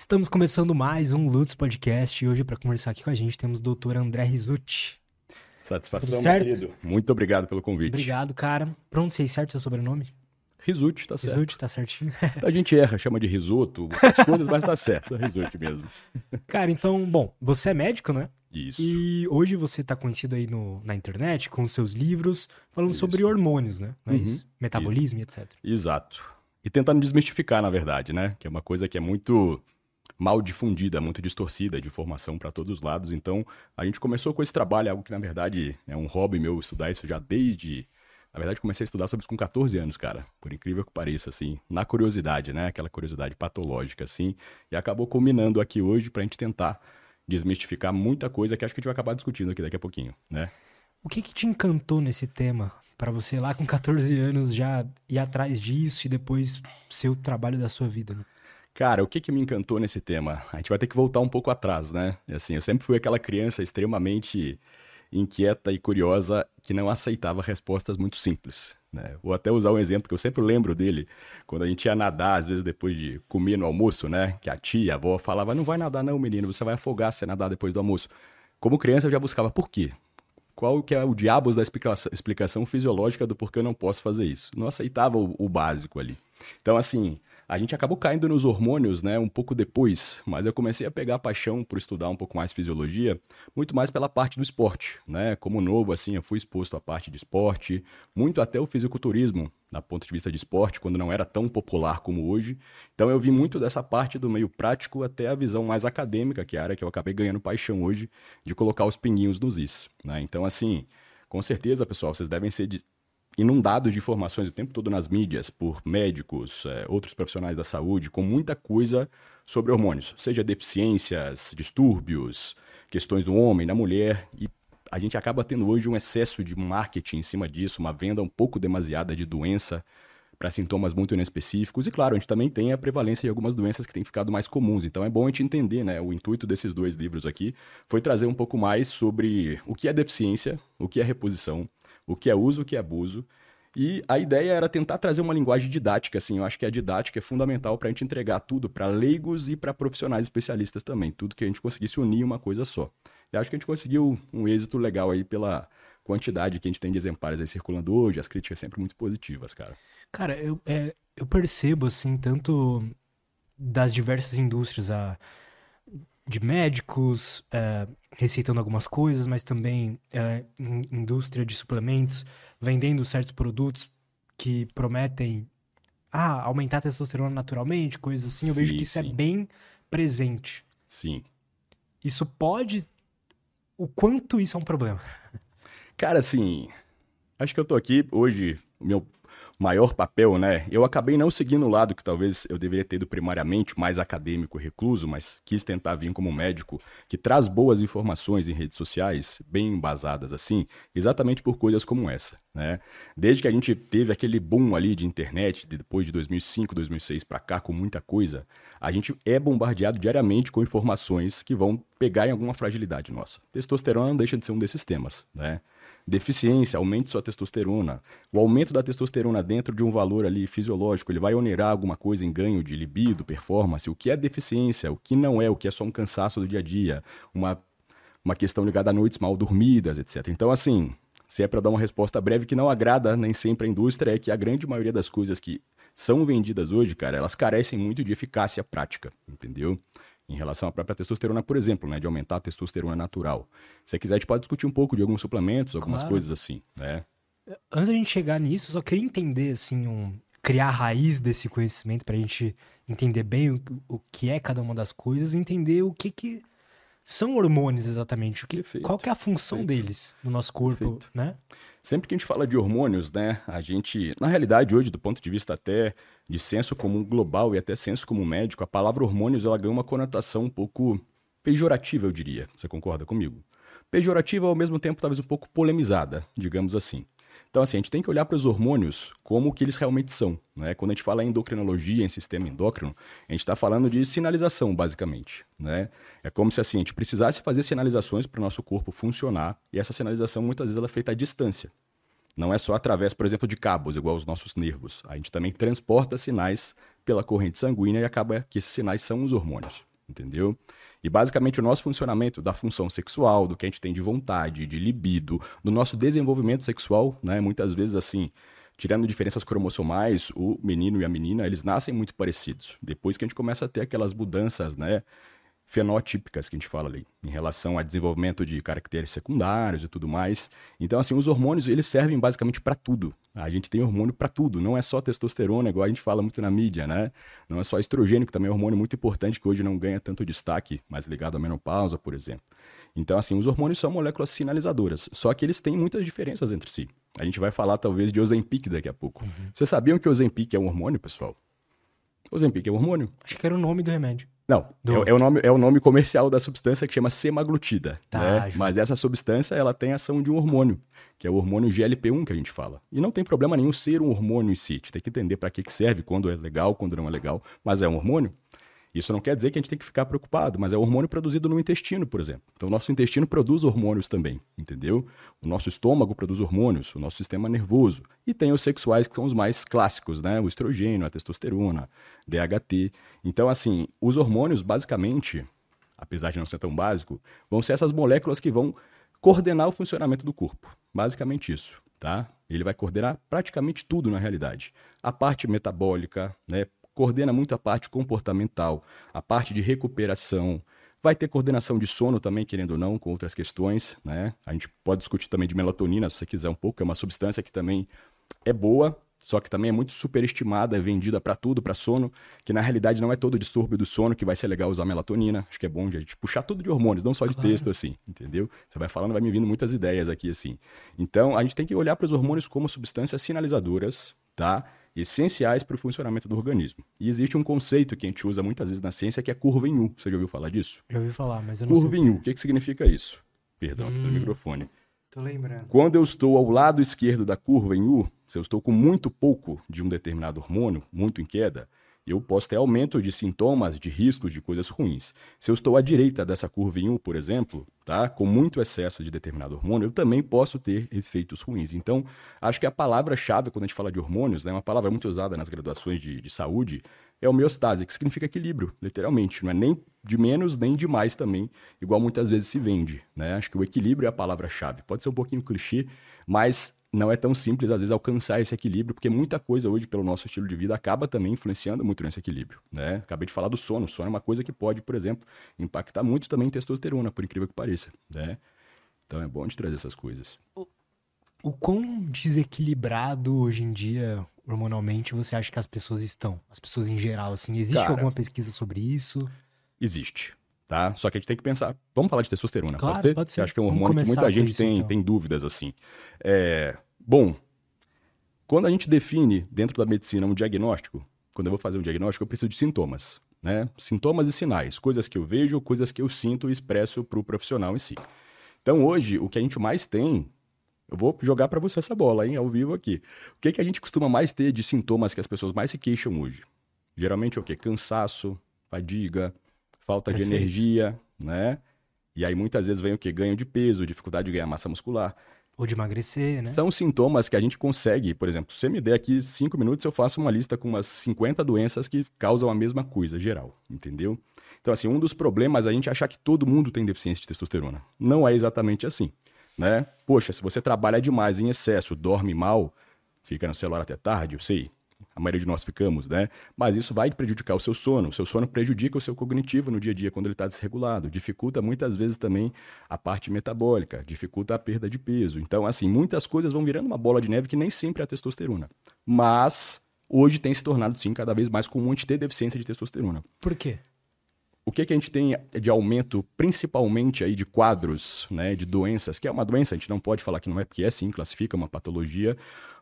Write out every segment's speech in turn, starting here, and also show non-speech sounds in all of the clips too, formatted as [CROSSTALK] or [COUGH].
Estamos começando mais um Lutz Podcast e hoje para conversar aqui com a gente temos o doutor André Rizuti. Satisfação, meu querido. Muito obrigado pelo convite. Obrigado, cara. Pronunciei certo seu sobrenome? Rizuti, tá certo. Rizuti, tá certinho. A gente erra, chama de risoto, as [LAUGHS] coisas, mas tá certo, é risoto mesmo. Cara, então, bom, você é médico, né? Isso. E hoje você tá conhecido aí no, na internet com os seus livros falando Isso. sobre hormônios, né? Não é Uhum. isso? Metabolismo e etc. Exato. E tentando desmistificar, na verdade, né? Que é uma coisa que é muito mal difundida, muito distorcida de informação para todos os lados. Então, a gente começou com esse trabalho, algo que na verdade é um hobby meu estudar isso já desde. Na verdade, comecei a estudar sobre isso com 14 anos, cara. Por incrível que pareça, assim. Na curiosidade, né? Aquela curiosidade patológica, assim. E acabou culminando aqui hoje pra gente tentar desmistificar muita coisa que acho que a gente vai acabar discutindo aqui daqui a pouquinho, né? O que que te encantou nesse tema para você lá com 14 anos já ir atrás disso e depois ser o trabalho da sua vida? Né? Cara, o que, que me encantou nesse tema? A gente vai ter que voltar um pouco atrás, né? Assim, eu sempre fui aquela criança extremamente inquieta e curiosa que não aceitava respostas muito simples. Né? Vou até usar um exemplo que eu sempre lembro dele, quando a gente ia nadar, às vezes depois de comer no almoço, né? Que a tia, a avó falava, não vai nadar não, menino, você vai afogar se nadar depois do almoço. Como criança eu já buscava por quê? Qual que é o diabos da explicação, explicação fisiológica do porquê eu não posso fazer isso? Não aceitava o, o básico ali. Então, assim, a gente acabou caindo nos hormônios, né, um pouco depois, mas eu comecei a pegar paixão por estudar um pouco mais fisiologia, muito mais pela parte do esporte, né? Como novo, assim, eu fui exposto à parte de esporte, muito até o fisiculturismo, da ponto de vista de esporte, quando não era tão popular como hoje. Então eu vi muito dessa parte do meio prático até a visão mais acadêmica, que é a área que eu acabei ganhando paixão hoje, de colocar os pinguinhos nos is, né? Então, assim, com certeza, pessoal, vocês devem ser de- inundados de informações o tempo todo nas mídias por médicos, eh, outros profissionais da saúde, com muita coisa sobre hormônios, seja deficiências, distúrbios, questões do homem, da mulher, e a gente acaba tendo hoje um excesso de marketing em cima disso, uma venda um pouco demasiada de doença para sintomas muito inespecíficos. E claro, a gente também tem a prevalência de algumas doenças que têm ficado mais comuns. Então é bom a gente entender, né? O intuito desses dois livros aqui foi trazer um pouco mais sobre o que é deficiência, o que é reposição, o que é uso, o que é abuso. E a ideia era tentar trazer uma linguagem didática, assim. Eu acho que a didática é fundamental para a gente entregar tudo para leigos e para profissionais especialistas também. Tudo que a gente conseguisse unir uma coisa só. E acho que a gente conseguiu um êxito legal aí pela quantidade que a gente tem de exemplares aí circulando hoje. As críticas sempre muito positivas, cara. Cara, eu, é, eu percebo, assim, tanto das diversas indústrias, a, de médicos é, receitando algumas coisas, mas também é, in- indústria de suplementos, vendendo certos produtos que prometem ah, aumentar a testosterona naturalmente, coisas assim. Eu vejo Sim, que isso é sim. bem presente. Sim. Isso pode. O quanto isso é um problema? Cara, assim, acho que eu tô aqui hoje, o meu maior papel, né? Eu acabei não seguindo o lado que talvez eu deveria ter ido primariamente, mais acadêmico recluso, mas quis tentar vir como médico que traz boas informações em redes sociais, bem embasadas assim, exatamente por coisas como essa, né? Desde que a gente teve aquele boom ali de internet, de- depois de 2005, 2006 pra cá, com muita coisa, a gente é bombardeado diariamente com informações que vão pegar em alguma fragilidade nossa. Testosterona não deixa de ser um desses temas, né? Deficiência, aumente sua testosterona. O aumento da testosterona dentro de um valor ali fisiológico, ele vai onerar alguma coisa em ganho de libido, performance, o que é deficiência, o que não é, o que é só um cansaço do dia a dia, uma, uma questão ligada a noites mal dormidas, etc. Então, assim, se é para dar uma resposta breve que não agrada nem sempre a indústria, é que a grande maioria das coisas que são vendidas hoje, cara, elas carecem muito de eficácia prática, entendeu? Em relação à própria testosterona, por exemplo, né? De aumentar a testosterona natural. Se você quiser, a gente pode discutir um pouco de alguns suplementos, algumas Claro. coisas assim, né? Antes da gente chegar nisso, eu só queria entender, assim, um, criar a raiz desse conhecimento pra gente entender bem o, o que é cada uma das coisas e entender o que que são hormônios exatamente, o que, qual que é a função perfeito. deles no nosso corpo, Perfeito. né? Sempre que a gente fala de hormônios, né, a gente, na realidade, hoje, do ponto de vista até de senso comum global e até senso comum médico, a palavra hormônios ela ganha uma conotação um pouco pejorativa, eu diria. Você concorda comigo? Pejorativa ao mesmo tempo talvez um pouco polemizada, digamos assim. Então, assim, a gente tem que olhar para os hormônios como que eles realmente são. Né? Quando a gente fala em endocrinologia, em sistema endócrino, a gente está falando de sinalização, basicamente. Né? É como se assim, a gente precisasse fazer sinalizações para o nosso corpo funcionar, e essa sinalização muitas vezes ela é feita à distância. Não é só através, por exemplo, de cabos, igual os nossos nervos. A gente também transporta sinais pela corrente sanguínea e acaba que esses sinais são os hormônios. entendeu? E basicamente o nosso funcionamento da função sexual, do que a gente tem de vontade, de libido, do nosso desenvolvimento sexual, né? Muitas vezes assim, tirando diferenças cromossomais, o menino e a menina, eles nascem muito parecidos. Depois que a gente começa a ter aquelas mudanças, né? Fenotípicas que a gente fala ali, em relação a desenvolvimento de caracteres secundários e tudo mais. Então, assim, os hormônios, eles servem basicamente para tudo. A gente tem hormônio para tudo, não é só testosterona, igual a gente fala muito na mídia, né? Não é só estrogênio, que também é um hormônio muito importante, que hoje não ganha tanto destaque, mas ligado à menopausa, por exemplo. Então, assim, os hormônios são moléculas sinalizadoras, só que eles têm muitas diferenças entre si. A gente vai falar, talvez, de Ozempic daqui a pouco. Uhum. Vocês sabiam que Ozempic é um hormônio, pessoal? Ozempic é um hormônio. Acho que era o nome do remédio. Não, do... é, é, o nome, é o nome comercial da substância que chama semaglutida. Tá, né? Mas essa substância ela tem ação de um hormônio, que é o hormônio GLP-1 que a gente fala. E não tem problema nenhum ser um hormônio em si. Tem que entender para que, que serve, quando é legal, quando não é legal. Mas é um hormônio. Isso não quer dizer que a gente tem que ficar preocupado, mas é hormônio produzido no intestino, por exemplo. Então, o nosso intestino produz hormônios também, entendeu? O nosso estômago produz hormônios, o nosso sistema nervoso. E tem os sexuais, que são os mais clássicos, né? O estrogênio, a testosterona, DHT. Então, assim, os hormônios, basicamente, apesar de não ser tão básico, vão ser essas moléculas que vão coordenar o funcionamento do corpo. Basicamente isso, tá? Ele vai coordenar praticamente tudo na realidade. A parte metabólica, né? Coordena muito a parte comportamental, a parte de recuperação. Vai ter coordenação de sono também, querendo ou não, com outras questões, né? A gente pode discutir também de melatonina, se você quiser um pouco, é uma substância que também é boa, só que também é muito superestimada, é vendida para tudo, para sono, que na realidade não é todo distúrbio do sono que vai ser legal usar melatonina. Acho que é bom a gente puxar tudo de hormônios, não só de claro. texto, assim, entendeu? Você vai falando, vai me vindo muitas ideias aqui, assim. Então, a gente tem que olhar para os hormônios como substâncias sinalizadoras, tá? Essenciais para o funcionamento do organismo. E existe um conceito que a gente usa muitas vezes na ciência que é curva em U. Você já ouviu falar disso? Já ouvi falar, mas eu não curva sei. Curva em U. O que, que significa isso? Perdão, hum, aqui do microfone. Tô lembrando. Quando eu estou ao lado esquerdo da curva em U, se eu estou com muito pouco de um determinado hormônio, muito em queda, eu posso ter aumento de sintomas, de riscos, de coisas ruins. Se eu estou à direita dessa curva em U, por exemplo, tá, com muito excesso de determinado hormônio, eu também posso ter efeitos ruins. Então, acho que a palavra-chave quando a gente fala de hormônios, né, uma palavra muito usada nas graduações de, de saúde, é homeostase, que significa equilíbrio, literalmente. Não é nem de menos nem de mais também, igual muitas vezes se vende. Né? Acho que o equilíbrio é a palavra-chave. Pode ser um pouquinho clichê, mas não é tão simples, às vezes, alcançar esse equilíbrio, porque muita coisa hoje, pelo nosso estilo de vida, acaba também influenciando muito nesse equilíbrio. Né? Acabei de falar do sono. O sono é uma coisa que pode, por exemplo, impactar muito também em testosterona, por incrível que pareça. Né? Então é bom de trazer essas coisas. O, o quão desequilibrado hoje em dia, hormonalmente, você acha que as pessoas estão? As pessoas em geral, assim, existe Cara, alguma pesquisa sobre isso? Existe. Tá? Só que a gente tem que pensar. Vamos falar de testosterona, claro, pode ser? Pode ser. acho que é um hormônio que muita gente isso, tem, então. tem dúvidas assim. É... Bom, quando a gente define dentro da medicina um diagnóstico, quando eu vou fazer um diagnóstico, eu preciso de sintomas. Né? Sintomas e sinais, coisas que eu vejo, coisas que eu sinto e expresso para o profissional em si. Então, hoje, o que a gente mais tem, eu vou jogar para você essa bola, hein, ao vivo aqui. O que, que a gente costuma mais ter de sintomas que as pessoas mais se queixam hoje? Geralmente é o quê? Cansaço, fadiga, falta de energia, né? E aí muitas vezes vem o que? Ganho de peso, dificuldade de ganhar massa muscular. Ou de emagrecer, né? São sintomas que a gente consegue, por exemplo, se você me der aqui cinco minutos, eu faço uma lista com umas 50 doenças que causam a mesma coisa geral, entendeu? Então, assim, um dos problemas é a gente achar que todo mundo tem deficiência de testosterona. Não é exatamente assim, né? Poxa, se você trabalha demais em excesso, dorme mal, fica no celular até tarde, eu sei, a maioria de nós ficamos, né? Mas isso vai prejudicar o seu sono. O seu sono prejudica o seu cognitivo no dia a dia quando ele está desregulado. Dificulta muitas vezes também a parte metabólica, dificulta a perda de peso. Então, assim, muitas coisas vão virando uma bola de neve que nem sempre é a testosterona. Mas hoje tem se tornado, sim, cada vez mais comum de ter deficiência de testosterona. Por quê? O que, que a gente tem de aumento, principalmente aí de quadros, né, de doenças, que é uma doença, a gente não pode falar que não é, porque é sim, classifica uma patologia,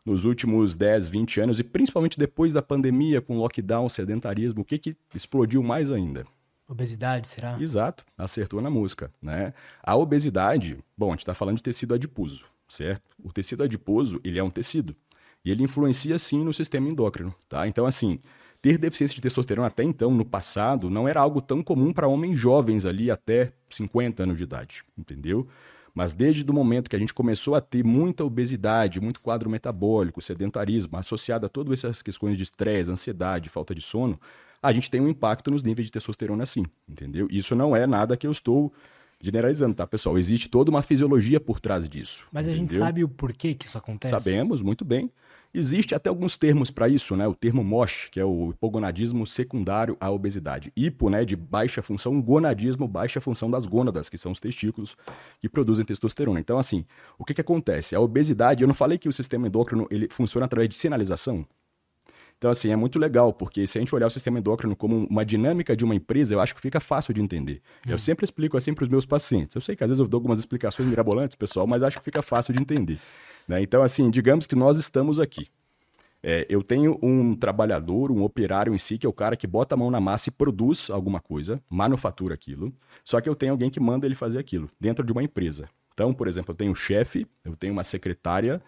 nos últimos 10, 20 anos, e principalmente depois da pandemia, com lockdown, sedentarismo, o que, que explodiu mais ainda? Obesidade, será? Exato, acertou na música, né? A obesidade, bom, a gente está falando de tecido adiposo, certo? O tecido adiposo, ele é um tecido, e ele influencia sim no sistema endócrino, tá? Então, assim, ter deficiência de testosterona até então, no passado, não era algo tão comum para homens jovens ali até 50 anos de idade, entendeu? Mas desde o momento que a gente começou a ter muita obesidade, muito quadro metabólico, sedentarismo, associado a todas essas questões de estresse, ansiedade, falta de sono, a gente tem um impacto nos níveis de testosterona sim, entendeu? Isso não é nada que eu estou generalizando, tá, pessoal? Existe toda uma fisiologia por trás disso. Mas entendeu? a gente sabe o porquê que isso acontece? Sabemos, muito bem. Existe até alguns termos para isso, né? O termo MOSH, que é o hipogonadismo secundário à obesidade. Hipo, né, de baixa função, gonadismo, baixa função das gônadas, que são os testículos que produzem testosterona. Então, assim, o que, que acontece? A obesidade, eu não falei que o sistema endócrino ele funciona através de sinalização? Então, assim, é muito legal, porque se a gente olhar o sistema endócrino como uma dinâmica de uma empresa, eu acho que fica fácil de entender. Hum. Eu sempre explico assim para os meus pacientes. Eu sei que às vezes eu dou algumas explicações mirabolantes, pessoal, mas acho que fica fácil de entender. Né? Então, assim, digamos que nós estamos aqui. É, eu tenho um trabalhador, um operário em si, que é o cara que bota a mão na massa e produz alguma coisa, manufatura aquilo. Só que eu tenho alguém que manda ele fazer aquilo dentro de uma empresa. Então, por exemplo, eu tenho um chefe, eu tenho uma secretária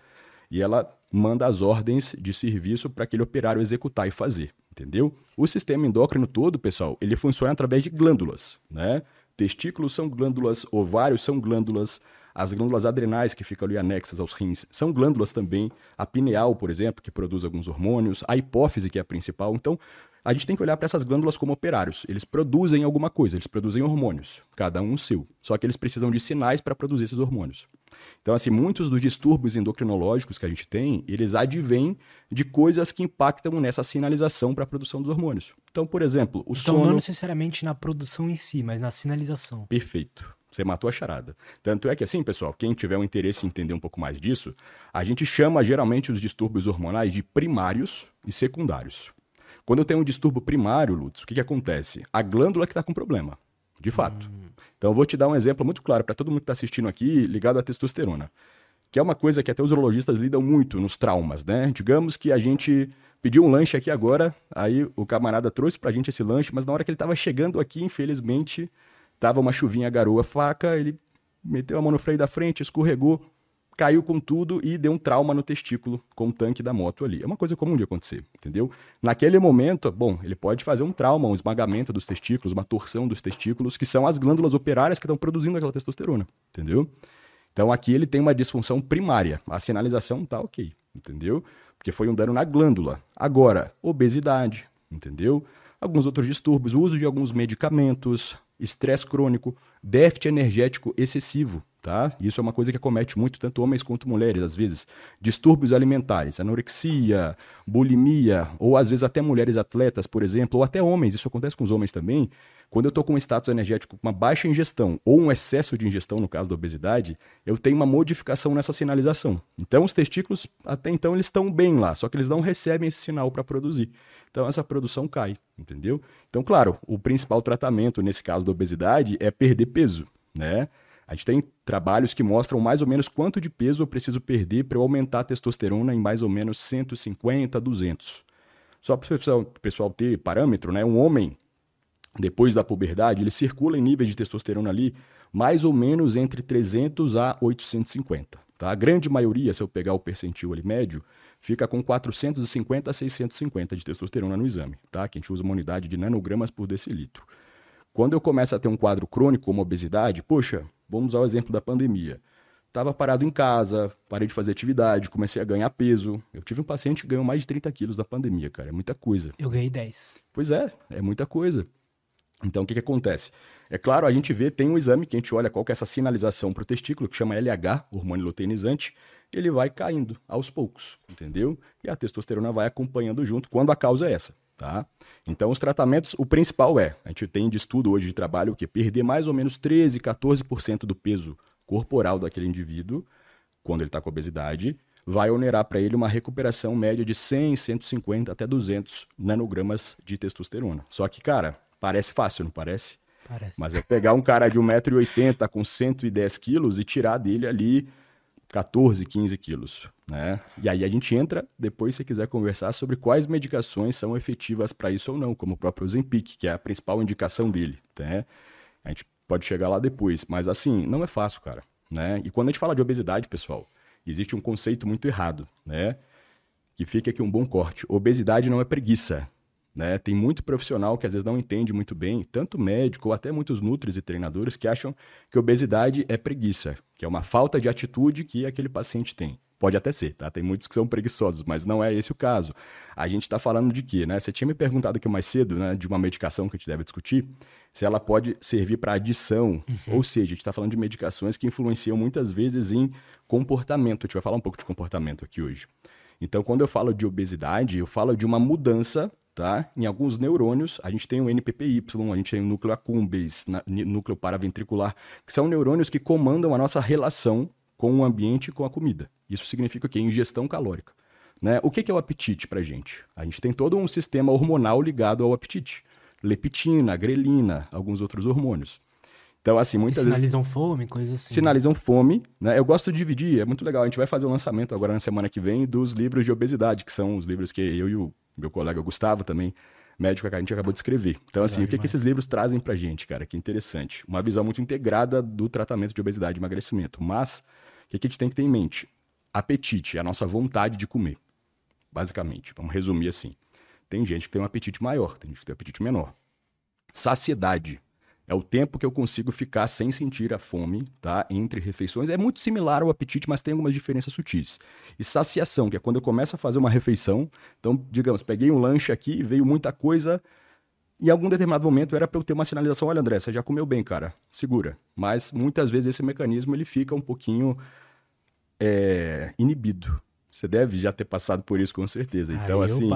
e ela manda as ordens de serviço para aquele operário executar e fazer, entendeu? O sistema endócrino todo, pessoal, ele funciona através de glândulas, né? Testículos são glândulas, ovários são glândulas, as glândulas adrenais que ficam ali anexas aos rins são glândulas também. A pineal, por exemplo, que produz alguns hormônios. A hipófise, que é a principal. Então, a gente tem que olhar para essas glândulas como operários. Eles produzem alguma coisa, eles produzem hormônios, cada um o seu. Só que eles precisam de sinais para produzir esses hormônios. Então, assim, muitos dos distúrbios endocrinológicos que a gente tem, eles advêm de coisas que impactam nessa sinalização para a produção dos hormônios. Então, por exemplo, o então, sono... não necessariamente na produção em si, mas na sinalização. Perfeito. Você matou a charada. Tanto é que, assim, pessoal, quem tiver um interesse em entender um pouco mais disso, a gente chama geralmente os distúrbios hormonais de primários e secundários. Quando eu tenho um distúrbio primário, Lutz, o que, que acontece? A glândula que está com problema, de fato. Hum. Então, eu vou te dar um exemplo muito claro para todo mundo que está assistindo aqui, ligado à testosterona, que é uma coisa que até os urologistas lidam muito nos traumas, né? Digamos que a gente pediu um lanche aqui agora, aí o camarada trouxe para a gente esse lanche, mas na hora que ele estava chegando aqui, infelizmente, Tava uma chuvinha garoa faca, ele meteu a mão no freio da frente, escorregou, caiu com tudo e deu um trauma no testículo com o tanque da moto ali. É uma coisa comum de acontecer, entendeu? Naquele momento, bom, ele pode fazer um trauma, um esmagamento dos testículos, uma torção dos testículos, que são as glândulas operárias que estão produzindo aquela testosterona, entendeu? Então aqui ele tem uma disfunção primária. A sinalização tá ok, entendeu? Porque foi um dano na glândula. Agora, obesidade, entendeu? Alguns outros distúrbios, uso de alguns medicamentos, estresse crônico, déficit energético excessivo, tá? Isso é uma coisa que acomete muito tanto homens quanto mulheres, às vezes. Distúrbios alimentares, anorexia, bulimia, ou às vezes até mulheres atletas, por exemplo, ou até homens, isso acontece com os homens também. Quando eu estou com um status energético com uma baixa ingestão ou um excesso de ingestão, no caso da obesidade, eu tenho uma modificação nessa sinalização. Então, os testículos, até então, eles estão bem lá, só que eles não recebem esse sinal para produzir. Então essa produção cai, entendeu? Então, claro, o principal tratamento nesse caso da obesidade é perder peso, né? A gente tem trabalhos que mostram mais ou menos quanto de peso eu preciso perder para eu aumentar a testosterona em mais ou menos 150, 200. Só para o pessoal, ter parâmetro, né? Um homem, depois da puberdade, ele circula em níveis de testosterona ali mais ou menos entre 300 a 850. Tá? A grande maioria, se eu pegar o percentil ali médio, fica com 450 a 650 de testosterona no exame, tá? Que a gente usa uma unidade de nanogramas por decilitro. Quando eu começo a ter um quadro crônico como obesidade, poxa, vamos usar o exemplo da pandemia. Estava parado em casa, parei de fazer atividade, comecei a ganhar peso. Eu tive um paciente que ganhou mais de 30 quilos na pandemia, cara. É muita coisa. Eu ganhei 10. Pois é, é muita coisa. Então, o que, que acontece? É claro, a gente vê, tem um exame que a gente olha qual que é essa sinalização para o testículo, que chama LH, hormônio luteinizante, ele vai caindo aos poucos, entendeu? E a testosterona vai acompanhando junto quando a causa é essa, tá? Então, os tratamentos, o principal é, a gente tem de estudo hoje de trabalho que perder mais ou menos 13, 14% do peso corporal daquele indivíduo, quando ele está com obesidade, vai onerar para ele uma recuperação média de 100, 150 até 200 nanogramas de testosterona. Só que, cara, parece fácil, não parece? Parece. Mas é pegar um cara de 1,80m com 110 quilos e tirar dele ali 14, 15 quilos. Né? E aí a gente entra, depois se quiser conversar sobre quais medicações são efetivas para isso ou não, como o próprio Zempic, que é a principal indicação dele. Né? A gente pode chegar lá depois, mas assim, não é fácil, cara. Né? E quando a gente fala de obesidade, pessoal, existe um conceito muito errado, né? Que fica aqui um bom corte. Obesidade não é preguiça. Né? Tem muito profissional que às vezes não entende muito bem, tanto médico ou até muitos nutris e treinadores que acham que obesidade é preguiça, que é uma falta de atitude que aquele paciente tem. Pode até ser, tá? Tem muitos que são preguiçosos, mas não é esse o caso. A gente está falando de quê, né? Você tinha me perguntado aqui mais cedo, né, de uma medicação que a gente deve discutir, se ela pode servir para adição, uhum. ou seja, a gente está falando de medicações que influenciam muitas vezes em comportamento. A gente vai falar um pouco de comportamento aqui hoje. Então, quando eu falo de obesidade, eu falo de uma mudança tá? Em alguns neurônios, a gente tem o NPPY, a gente tem o núcleo accumbens, núcleo paraventricular, que são neurônios que comandam a nossa relação com o ambiente e com a comida. Isso significa o quê? Ingestão calórica. Né? O que é o apetite para a gente? A gente tem todo um sistema hormonal ligado ao apetite. Leptina, grelina, alguns outros hormônios. Então, assim, muitas sinalizam vezes... fome, coisas assim. Sinalizam fome, né? Eu gosto de dividir, é muito legal. A gente vai fazer o um lançamento agora na semana que vem dos livros de obesidade, que são os livros que eu e o meu colega Gustavo também, médico que a gente acabou de escrever. Então, assim, o que, que esses livros trazem pra gente, cara? Que interessante. Uma visão muito integrada do tratamento de obesidade e emagrecimento. Mas, o que, que a gente tem que ter em mente? Apetite, é a nossa vontade de comer. Basicamente, vamos resumir assim. Tem gente que tem um apetite maior, tem gente que tem um apetite menor. Saciedade é o tempo que eu consigo ficar sem sentir a fome, tá? Entre refeições. É muito similar ao apetite, mas tem algumas diferenças sutis. E saciação, que é quando eu começo a fazer uma refeição. Então, digamos, peguei um lanche aqui, veio muita coisa. Em algum determinado momento era para eu ter uma sinalização, olha André, você já comeu bem, cara, segura. Mas muitas vezes esse mecanismo ele fica um pouquinho é, inibido. Você deve já ter passado por isso com certeza. Então, assim,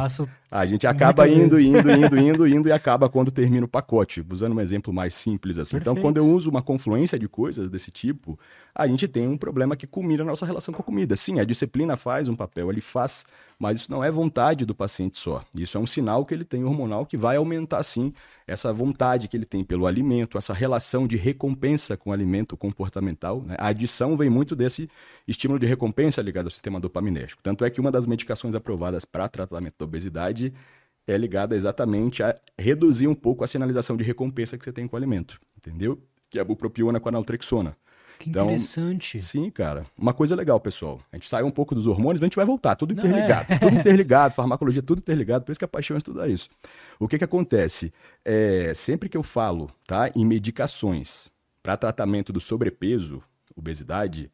a gente acaba indo, indo, indo, [LAUGHS] indo, indo e acaba quando termina o pacote. Usando um exemplo mais simples assim. Perfeito. Então, quando eu uso uma confluência de coisas desse tipo, a gente tem um problema que culmina a nossa relação com a comida. Sim, a disciplina faz um papel, ele faz mas isso não é vontade do paciente só. Isso é um sinal que ele tem hormonal que vai aumentar, sim, essa vontade que ele tem pelo alimento, essa relação de recompensa com o alimento comportamental. Né? A adição vem muito desse estímulo de recompensa ligado ao sistema dopaminérgico. Tanto é que uma das medicações aprovadas para tratamento da obesidade é ligada exatamente a reduzir um pouco a sinalização de recompensa que você tem com o alimento, entendeu? Que é a bupropiona com a naltrexona. Que então, interessante. Sim, cara. Uma coisa legal, pessoal. A gente saiu um pouco dos hormônios, mas a gente vai voltar. Tudo interligado. É. Tudo [LAUGHS] interligado. farmacologia, tudo interligado. Por isso que a paixão é estudar isso. O que que acontece? É, sempre que eu falo tá, em medicações para tratamento do sobrepeso, obesidade,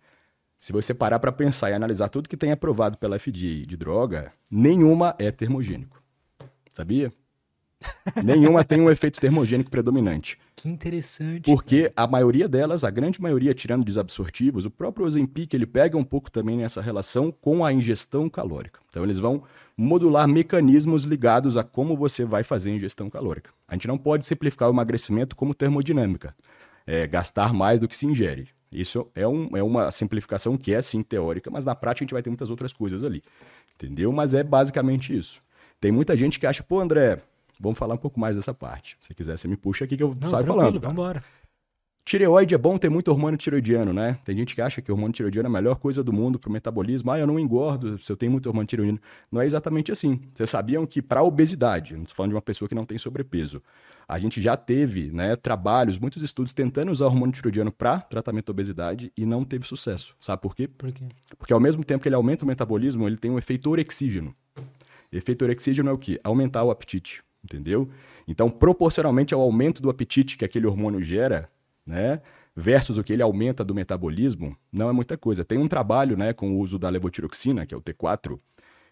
se você parar para pensar e analisar tudo que tem aprovado pela FDA de droga, nenhuma é termogênico. Sabia? Nenhuma tem um efeito termogênico predominante. Que interessante. Porque cara. a maioria delas, a grande maioria, tirando desabsortivos, o próprio Ozempic, ele pega um pouco também nessa relação com a ingestão calórica. Então, eles vão modular mecanismos ligados a como você vai fazer a ingestão calórica. A gente não pode simplificar o emagrecimento como termodinâmica. É, gastar mais do que se ingere. Isso é, um, é uma simplificação que é, sim, teórica, mas na prática a gente vai ter muitas outras coisas ali. Entendeu? Mas é basicamente isso. Tem muita gente que acha, pô, André, Vamos falar um pouco mais dessa parte. Se quiser, você me puxa aqui que eu Não, saio falando. Vamos embora. Tireoide é bom ter muito hormônio tiroidiano, né? Tem gente que acha que o hormônio tiroidiano é a melhor coisa do mundo para o metabolismo. Ah, eu não engordo se eu tenho muito hormônio tiroidiano. Não é exatamente assim. Vocês sabiam que para obesidade, não estou falando de uma pessoa que não tem sobrepeso, a gente já teve né, trabalhos, muitos estudos tentando usar o hormônio tiroidiano para tratamento da obesidade e não teve sucesso. Sabe por quê? Por quê? Porque ao mesmo tempo que ele aumenta o metabolismo, ele tem um efeito orexígeno. Efeito orexígeno é o quê? Aumentar o apetite entendeu? Então, proporcionalmente ao aumento do apetite que aquele hormônio gera, né, versus o que ele aumenta do metabolismo, não é muita coisa. Tem um trabalho, né, com o uso da levotiroxina, que é o T4,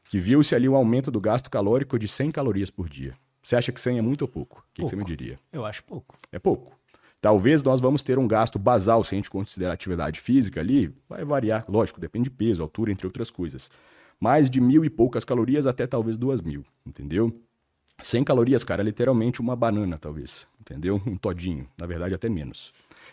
que viu-se ali um aumento do gasto calórico de 100 calorias por dia. Você acha que 100 é muito ou pouco? O que, que você me diria? Eu acho pouco. É pouco. Talvez nós vamos ter um gasto basal, se a gente considerar atividade física ali, vai variar, lógico, depende de peso, altura, entre outras coisas. Mais de mil e poucas calorias até talvez duas mil, entendeu? 100 calorias, cara, é literalmente uma banana, talvez. Entendeu? Um todinho. Na verdade, até menos.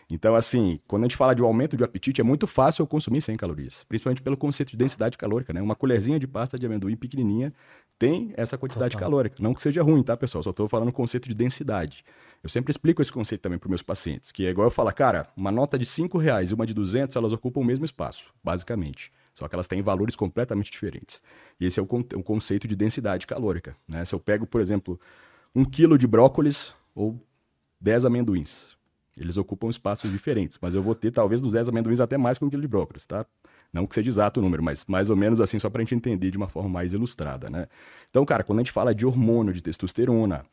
Então, assim, quando a gente fala de um aumento de apetite, é muito fácil eu consumir 100 calorias. Principalmente pelo conceito de densidade calórica, né? Uma colherzinha de pasta de amendoim pequenininha tem essa quantidade Total. calórica. Não que seja ruim, tá, pessoal? Só estou falando o conceito de densidade. Eu sempre explico esse conceito também para meus pacientes, que é igual eu falar, cara, uma nota de 5 reais e uma de 200, elas ocupam o mesmo espaço, basicamente. Só que elas têm valores completamente diferentes. E esse é o, con o conceito de densidade calórica. Né? Se eu pego, por exemplo, um quilo de brócolis ou 10 amendoins, eles ocupam espaços diferentes, mas eu vou ter talvez dos 10 amendoins até mais que um quilo de brócolis, tá? Não que seja exato o número, mas mais ou menos assim, só para a gente entender de uma forma mais ilustrada, né? Então, cara, quando a gente fala de hormônio, de testosterona,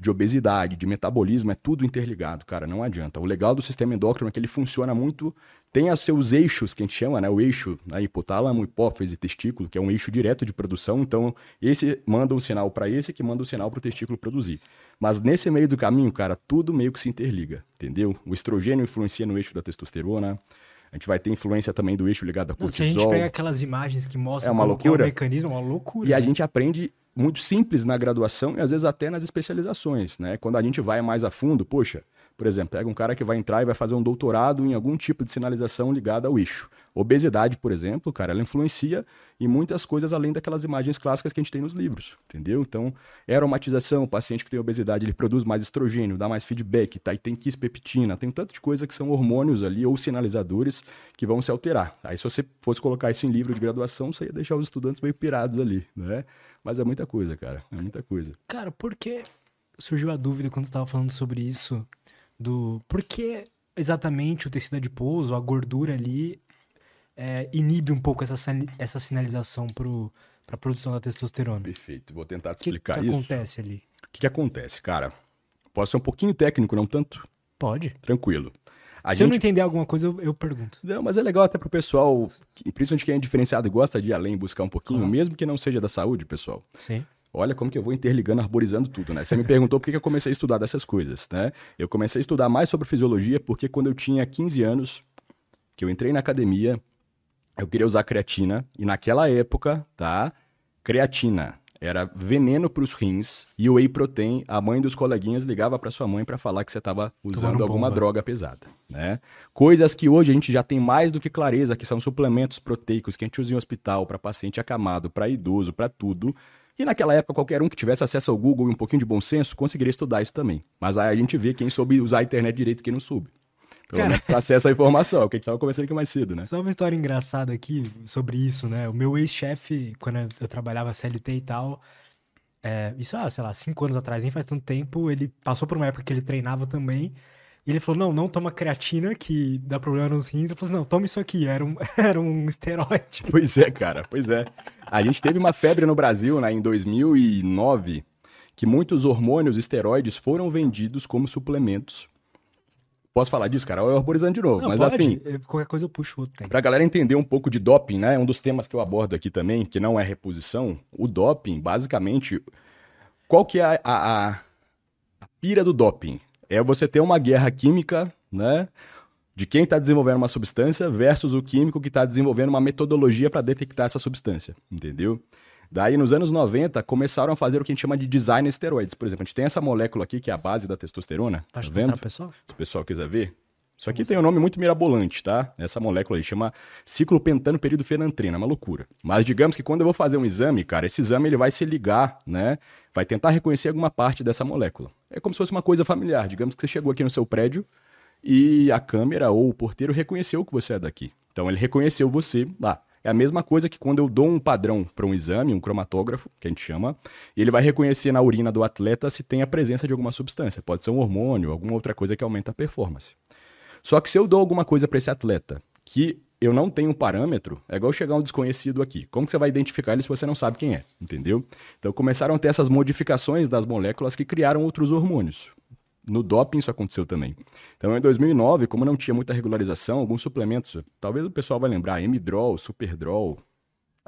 de obesidade, de metabolismo, é tudo interligado, cara, não adianta. O legal do sistema endócrino é que ele funciona muito, tem os seus eixos, que a gente chama, né? O eixo né, hipotálamo, hipófise e testículo, que é um eixo direto de produção, então esse manda um sinal para esse que manda um sinal para o testículo produzir. Mas nesse meio do caminho, cara, tudo meio que se interliga, entendeu? O estrogênio influencia no eixo da testosterona, a gente vai ter influência também do eixo ligado a cortisol. Não, se a gente pega aquelas imagens que mostram é uma loucura. É o mecanismo, é uma loucura. E né? a gente aprende muito simples na graduação e às vezes até nas especializações, né? Quando a gente vai mais a fundo, poxa, por exemplo, pega um cara que vai entrar e vai fazer um doutorado em algum tipo de sinalização ligada ao eixo. Obesidade, por exemplo, cara, ela influencia em muitas coisas além daquelas imagens clássicas que a gente tem nos livros, entendeu? Então, aromatização, o paciente que tem obesidade, ele produz mais estrogênio, dá mais feedback, tá? E tem quispeptina, tem tanto de coisa que são hormônios ali ou sinalizadores que vão se alterar. Aí, se você fosse colocar isso em livro de graduação, você ia deixar os estudantes meio pirados ali, né? Mas é muita coisa, cara, é muita coisa. Cara, por que surgiu a dúvida quando você estava falando sobre isso do por que exatamente o tecido adiposo, a gordura ali, é, inibe um pouco essa, essa sinalização para a produção da testosterona. Perfeito, vou tentar te explicar que isso. O que acontece ali? O que, que acontece, cara? Posso ser um pouquinho técnico, não tanto? Pode. Tranquilo. A Se gente... eu não entender alguma coisa, eu, eu, pergunto. Não, mas é legal até pro pessoal, principalmente quem é diferenciado e gosta de ir além, buscar um pouquinho, uhum. mesmo que não seja da saúde, pessoal. Sim. Olha como que eu vou interligando, arborizando tudo, né? Você me perguntou por que eu comecei a estudar dessas coisas, né? Eu comecei a estudar mais sobre fisiologia porque quando eu tinha 15 anos, que eu entrei na academia, eu queria usar creatina, e naquela época, tá? Creatina era veneno para os rins e o whey protein, a mãe dos coleguinhas ligava para sua mãe para falar que você estava usando alguma droga pesada, né? Coisas que hoje a gente já tem mais do que clareza, que são suplementos proteicos que a gente usa em hospital para paciente acamado, para idoso, para tudo. E naquela época, qualquer um que tivesse acesso ao Google e um pouquinho de bom senso conseguiria estudar isso também. Mas aí a gente vê quem soube usar a internet direito e quem não soube. Pelo Cara... menos pra acesso à informação, que a gente tava conversando aqui mais cedo, né? Só uma história engraçada aqui sobre isso, né? O meu ex-chefe, quando eu trabalhava CLT e tal, é, isso, ah, sei lá, cinco anos atrás, nem faz tanto tempo, ele passou por uma época que ele treinava também, e ele falou, não, não toma creatina, que dá problema nos rins. Eu falei assim, não, toma isso aqui, era um, [LAUGHS] era um esteroide. Pois é, cara, pois é. A gente teve uma febre no Brasil, né, em 2009, que muitos hormônios esteroides foram vendidos como suplementos Posso falar disso, cara? É arborizando de novo. Não, mas pode. assim. Qualquer coisa eu puxo outro tempo. Pra galera entender um pouco de doping, né? Um dos temas que eu abordo aqui também, que não é reposição. O doping, basicamente. Qual que é a, a, a pira do doping? É você ter uma guerra química, né? De quem está desenvolvendo uma substância versus o químico que está desenvolvendo uma metodologia para detectar essa substância, entendeu? Daí, nos anos 90, começaram a fazer o que a gente chama de design esteroides. Por exemplo, a gente tem essa molécula aqui, que é a base da testosterona. Tá vendo? Pessoal? Se o pessoal quiser ver. Isso aqui tem um nome muito mirabolante, tá? Essa molécula aí chama ciclopentano peridofenantrina, é uma loucura. Mas digamos que quando eu vou fazer um exame, cara, esse exame ele vai se ligar, né? Vai tentar reconhecer alguma parte dessa molécula. É como se fosse uma coisa familiar. Digamos que você chegou aqui no seu prédio e a câmera ou o porteiro reconheceu que você é daqui. Então ele reconheceu você lá. É a mesma coisa que quando eu dou um padrão para um exame, um cromatógrafo, que a gente chama, ele vai reconhecer na urina do atleta se tem a presença de alguma substância. Pode ser um hormônio, alguma outra coisa que aumenta a performance. Só que se eu dou alguma coisa para esse atleta que eu não tenho um parâmetro, é igual chegar um desconhecido aqui. Como que você vai identificar ele se você não sabe quem é? Entendeu? Então começaram a ter essas modificações das moléculas que criaram outros hormônios. No doping isso aconteceu também. Então, em 2009, como não tinha muita regularização, alguns suplementos, talvez o pessoal vai lembrar, Emidrol, Superdrol,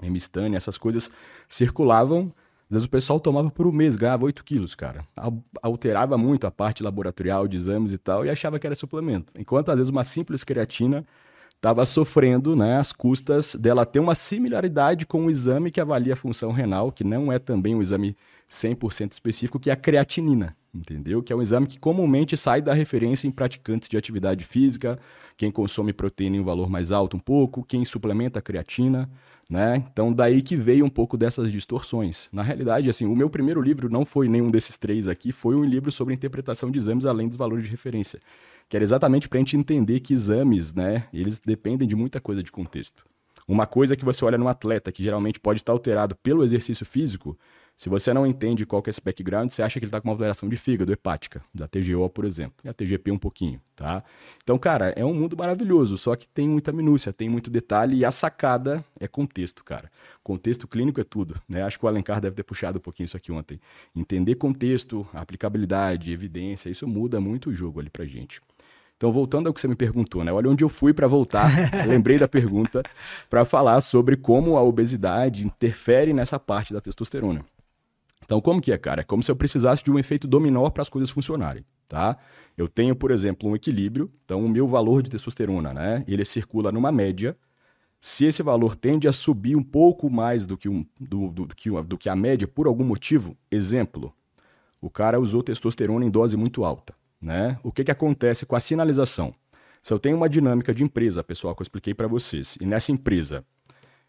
Emistane, essas coisas circulavam. Às vezes o pessoal tomava por um mês, ganhava 8 quilos, cara. Alterava muito a parte laboratorial de exames e tal, e achava que era suplemento. Enquanto, às vezes, uma simples creatina estava sofrendo né, as custas dela ter uma similaridade com o exame que avalia a função renal, que não é também um exame 100% específico, que é a creatinina entendeu? Que é um exame que comumente sai da referência em praticantes de atividade física, quem consome proteína em um valor mais alto um pouco, quem suplementa creatina, né? Então daí que veio um pouco dessas distorções. Na realidade, assim, o meu primeiro livro não foi nenhum desses três aqui, foi um livro sobre interpretação de exames além dos valores de referência, que era exatamente para a gente entender que exames, né, eles dependem de muita coisa de contexto. Uma coisa que você olha num atleta que geralmente pode estar alterado pelo exercício físico, Se você não entende qual que é esse background, você acha que ele está com uma alteração de fígado hepática, da TGO, por exemplo, e a TGP um pouquinho, tá? Então, cara, é um mundo maravilhoso, só que tem muita minúcia, tem muito detalhe e a sacada é contexto, cara. Contexto clínico é tudo, né? Acho que o Alencar deve ter puxado um pouquinho isso aqui ontem. Entender contexto, aplicabilidade, evidência, isso muda muito o jogo ali pra gente. Então, voltando ao que você me perguntou, né? Olha onde eu fui para voltar. [LAUGHS] lembrei da pergunta para falar sobre como a obesidade interfere nessa parte da testosterona. Então, como que é, cara? É como se eu precisasse de um efeito dominó para as coisas funcionarem, tá? Eu tenho, por exemplo, um equilíbrio, então o meu valor de testosterona, né? Ele circula numa média. Se esse valor tende a subir um pouco mais do que, um, do, do, do, que, do que a média por algum motivo, exemplo, o cara usou testosterona em dose muito alta, né? O que, que acontece com a sinalização? Se eu tenho uma dinâmica de empresa, pessoal, que eu expliquei para vocês, e nessa empresa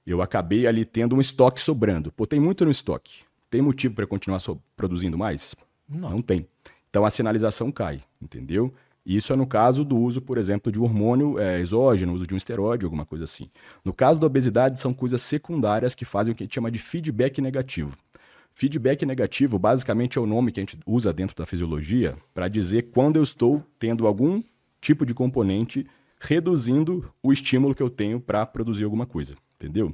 eu acabei ali tendo um estoque sobrando. Pô, tem muito no estoque. Tem motivo para continuar so produzindo mais? Não. Não tem. Então a sinalização cai, entendeu? Isso é no caso do uso, por exemplo, de um hormônio é, exógeno, uso de um esteroide, alguma coisa assim. No caso da obesidade, são coisas secundárias que fazem o que a gente chama de feedback negativo. Feedback negativo, basicamente, é o nome que a gente usa dentro da fisiologia para dizer quando eu estou tendo algum tipo de componente reduzindo o estímulo que eu tenho para produzir alguma coisa, entendeu?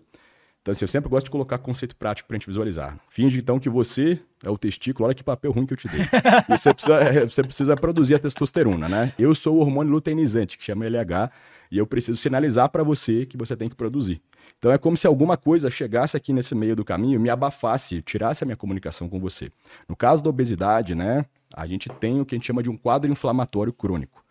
Então, assim, eu sempre gosto de colocar conceito prático para a gente visualizar. Finge, então, que você é o testículo. Olha que papel ruim que eu te dei. [LAUGHS] E você precisa, é, você precisa produzir a testosterona, né? Eu sou o hormônio luteinizante, que chama LH, e eu preciso sinalizar para você que você tem que produzir. Então, é como se alguma coisa chegasse aqui nesse meio do caminho, me abafasse, tirasse a minha comunicação com você. No caso da obesidade, né, a gente tem o que a gente chama de um quadro inflamatório crônico.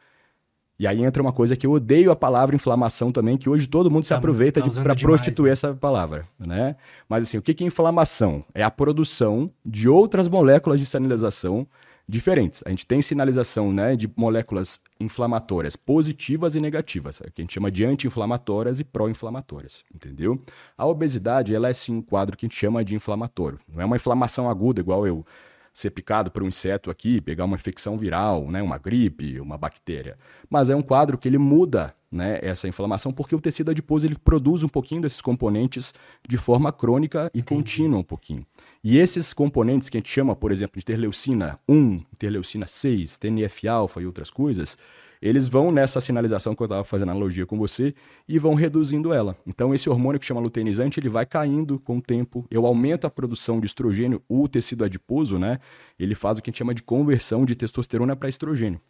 E aí entra uma coisa que eu odeio a palavra inflamação também, que hoje todo mundo se tá, aproveita tá para prostituir né? essa palavra, né? Mas assim, o que, é inflamação? É a produção de outras moléculas de sinalização diferentes. A gente tem sinalização né, de moléculas inflamatórias positivas e negativas, que a gente chama de anti-inflamatórias e pró-inflamatórias, entendeu? A obesidade, ela é sim um quadro que a gente chama de inflamatório. Não é uma inflamação aguda, igual eu ser picado por um inseto aqui, pegar uma infecção viral, né, uma gripe, uma bactéria. Mas é um quadro que ele muda né, essa inflamação porque o tecido adiposo ele produz um pouquinho desses componentes de forma crônica e Entendi. contínua um pouquinho. E esses componentes que a gente chama, por exemplo, de interleucina 1, interleucina 6, TNF-alfa e outras coisas, eles vão nessa sinalização que eu estava fazendo analogia com você e vão reduzindo ela. Então, esse hormônio que chama luteinizante, ele vai caindo com o tempo. Eu aumento a produção de estrogênio, o tecido adiposo, né? Ele faz o que a gente chama de conversão de testosterona para estrogênio.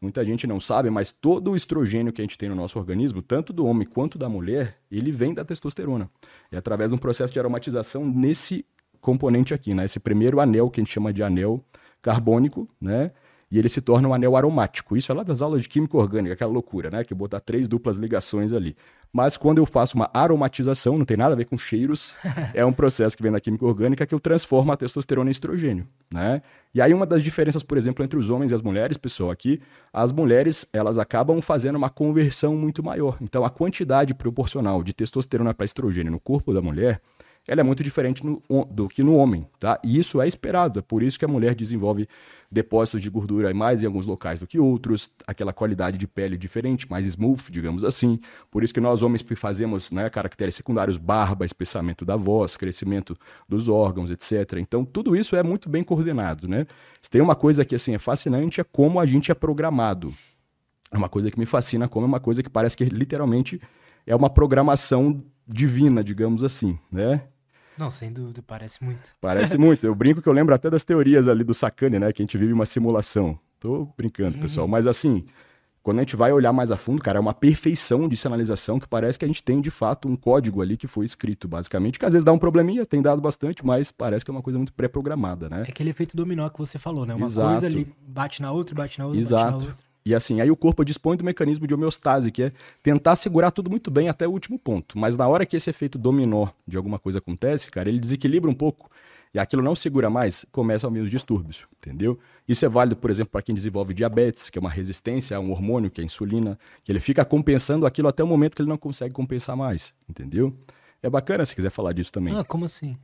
Muita gente não sabe, mas todo o estrogênio que a gente tem no nosso organismo, tanto do homem quanto da mulher, ele vem da testosterona. É através de um processo de aromatização nesse componente aqui, né? Esse primeiro anel que a gente chama de anel carbônico, né? E ele se torna um anel aromático. Isso é lá das aulas de química orgânica, aquela loucura, né? Que botar três duplas ligações ali. Mas quando eu faço uma aromatização, não tem nada a ver com cheiros, [LAUGHS] é um processo que vem da química orgânica que eu transformo a testosterona em estrogênio, né? E aí uma das diferenças, por exemplo, entre os homens e as mulheres, pessoal, aqui, as mulheres, elas acabam fazendo uma conversão muito maior. Então a quantidade proporcional de testosterona para estrogênio no corpo da mulher ela é muito diferente no, do que no homem, tá? E isso é esperado, é por isso que a mulher desenvolve depósitos de gordura mais em alguns locais do que outros, aquela qualidade de pele diferente, mais smooth, digamos assim. Por isso que nós homens fazemos né, caracteres secundários, barba, espessamento da voz, crescimento dos órgãos, etc. Então, tudo isso é muito bem coordenado, né? Se tem uma coisa que assim é fascinante é como a gente é programado. É uma coisa que me fascina, como é uma coisa que parece que literalmente é uma programação divina, digamos assim, né? Não, sem dúvida, parece muito. Parece muito. Eu brinco que eu lembro até das teorias ali do Sakane, né? Que a gente vive uma simulação. Tô brincando, pessoal. Mas assim, quando a gente vai olhar mais a fundo, cara, é uma perfeição de sinalização que parece que a gente tem de fato um código ali que foi escrito, basicamente, que às vezes dá um probleminha, tem dado bastante, mas parece que é uma coisa muito pré-programada, né? É aquele efeito dominó que você falou, né? Uma Exato. coisa ali bate na outra, bate na outra, Exato. bate na outra. E assim, aí o corpo dispõe do mecanismo de homeostase, que é tentar segurar tudo muito bem até o último ponto. Mas na hora que esse efeito dominó de alguma coisa acontece, cara, ele desequilibra um pouco e aquilo não segura mais, começam a vir os distúrbios, entendeu? Isso é válido, por exemplo, para quem desenvolve diabetes, que é uma resistência a um hormônio, que é a insulina, que ele fica compensando aquilo até o momento que ele não consegue compensar mais, entendeu? É bacana se quiser falar disso também. Ah, como assim?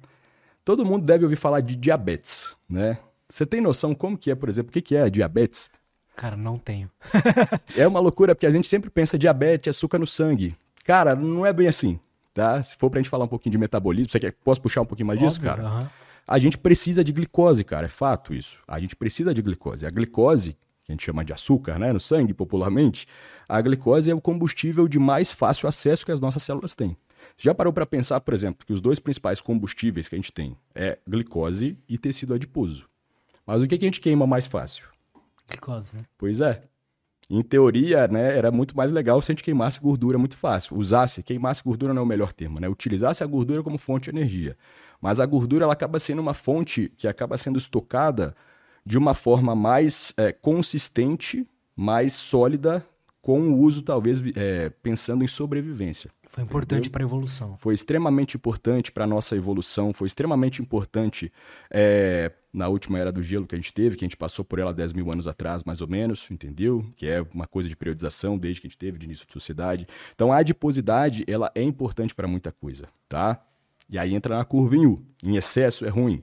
Todo mundo deve ouvir falar de diabetes, né? Você tem noção como que é, por exemplo, o que, que é diabetes? Cara, não tenho. é uma loucura, porque a gente sempre pensa diabetes, açúcar no sangue. Cara, não é bem assim, tá? Se for pra gente falar um pouquinho de metabolismo, você quer, posso puxar um pouquinho mais Óbvio, disso, cara? A gente precisa de glicose, cara, é fato isso. A gente precisa de glicose. A glicose, que a gente chama de açúcar, né, no sangue popularmente, a glicose é o combustível de mais fácil acesso que as nossas células têm. Já parou para pensar, por exemplo, que os dois principais combustíveis que a gente tem é glicose e tecido adiposo. Mas o que, que a gente queima mais fácil? Glicose, né? Pois é. Em teoria, né, era muito mais legal se a gente queimasse gordura muito fácil. Usasse, queimasse gordura não é o melhor termo, né? Utilizasse a gordura como fonte de energia. Mas a gordura ela acaba sendo uma fonte que acaba sendo estocada de uma forma mais é, consistente, mais sólida, com o uso, talvez, é, pensando em sobrevivência. Foi importante para a evolução. Foi extremamente importante para a nossa evolução, foi extremamente importante é, na última era do gelo que a gente teve, que a gente passou por ela 10 mil anos atrás, mais ou menos, entendeu? Que é uma coisa de periodização desde que a gente teve, de início de sociedade. Então a adiposidade, ela é importante para muita coisa, tá? E aí entra na curva em U. Em excesso é ruim.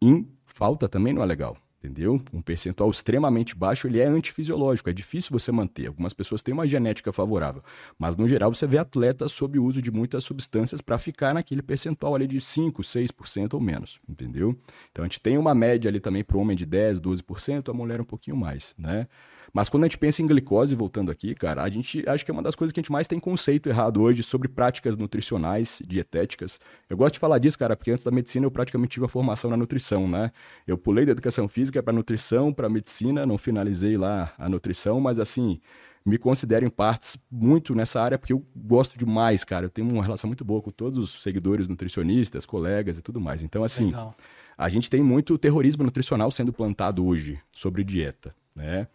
Em falta também não é legal entendeu? Um percentual extremamente baixo, ele é antifisiológico, é difícil você manter. Algumas pessoas têm uma genética favorável, mas no geral você vê atletas sob o uso de muitas substâncias para ficar naquele percentual ali de 5, 6% ou menos, entendeu? Então a gente tem uma média ali também para o homem de 10, 12%, a mulher um pouquinho mais, né? Mas quando a gente pensa em glicose, voltando aqui, cara, a gente acho que é uma das coisas que a gente mais tem conceito errado hoje sobre práticas nutricionais, dietéticas. Eu gosto de falar disso, cara, porque antes da medicina eu praticamente tive a formação na nutrição, né? Eu pulei da educação física para nutrição, para medicina, não finalizei lá a nutrição, mas assim, me considero em partes muito nessa área porque eu gosto demais, cara. Eu tenho uma relação muito boa com todos os seguidores nutricionistas, colegas e tudo mais. Então, assim, Legal. a gente tem muito terrorismo nutricional sendo plantado hoje sobre dieta, né?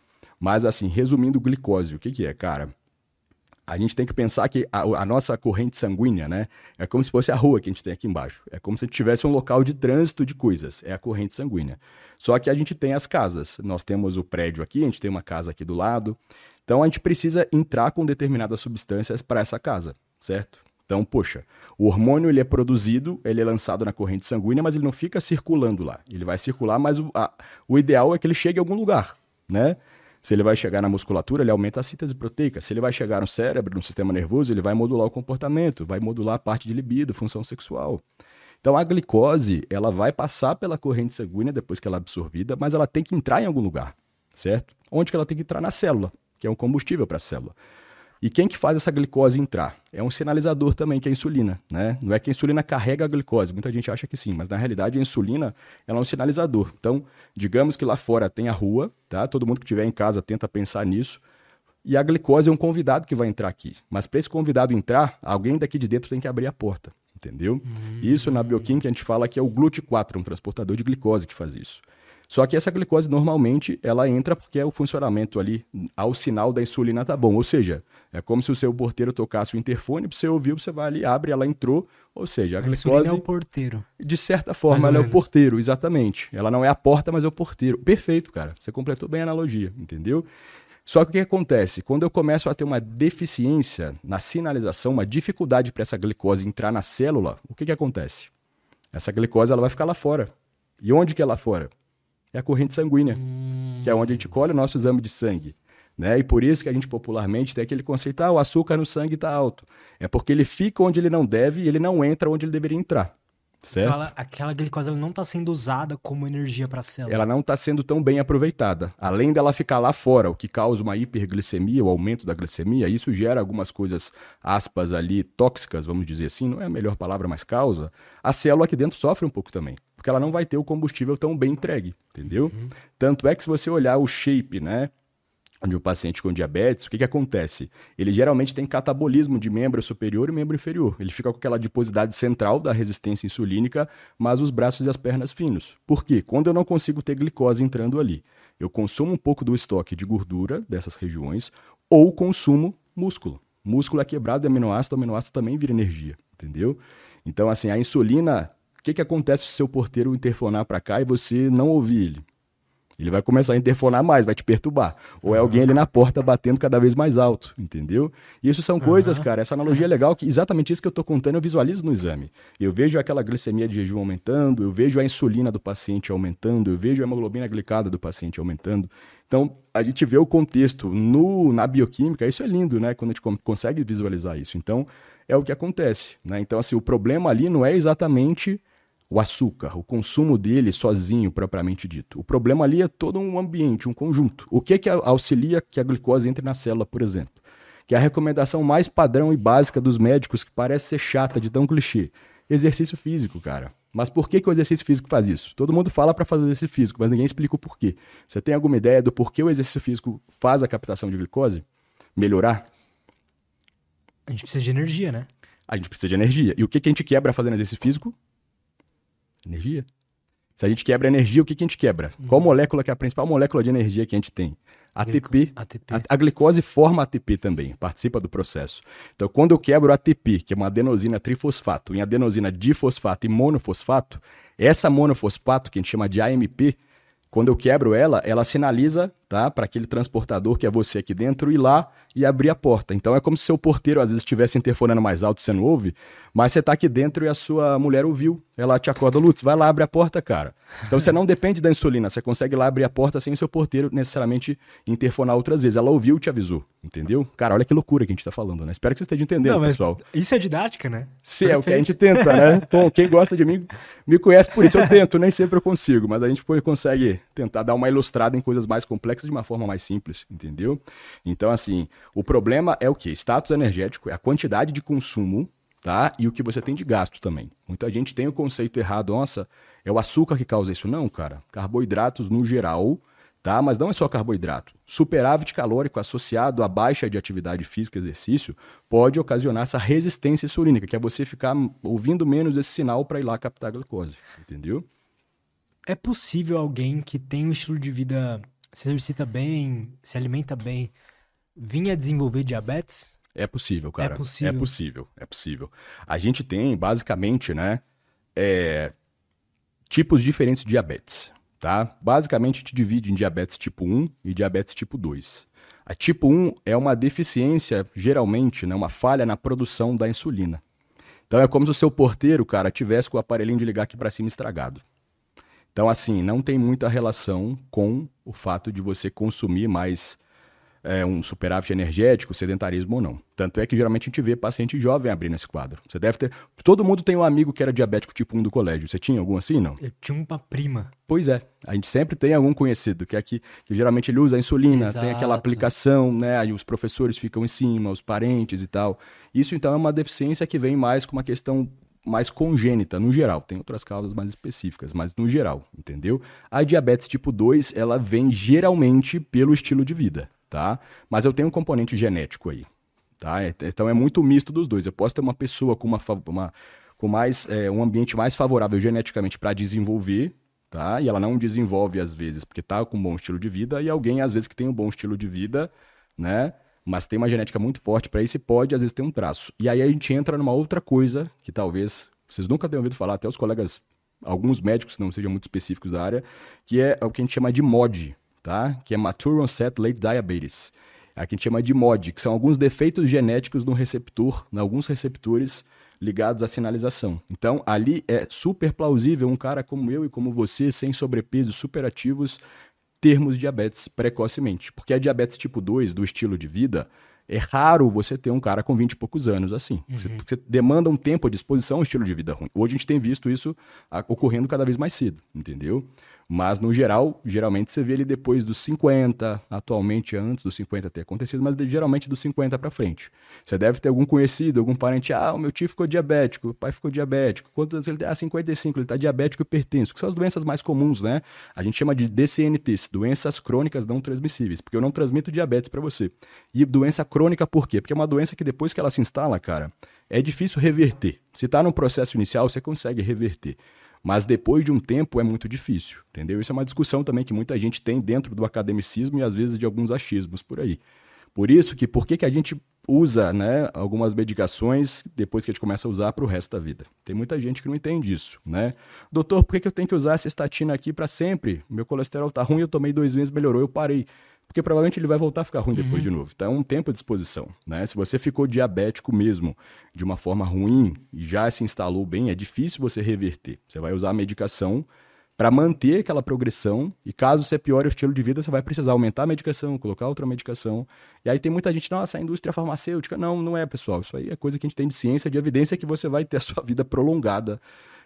Mas, assim, resumindo, glicose, o que, que é, cara? A gente tem que pensar que a, a, nossa corrente sanguínea, né? É como se fosse a rua que a gente tem aqui embaixo. É como se tivesse um local de trânsito de coisas. É a corrente sanguínea. Só que a gente tem as casas. Nós temos o prédio aqui, a gente tem uma casa aqui do lado. Então a gente precisa entrar com determinadas substâncias para essa casa, certo? Então, poxa, o hormônio ele é produzido, ele é lançado na corrente sanguínea, mas ele não fica circulando lá. Ele vai circular, mas o, a, o ideal é que ele chegue a algum lugar, né? Se ele vai chegar na musculatura, ele aumenta a síntese proteica. Se ele vai chegar no cérebro, no sistema nervoso, ele vai modular o comportamento, vai modular a parte de libido, função sexual. Então a glicose, ela vai passar pela corrente sanguínea depois que ela é absorvida, mas ela tem que entrar em algum lugar, certo? Onde que ela tem que entrar na célula, que é um combustível para a célula. E quem que faz essa glicose entrar? É um sinalizador também, que é a insulina, né? Não é que a insulina carrega a glicose, muita gente acha que sim, mas na realidade a insulina ela é um sinalizador. Então, digamos que lá fora tem a rua, tá? Todo mundo que estiver em casa tenta pensar nisso. E a glicose é um convidado que vai entrar aqui. Mas para esse convidado entrar, alguém daqui de dentro tem que abrir a porta, entendeu? Hum. Isso na bioquímica a gente fala que é o GLUT4, um transportador de glicose que faz isso. Só que essa glicose normalmente ela entra porque é o funcionamento ali ao sinal da insulina tá bom. Ou seja, é como se o seu porteiro tocasse o interfone, você ouviu, você vai ali, abre, ela entrou. Ou seja, a, a glicose. é o porteiro. De certa forma, ela menos. é o porteiro, exatamente. Ela não é a porta, mas é o porteiro. Perfeito, cara. Você completou bem a analogia, entendeu? Só que o que acontece? Quando eu começo a ter uma deficiência na sinalização, uma dificuldade para essa glicose entrar na célula, o que, que acontece? Essa glicose ela vai ficar lá fora. E onde que é lá fora? É a corrente sanguínea, hum. que é onde a gente colhe o nosso exame de sangue. Né? E por isso que a gente popularmente tem aquele conceito, ah, o açúcar no sangue está alto. É porque ele fica onde ele não deve e ele não entra onde ele deveria entrar. Certo? Então ela, aquela glicose ela não está sendo usada como energia para a célula. Ela não está sendo tão bem aproveitada. Além dela ficar lá fora, o que causa uma hiperglicemia, o aumento da glicemia, isso gera algumas coisas, aspas ali, tóxicas, vamos dizer assim, não é a melhor palavra, mas causa. A célula aqui dentro sofre um pouco também porque ela não vai ter o combustível tão bem entregue, entendeu? Uhum. Tanto é que se você olhar o shape, né, de um paciente com diabetes, o que, que acontece? Ele geralmente tem catabolismo de membro superior e membro inferior. Ele fica com aquela adiposidade central da resistência insulínica, mas os braços e as pernas finos. Por quê? Quando eu não consigo ter glicose entrando ali, eu consumo um pouco do estoque de gordura dessas regiões ou consumo músculo. Músculo é quebrado de aminoácido, aminoácido também vira energia, entendeu? Então, assim, a insulina o que, que acontece se o seu porteiro interfonar para cá e você não ouvir ele? Ele vai começar a interfonar mais, vai te perturbar. Ou é alguém ali na porta batendo cada vez mais alto, entendeu? E isso são coisas, uhum. cara, essa analogia é legal, que exatamente isso que eu estou contando eu visualizo no exame. Eu vejo aquela glicemia de jejum aumentando, eu vejo a insulina do paciente aumentando, eu vejo a hemoglobina glicada do paciente aumentando. Então, a gente vê o contexto no, na bioquímica, isso é lindo, né? Quando a gente consegue visualizar isso. Então, é o que acontece, né? Então, assim, o problema ali não é exatamente o açúcar, o consumo dele sozinho, propriamente dito. O problema ali é todo um ambiente, um conjunto. O que, que auxilia que a glicose entre na célula, por exemplo? Que é a recomendação mais padrão e básica dos médicos, que parece ser chata de tão clichê. Exercício físico, cara. Mas por que, que o exercício físico faz isso? Todo mundo fala para fazer exercício físico, mas ninguém explica o porquê. Você tem alguma ideia do porquê o exercício físico faz a captação de glicose? Melhorar? A gente precisa de energia, né? A gente precisa de energia. E o que, que a gente quebra fazendo exercício físico? Energia. Se a gente quebra energia, o que, que a gente quebra? Uhum. Qual molécula que é a principal molécula de energia que a gente tem? ATP. ATP. A, a, glicose forma ATP também, participa do processo. Então, quando eu quebro ATP, que é uma adenosina trifosfato, em adenosina difosfato e monofosfato, essa monofosfato, que a gente chama de AMP, quando eu quebro ela, ela sinaliza tá, para aquele transportador que é você aqui dentro ir lá e abrir a porta. Então é como se seu porteiro às vezes estivesse interfonando mais alto, você não ouve, mas você está aqui dentro e a sua mulher ouviu. Ela te acorda, Lutz, vai lá, abre a porta, cara. Então você não depende da insulina, você consegue lá abrir a porta sem o seu porteiro necessariamente interfonar outras vezes. Ela ouviu e te avisou, entendeu? Cara, olha que loucura que a gente está falando, né? Espero que você esteja entendendo, não, pessoal. Isso é didática, né? Sim, é o que a gente tenta, né? [LAUGHS] Bom, quem gosta de mim me conhece por isso. Eu tento, nem sempre eu consigo, mas a gente consegue tentar dar uma ilustrada em coisas mais complexas de uma forma mais simples, entendeu? Então, assim, o problema é o que? Status energético, é a quantidade de consumo, tá? E o que você tem de gasto também. Muita gente tem o conceito errado, nossa, é o açúcar que causa isso. Não, cara. Carboidratos no geral, tá? Mas não é só carboidrato. Superávit calórico associado à baixa de atividade física, exercício, pode ocasionar essa resistência insulínica, que é você ficar ouvindo menos esse sinal para ir lá captar a glicose, entendeu? É possível alguém que tem um estilo de vida se exercita bem, se alimenta bem, vinha desenvolver diabetes? É possível, cara. É possível. É possível, é possível. A gente tem, basicamente, né, é, tipos diferentes de diabetes, tá? Basicamente, a gente divide em diabetes tipo 1 e diabetes tipo 2. A tipo 1 é uma deficiência, geralmente, né, uma falha na produção da insulina. Então é como se o seu porteiro, cara, tivesse com o aparelhinho de ligar aqui para cima estragado. Então, assim, não tem muita relação com o fato de você consumir mais é, um superávit energético, sedentarismo ou não. Tanto é que geralmente a gente vê paciente jovem abrindo esse quadro. Você deve ter. Todo mundo tem um amigo que era diabético tipo 1 do colégio. Você tinha algum assim, não? Eu tinha uma prima. Pois é. A gente sempre tem algum conhecido que aqui, que geralmente ele usa a insulina, Exato. tem aquela aplicação, né? Aí os professores ficam em cima, os parentes e tal. Isso então é uma deficiência que vem mais com uma questão mais congênita, no geral. Tem outras causas mais específicas, mas no geral, entendeu? A diabetes tipo 2, ela vem geralmente pelo estilo de vida, tá? Mas eu tenho um componente genético aí, tá? É, então é muito misto dos dois. Eu posso ter uma pessoa com uma, uma com mais é, um ambiente mais favorável geneticamente para desenvolver, tá? E ela não desenvolve às vezes porque tá com um bom estilo de vida e alguém às vezes que tem um bom estilo de vida, né? Mas tem uma genética muito forte para isso e pode, às vezes, ter um traço. E aí a gente entra numa outra coisa que talvez vocês nunca tenham ouvido falar, até os colegas, alguns médicos, não sejam muito específicos da área, que é o que a gente chama de MOD, tá? Que é Mature Onset Late Diabetes. É o que a gente chama de MOD, que são alguns defeitos genéticos no receptor, em alguns receptores ligados à sinalização. Então, ali é super plausível um cara como eu e como você, sem sobrepeso, superativos, termos diabetes precocemente. Porque a diabetes tipo 2, do estilo de vida, é raro você ter um cara com 20 e poucos anos assim. Uhum. Você, você, demanda um tempo à disposição, um estilo de vida ruim. Hoje a gente tem visto isso ocorrendo cada vez mais cedo, entendeu? Mas, no geral, geralmente você vê ele depois dos 50, atualmente antes dos 50 ter acontecido, mas geralmente dos 50 para frente. Você deve ter algum conhecido, algum parente, ah, o meu tio ficou diabético, o pai ficou diabético. Quantos anos ele tem? Ah, 55, ele está diabético e hipertenso, que são as doenças mais comuns, né? A gente chama de DCNTs, doenças crônicas não transmissíveis, porque eu não transmito diabetes para você. E doença crônica por quê? Porque é uma doença que depois que ela se instala, cara, é difícil reverter. Se está no processo inicial, você consegue reverter. Mas depois de um tempo é muito difícil, entendeu? Isso é uma discussão também que muita gente tem dentro do academicismo e às vezes de alguns achismos por aí. Por isso que por que, que a gente usa né, algumas medicações depois que a gente começa a usar para o resto da vida? Tem muita gente que não entende isso, né? Doutor, por que, que eu tenho que usar essa estatina aqui para sempre? Meu colesterol tá ruim, eu tomei dois meses, melhorou, eu parei porque provavelmente ele vai voltar a ficar ruim depois uhum. de novo. Então é um tempo à disposição. Né? Se você ficou diabético mesmo de uma forma ruim e já se instalou bem, é difícil você reverter. Você vai usar a medicação para manter aquela progressão e caso você piore o estilo de vida, você vai precisar aumentar a medicação, colocar outra medicação. E aí tem muita gente, nossa, a indústria farmacêutica. Não, não é, pessoal. Isso aí é coisa que a gente tem de ciência, de evidência que você vai ter a sua [LAUGHS] vida prolongada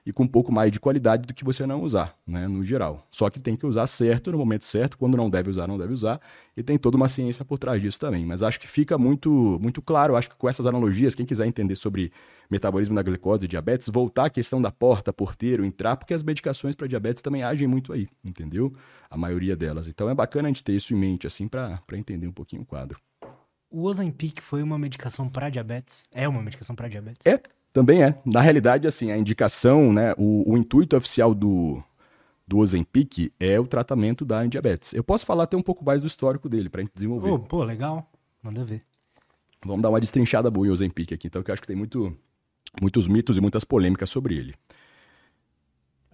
e com um pouco mais de qualidade do que você não usar, né, no geral. Só que tem que usar certo, no momento certo, quando não deve usar, não deve usar, e tem toda uma ciência por trás disso também. Mas acho que fica muito, muito claro, acho que com essas analogias, quem quiser entender sobre metabolismo da glicose e diabetes, voltar à questão da porta, porteiro, entrar, porque as medicações para diabetes também agem muito aí, entendeu? A maioria delas. Então é bacana a gente ter isso em mente, assim, para entender um pouquinho o quadro. O Ozempic foi uma medicação para diabetes? É uma medicação para diabetes? É, também é. Na realidade, assim, a indicação, né, o, o intuito oficial do, do Ozempic é o tratamento da diabetes. Eu posso falar até um pouco mais do histórico dele para gente desenvolver. Oh, pô, legal. Manda ver. Vamos dar uma destrinchada boa em Ozempic aqui, então, que eu acho que tem muito, muitos mitos e muitas polêmicas sobre ele.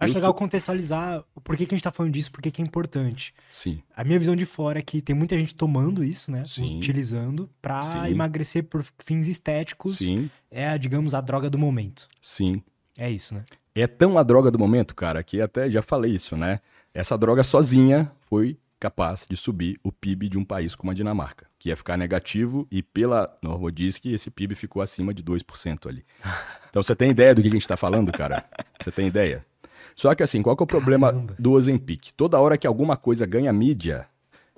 Acho eu legal contextualizar por que, que a gente tá falando disso, por que, que é importante. Sim. A minha visão de fora é que tem muita gente tomando isso, né? Sim. Utilizando para emagrecer por fins estéticos. Sim. É, digamos, a droga do momento. Sim. É isso, né? É tão a droga do momento, cara, que até já falei isso, né? Essa droga sozinha foi capaz de subir o PIB de um país como a Dinamarca, que ia ficar negativo e pela Norvodisk esse PIB ficou acima de 2% ali. [LAUGHS] Então você tem ideia do que a gente está falando, cara? Você tem ideia? Só que assim, qual que é o problema Caramba. do Ozempic? Toda hora que alguma coisa ganha mídia,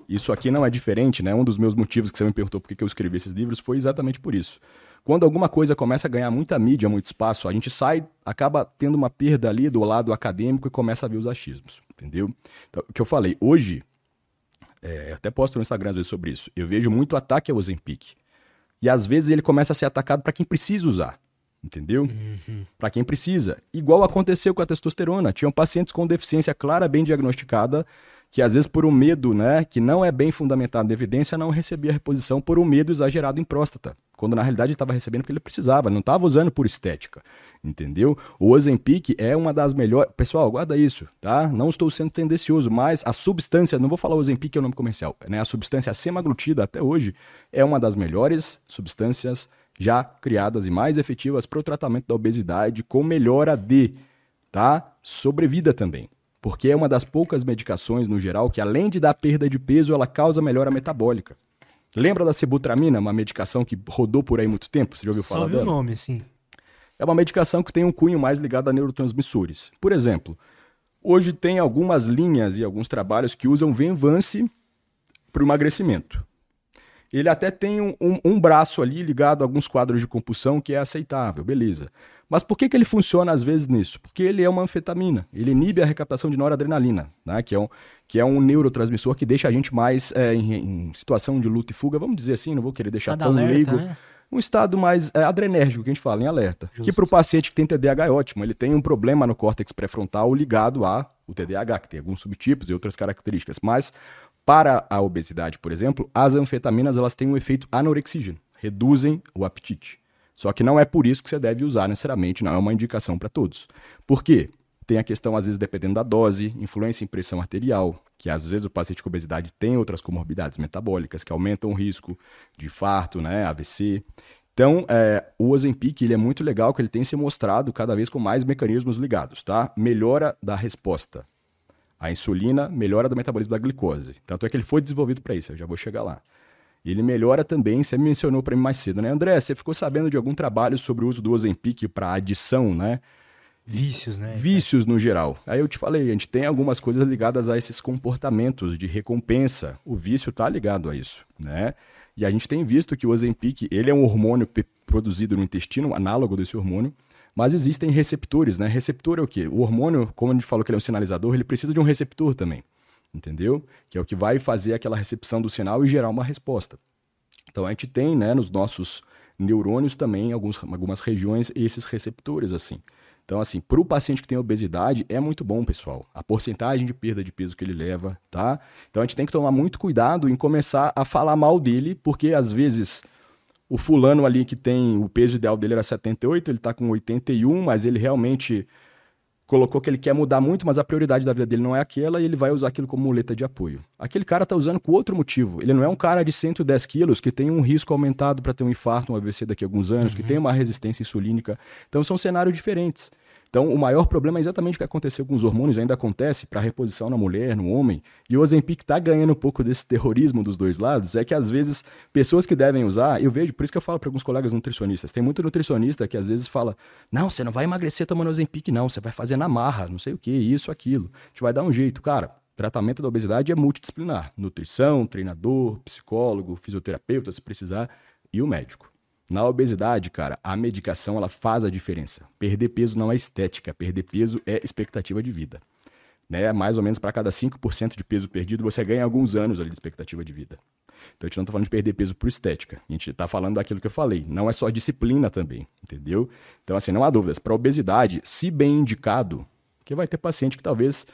isso aqui não é diferente, né? Um dos meus motivos que você me perguntou por que eu escrevi esses livros foi exatamente por isso. Quando alguma coisa começa a ganhar muita mídia, muito espaço, a gente sai, acaba tendo uma perda ali do lado acadêmico e começa a ver os achismos, entendeu? Então, o que eu falei, hoje, é, até posto no Instagram às vezes sobre isso, eu vejo muito ataque ao Ozempic. E às vezes ele começa a ser atacado para quem precisa usar entendeu? Uhum. Para quem precisa. Igual aconteceu com a testosterona. Tinham pacientes com deficiência clara, bem diagnosticada, que às vezes por um medo, né, que não é bem fundamentado em evidência, não recebia reposição por um medo exagerado em próstata. Quando na realidade estava recebendo porque ele precisava, não estava usando por estética, entendeu? O Ozempic é uma das melhores... Pessoal, guarda isso, tá? Não estou sendo tendencioso, mas a substância, não vou falar Ozempic é o nome comercial, né? A substância semaglutida até hoje é uma das melhores substâncias já criadas e mais efetivas para o tratamento da obesidade com melhora de tá? sobrevida também. Porque é uma das poucas medicações, no geral, que além de dar perda de peso, ela causa melhora metabólica. Lembra da sibutramina, uma medicação que rodou por aí muito tempo? Você já ouviu Só falar dela? o nome, sim. É uma medicação que tem um cunho mais ligado a neurotransmissores. Por exemplo, hoje tem algumas linhas e alguns trabalhos que usam Venvance para o emagrecimento. Ele até tem um, um, um, braço ali ligado a alguns quadros de compulsão que é aceitável, beleza. Mas por que, que ele funciona às vezes nisso? Porque ele é uma anfetamina, ele inibe a recaptação de noradrenalina, né? que, é um, que é um neurotransmissor que deixa a gente mais é, em, em, situação de luta e fuga, vamos dizer assim, não vou querer deixar Estado tão alerta, leigo. Né? Um estado mais é, adrenérgico, que a gente fala, em alerta. Justo. Que para o paciente que tem TDAH é ótimo, ele tem um problema no córtex pré-frontal ligado ao TDAH, que tem alguns subtipos e outras características. Mas para a obesidade, por exemplo, as anfetaminas elas têm um efeito anorexígeno, reduzem o apetite. Só que não é por isso que você deve usar necessariamente, não é uma indicação para todos. Por quê? Tem a questão, às vezes, dependendo da dose, influência em pressão arterial, que às vezes o paciente com obesidade tem outras comorbidades metabólicas que aumentam o risco de infarto, né, AVC. Então, é, o Ozempic ele é muito legal que ele tem se mostrado cada vez com mais mecanismos ligados, tá? Melhora da resposta a insulina melhora do metabolismo da glicose. Tanto é que ele foi desenvolvido para isso, eu já vou chegar lá. E ele melhora também, você mencionou para mim mais cedo, né? André, você ficou sabendo de algum trabalho sobre o uso do Ozempic para adição, né? Vícios, né? Vícios no geral. Aí eu te falei, a gente tem algumas coisas ligadas a esses comportamentos de recompensa. O vício está ligado a isso, né? E a gente tem visto que o Ozempic, ele é um hormônio produzido no intestino, análogo desse hormônio, mas existem receptores, né? Receptor é o quê? O hormônio, como a gente falou que ele é um sinalizador, ele precisa de um receptor também, entendeu? Que é o que vai fazer aquela recepção do sinal e gerar uma resposta. Então a gente tem, né, nos nossos neurônios também, alguns, algumas regiões, esses receptores, assim. Então, assim, para o paciente que tem obesidade, é muito bom, pessoal. A porcentagem de perda de peso que ele leva, tá? Então, a gente tem que tomar muito cuidado em começar a falar mal dele, porque às vezes o fulano ali que tem o peso ideal dele era 78, ele está com 81, mas ele realmente colocou que ele quer mudar muito, mas a prioridade da vida dele não é aquela e ele vai usar aquilo como muleta de apoio. Aquele cara está usando com outro motivo. Ele não é um cara de 110 quilos que tem um risco aumentado para ter um infarto, um AVC daqui a alguns anos, uhum. que tem uma resistência insulínica. Então são cenários diferentes. Então, o maior problema é exatamente o que aconteceu com os hormônios, ainda acontece para reposição na mulher, no homem. E o Ozempic está ganhando um pouco desse terrorismo dos dois lados. É que às vezes pessoas que devem usar, eu vejo, por isso que eu falo para alguns colegas nutricionistas. Tem muito nutricionista que às vezes fala: "Não, você não vai emagrecer tomando Ozempic não, você vai fazer na marra, não sei o que, isso, aquilo. A gente vai dar um jeito, cara. Tratamento da obesidade é multidisciplinar: nutrição, treinador, psicólogo, fisioterapeuta, se precisar, e o médico. Na obesidade, cara, a medicação ela faz a diferença. Perder peso não é estética, perder peso é expectativa de vida. Né? Mais ou menos para cada 5% de peso perdido, você ganha alguns anos ali de expectativa de vida. Então a gente não está falando de perder peso por estética. A gente está falando daquilo que eu falei. Não é só disciplina também, entendeu? Então, assim, não há dúvidas. Para obesidade, se bem indicado, que vai ter paciente que talvez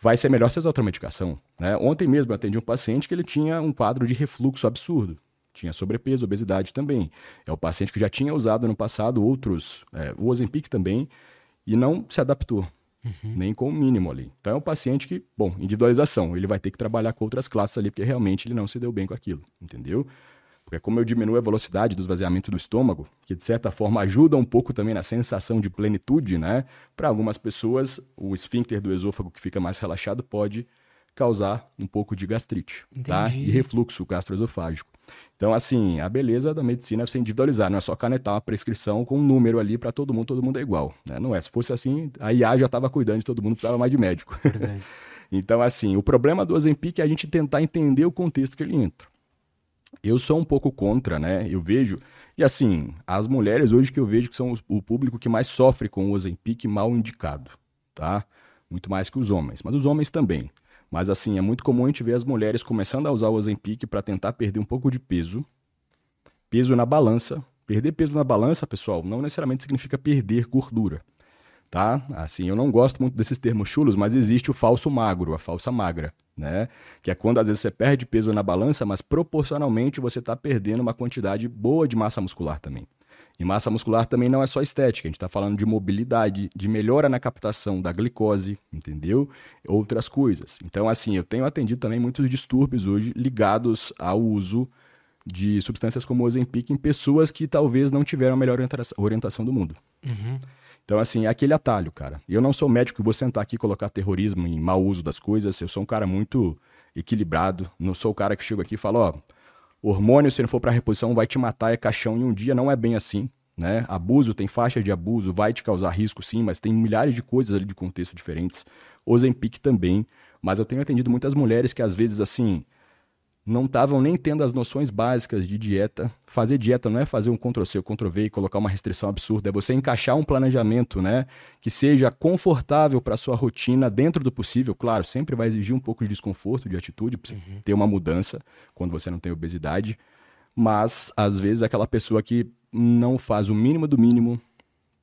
vai ser melhor você usar outra medicação. Né? Ontem mesmo eu atendi um paciente que ele tinha um quadro de refluxo absurdo. Tinha sobrepeso, obesidade também. É o paciente que já tinha usado no passado outros, é, o Ozempic também, e não se adaptou, uhum. nem com o mínimo ali. Então é um paciente que, bom, individualização, ele vai ter que trabalhar com outras classes ali, porque realmente ele não se deu bem com aquilo, entendeu? Porque como eu diminuo a velocidade do esvaziamento do estômago, que de certa forma ajuda um pouco também na sensação de plenitude, né? Para algumas pessoas, o esfíncter do esôfago que fica mais relaxado pode causar um pouco de gastrite, tá? Entendi. tá? E refluxo gastroesofágico. Então, assim, a beleza da medicina é você individualizar, não é só canetar uma prescrição com um número ali para todo mundo, todo mundo é igual. Né? Não é. Se fosse assim, a IA já estava cuidando de todo mundo, precisava mais de médico. [LAUGHS] então, assim, o problema do Ozempic é a gente tentar entender o contexto que ele entra. Eu sou um pouco contra, né? Eu vejo. E assim, as mulheres hoje que eu vejo que são o público que mais sofre com o Ozempic mal indicado, tá? Muito mais que os homens. Mas os homens também. Mas assim, é muito comum a gente ver as mulheres começando a usar o Ozempic para tentar perder um pouco de peso. Peso na balança. Perder peso na balança, pessoal, não necessariamente significa perder gordura. Tá? Assim, eu não gosto muito desses termos chulos, mas existe o falso magro, a falsa magra, né? Que é quando às vezes você perde peso na balança, mas proporcionalmente você está perdendo uma quantidade boa de massa muscular também. E massa muscular também não é só estética, a gente está falando de mobilidade, de melhora na captação da glicose, entendeu? Outras coisas. Então, assim, eu tenho atendido também muitos distúrbios hoje ligados ao uso de substâncias como o Ozempic em pessoas que talvez não tiveram a melhor orientação do mundo. Uhum. Então, assim, é aquele atalho, cara. Eu não sou médico que vou sentar aqui e colocar terrorismo em mau uso das coisas. Eu sou um cara muito equilibrado. Não sou o cara que chega aqui e fala, ó, hormônio, se não for para reposição, vai te matar, é caixão em um dia. Não é bem assim. Né? Abuso, tem faixa de abuso, vai te causar risco sim, mas tem milhares de coisas ali de contexto diferentes. Ozempic também, mas eu tenho atendido muitas mulheres que às vezes assim não estavam nem tendo as noções básicas de dieta. Fazer dieta não é fazer um Ctrl-C, Ctrl-V e colocar uma restrição absurda, é você encaixar um planejamento, né, que seja confortável para sua rotina dentro do possível. Claro, sempre vai exigir um pouco de desconforto, de atitude, para uhum. ter uma mudança quando você não tem obesidade, mas às vezes aquela pessoa que não faz o mínimo do mínimo,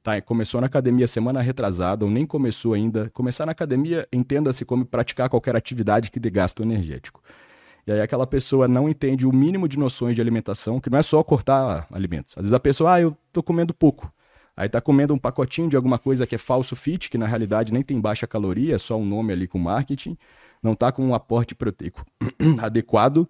tá? Começou na academia semana retrasada ou nem começou ainda. Começar na academia, entenda-se como praticar qualquer atividade que dê gasto energético. E aí aquela pessoa não entende o mínimo de noções de alimentação, que não é só cortar alimentos. Às vezes a pessoa, ah, eu tô comendo pouco. Aí tá comendo um pacotinho de alguma coisa que é falso fit, que na realidade nem tem baixa caloria, é só um nome ali com marketing. Não tá com um aporte proteico [CLEARS THROAT] adequado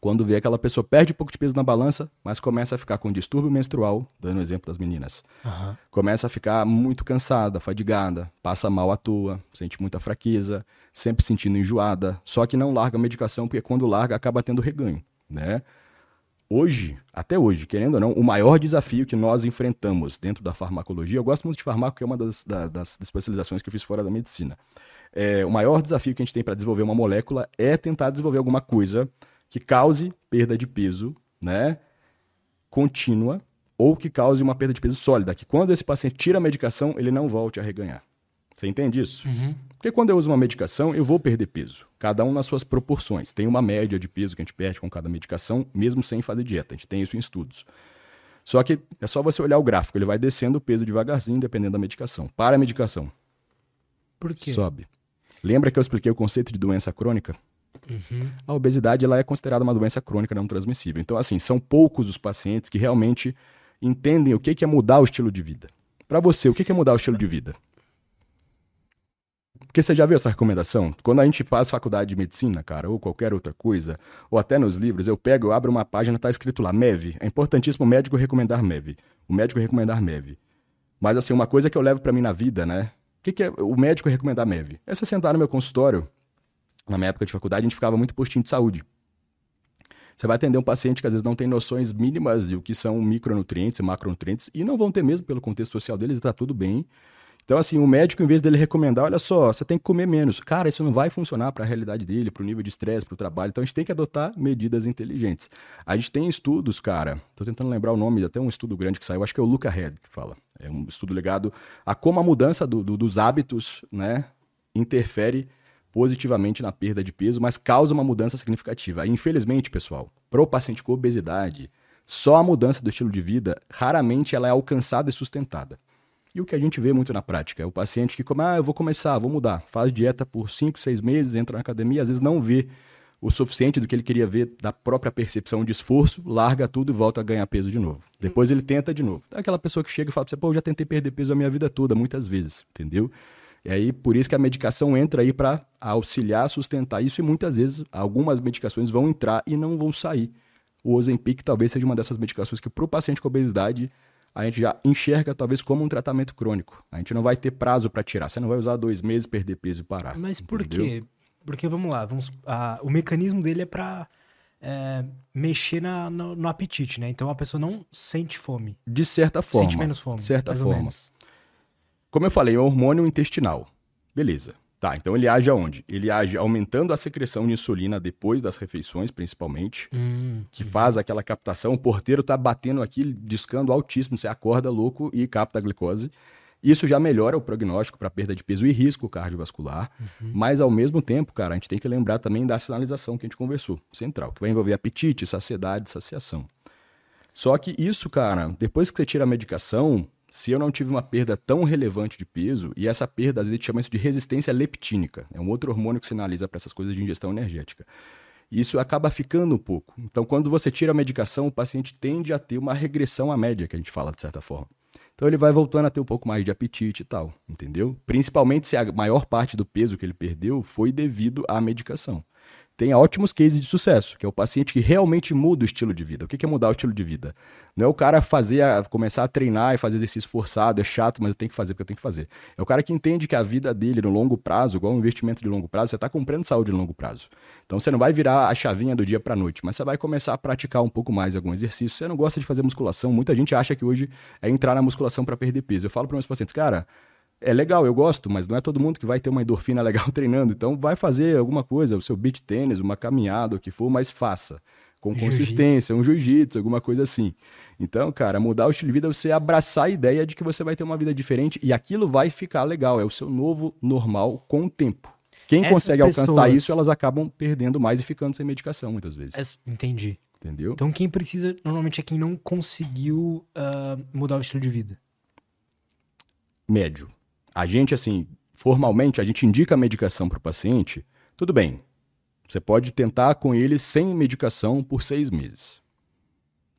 quando vê aquela pessoa perde um pouco de peso na balança, mas começa a ficar com distúrbio menstrual, dando o exemplo das meninas. Uhum. Começa a ficar muito cansada, fadigada, passa mal à toa, sente muita fraqueza, sempre sentindo enjoada, só que não larga a medicação, porque quando larga acaba tendo reganho, né? Hoje, até hoje, querendo ou não, o maior desafio que nós enfrentamos dentro da farmacologia, eu gosto muito de farmaco, que é uma das, das, das especializações que eu fiz fora da medicina. É, o maior desafio que a gente tem para desenvolver uma molécula é tentar desenvolver alguma coisa que cause perda de peso, né, contínua, ou que cause uma perda de peso sólida, que quando esse paciente tira a medicação, ele não volte a reganhar. Você entende isso? Uhum. Porque quando eu uso uma medicação, eu vou perder peso, cada um nas suas proporções. Tem uma média de peso que a gente perde com cada medicação, mesmo sem fazer dieta. A gente tem isso em estudos. Só que é só você olhar o gráfico, ele vai descendo o peso devagarzinho, dependendo da medicação. Para a medicação. Por quê? Sobe. Lembra que eu expliquei o conceito de doença crônica? Uhum. A obesidade ela é considerada uma doença crônica não transmissível. Então, assim, são poucos os pacientes que realmente entendem o que é mudar o estilo de vida. Para você, o que é mudar o estilo de vida? Porque você já viu essa recomendação? Quando a gente faz faculdade de medicina, cara, ou qualquer outra coisa, ou até nos livros, eu pego, eu abro uma página, tá escrito lá, MEV. É importantíssimo o médico recomendar MEV. O médico recomendar MEV. Mas assim, uma coisa que eu levo para mim na vida, né? O que, que é o médico recomendar MEV? É você sentar no meu consultório, na minha época de faculdade, a gente ficava muito postinho de saúde. Você vai atender um paciente que às vezes não tem noções mínimas de o que são micronutrientes e macronutrientes, e não vão ter mesmo pelo contexto social deles, está tudo bem. Então, assim, o médico, em vez dele recomendar, olha só, você tem que comer menos. Cara, isso não vai funcionar para a realidade dele, para o nível de estresse, para o trabalho. Então, a gente tem que adotar medidas inteligentes. A gente tem estudos, cara, estou tentando lembrar o nome, até um estudo grande que saiu, acho que é o Luca Head que fala. É um estudo ligado a como a mudança do, do, dos hábitos, né, interfere positivamente na perda de peso, mas causa uma mudança significativa. Infelizmente, pessoal, para o paciente com obesidade, só a mudança do estilo de vida, raramente ela é alcançada e sustentada. E o que a gente vê muito na prática é o paciente que come, ah, eu vou começar, vou mudar, faz dieta por 5, 6 meses, entra na academia, às vezes não vê o suficiente do que ele queria ver da própria percepção de esforço, larga tudo e volta a ganhar peso de novo. Depois ele tenta de novo. É aquela pessoa que chega e fala pra você, pô, eu já tentei perder peso a minha vida toda, muitas vezes, entendeu? E aí, por isso que a medicação entra aí para auxiliar, sustentar isso, e muitas vezes algumas medicações vão entrar e não vão sair. O Ozempic talvez seja uma dessas medicações que para o paciente com obesidade a gente já enxerga talvez como um tratamento crônico. A gente não vai ter prazo para tirar. Você não vai usar dois meses, perder peso e parar. Mas por entendeu? quê? Porque, vamos lá, vamos, o mecanismo dele é para é, mexer na, no, no, apetite, né? Então a pessoa não sente fome. De certa forma. Sente menos fome. De certa forma. Como eu falei, é um hormônio intestinal. Beleza. Tá, então ele age aonde? Ele age aumentando a secreção de insulina depois das refeições, principalmente, hum, que hum. faz aquela captação. O porteiro tá batendo aqui, discando altíssimo, você acorda louco e capta a glicose. Isso já melhora o prognóstico para perda de peso e risco cardiovascular, uhum. mas ao mesmo tempo, cara, a gente tem que lembrar também da sinalização que a gente conversou, central, que vai envolver apetite, saciedade, saciação. Só que isso, cara, depois que você tira a medicação, se eu não tive uma perda tão relevante de peso, e essa perda, às vezes, chama isso de resistência leptínica, é um outro hormônio que sinaliza para essas coisas de ingestão energética. Isso acaba ficando um pouco. Então, quando você tira a medicação, o paciente tende a ter uma regressão à média, que a gente fala de certa forma. Então ele vai voltando a ter um pouco mais de apetite e tal, entendeu? Principalmente se a maior parte do peso que ele perdeu foi devido à medicação tem ótimos cases de sucesso, que é o paciente que realmente muda o estilo de vida. O que é mudar o estilo de vida? Não é o cara fazer, começar a treinar e fazer exercício forçado, é chato, mas eu tenho que fazer porque eu tenho que fazer. É o cara que entende que a vida dele no longo prazo, igual um investimento de longo prazo, você está comprando saúde no longo prazo. Então você não vai virar a chavinha do dia para noite, mas você vai começar a praticar um pouco mais algum exercício. Você não gosta de fazer musculação, muita gente acha que hoje é entrar na musculação para perder peso. Eu falo para meus pacientes, cara, é legal, eu gosto, mas não é todo mundo que vai ter uma endorfina [LAUGHS] legal treinando. Então vai fazer alguma coisa, o seu beat tênis, uma caminhada, o que for, mas faça. Com consistência, um jiu-jitsu, alguma coisa assim. Então, cara, mudar o estilo de vida é você abraçar a ideia de que você vai ter uma vida diferente e aquilo vai ficar legal. É o seu novo normal com o tempo. Quem Essas consegue pessoas... alcançar isso, elas acabam perdendo mais e ficando sem medicação, muitas vezes. Entendi. Entendeu? Então, quem precisa, normalmente, é quem não conseguiu uh, mudar o estilo de vida. Médio a gente, assim, formalmente, a gente indica a medicação para o paciente, tudo bem. Você pode tentar com ele sem medicação por seis meses.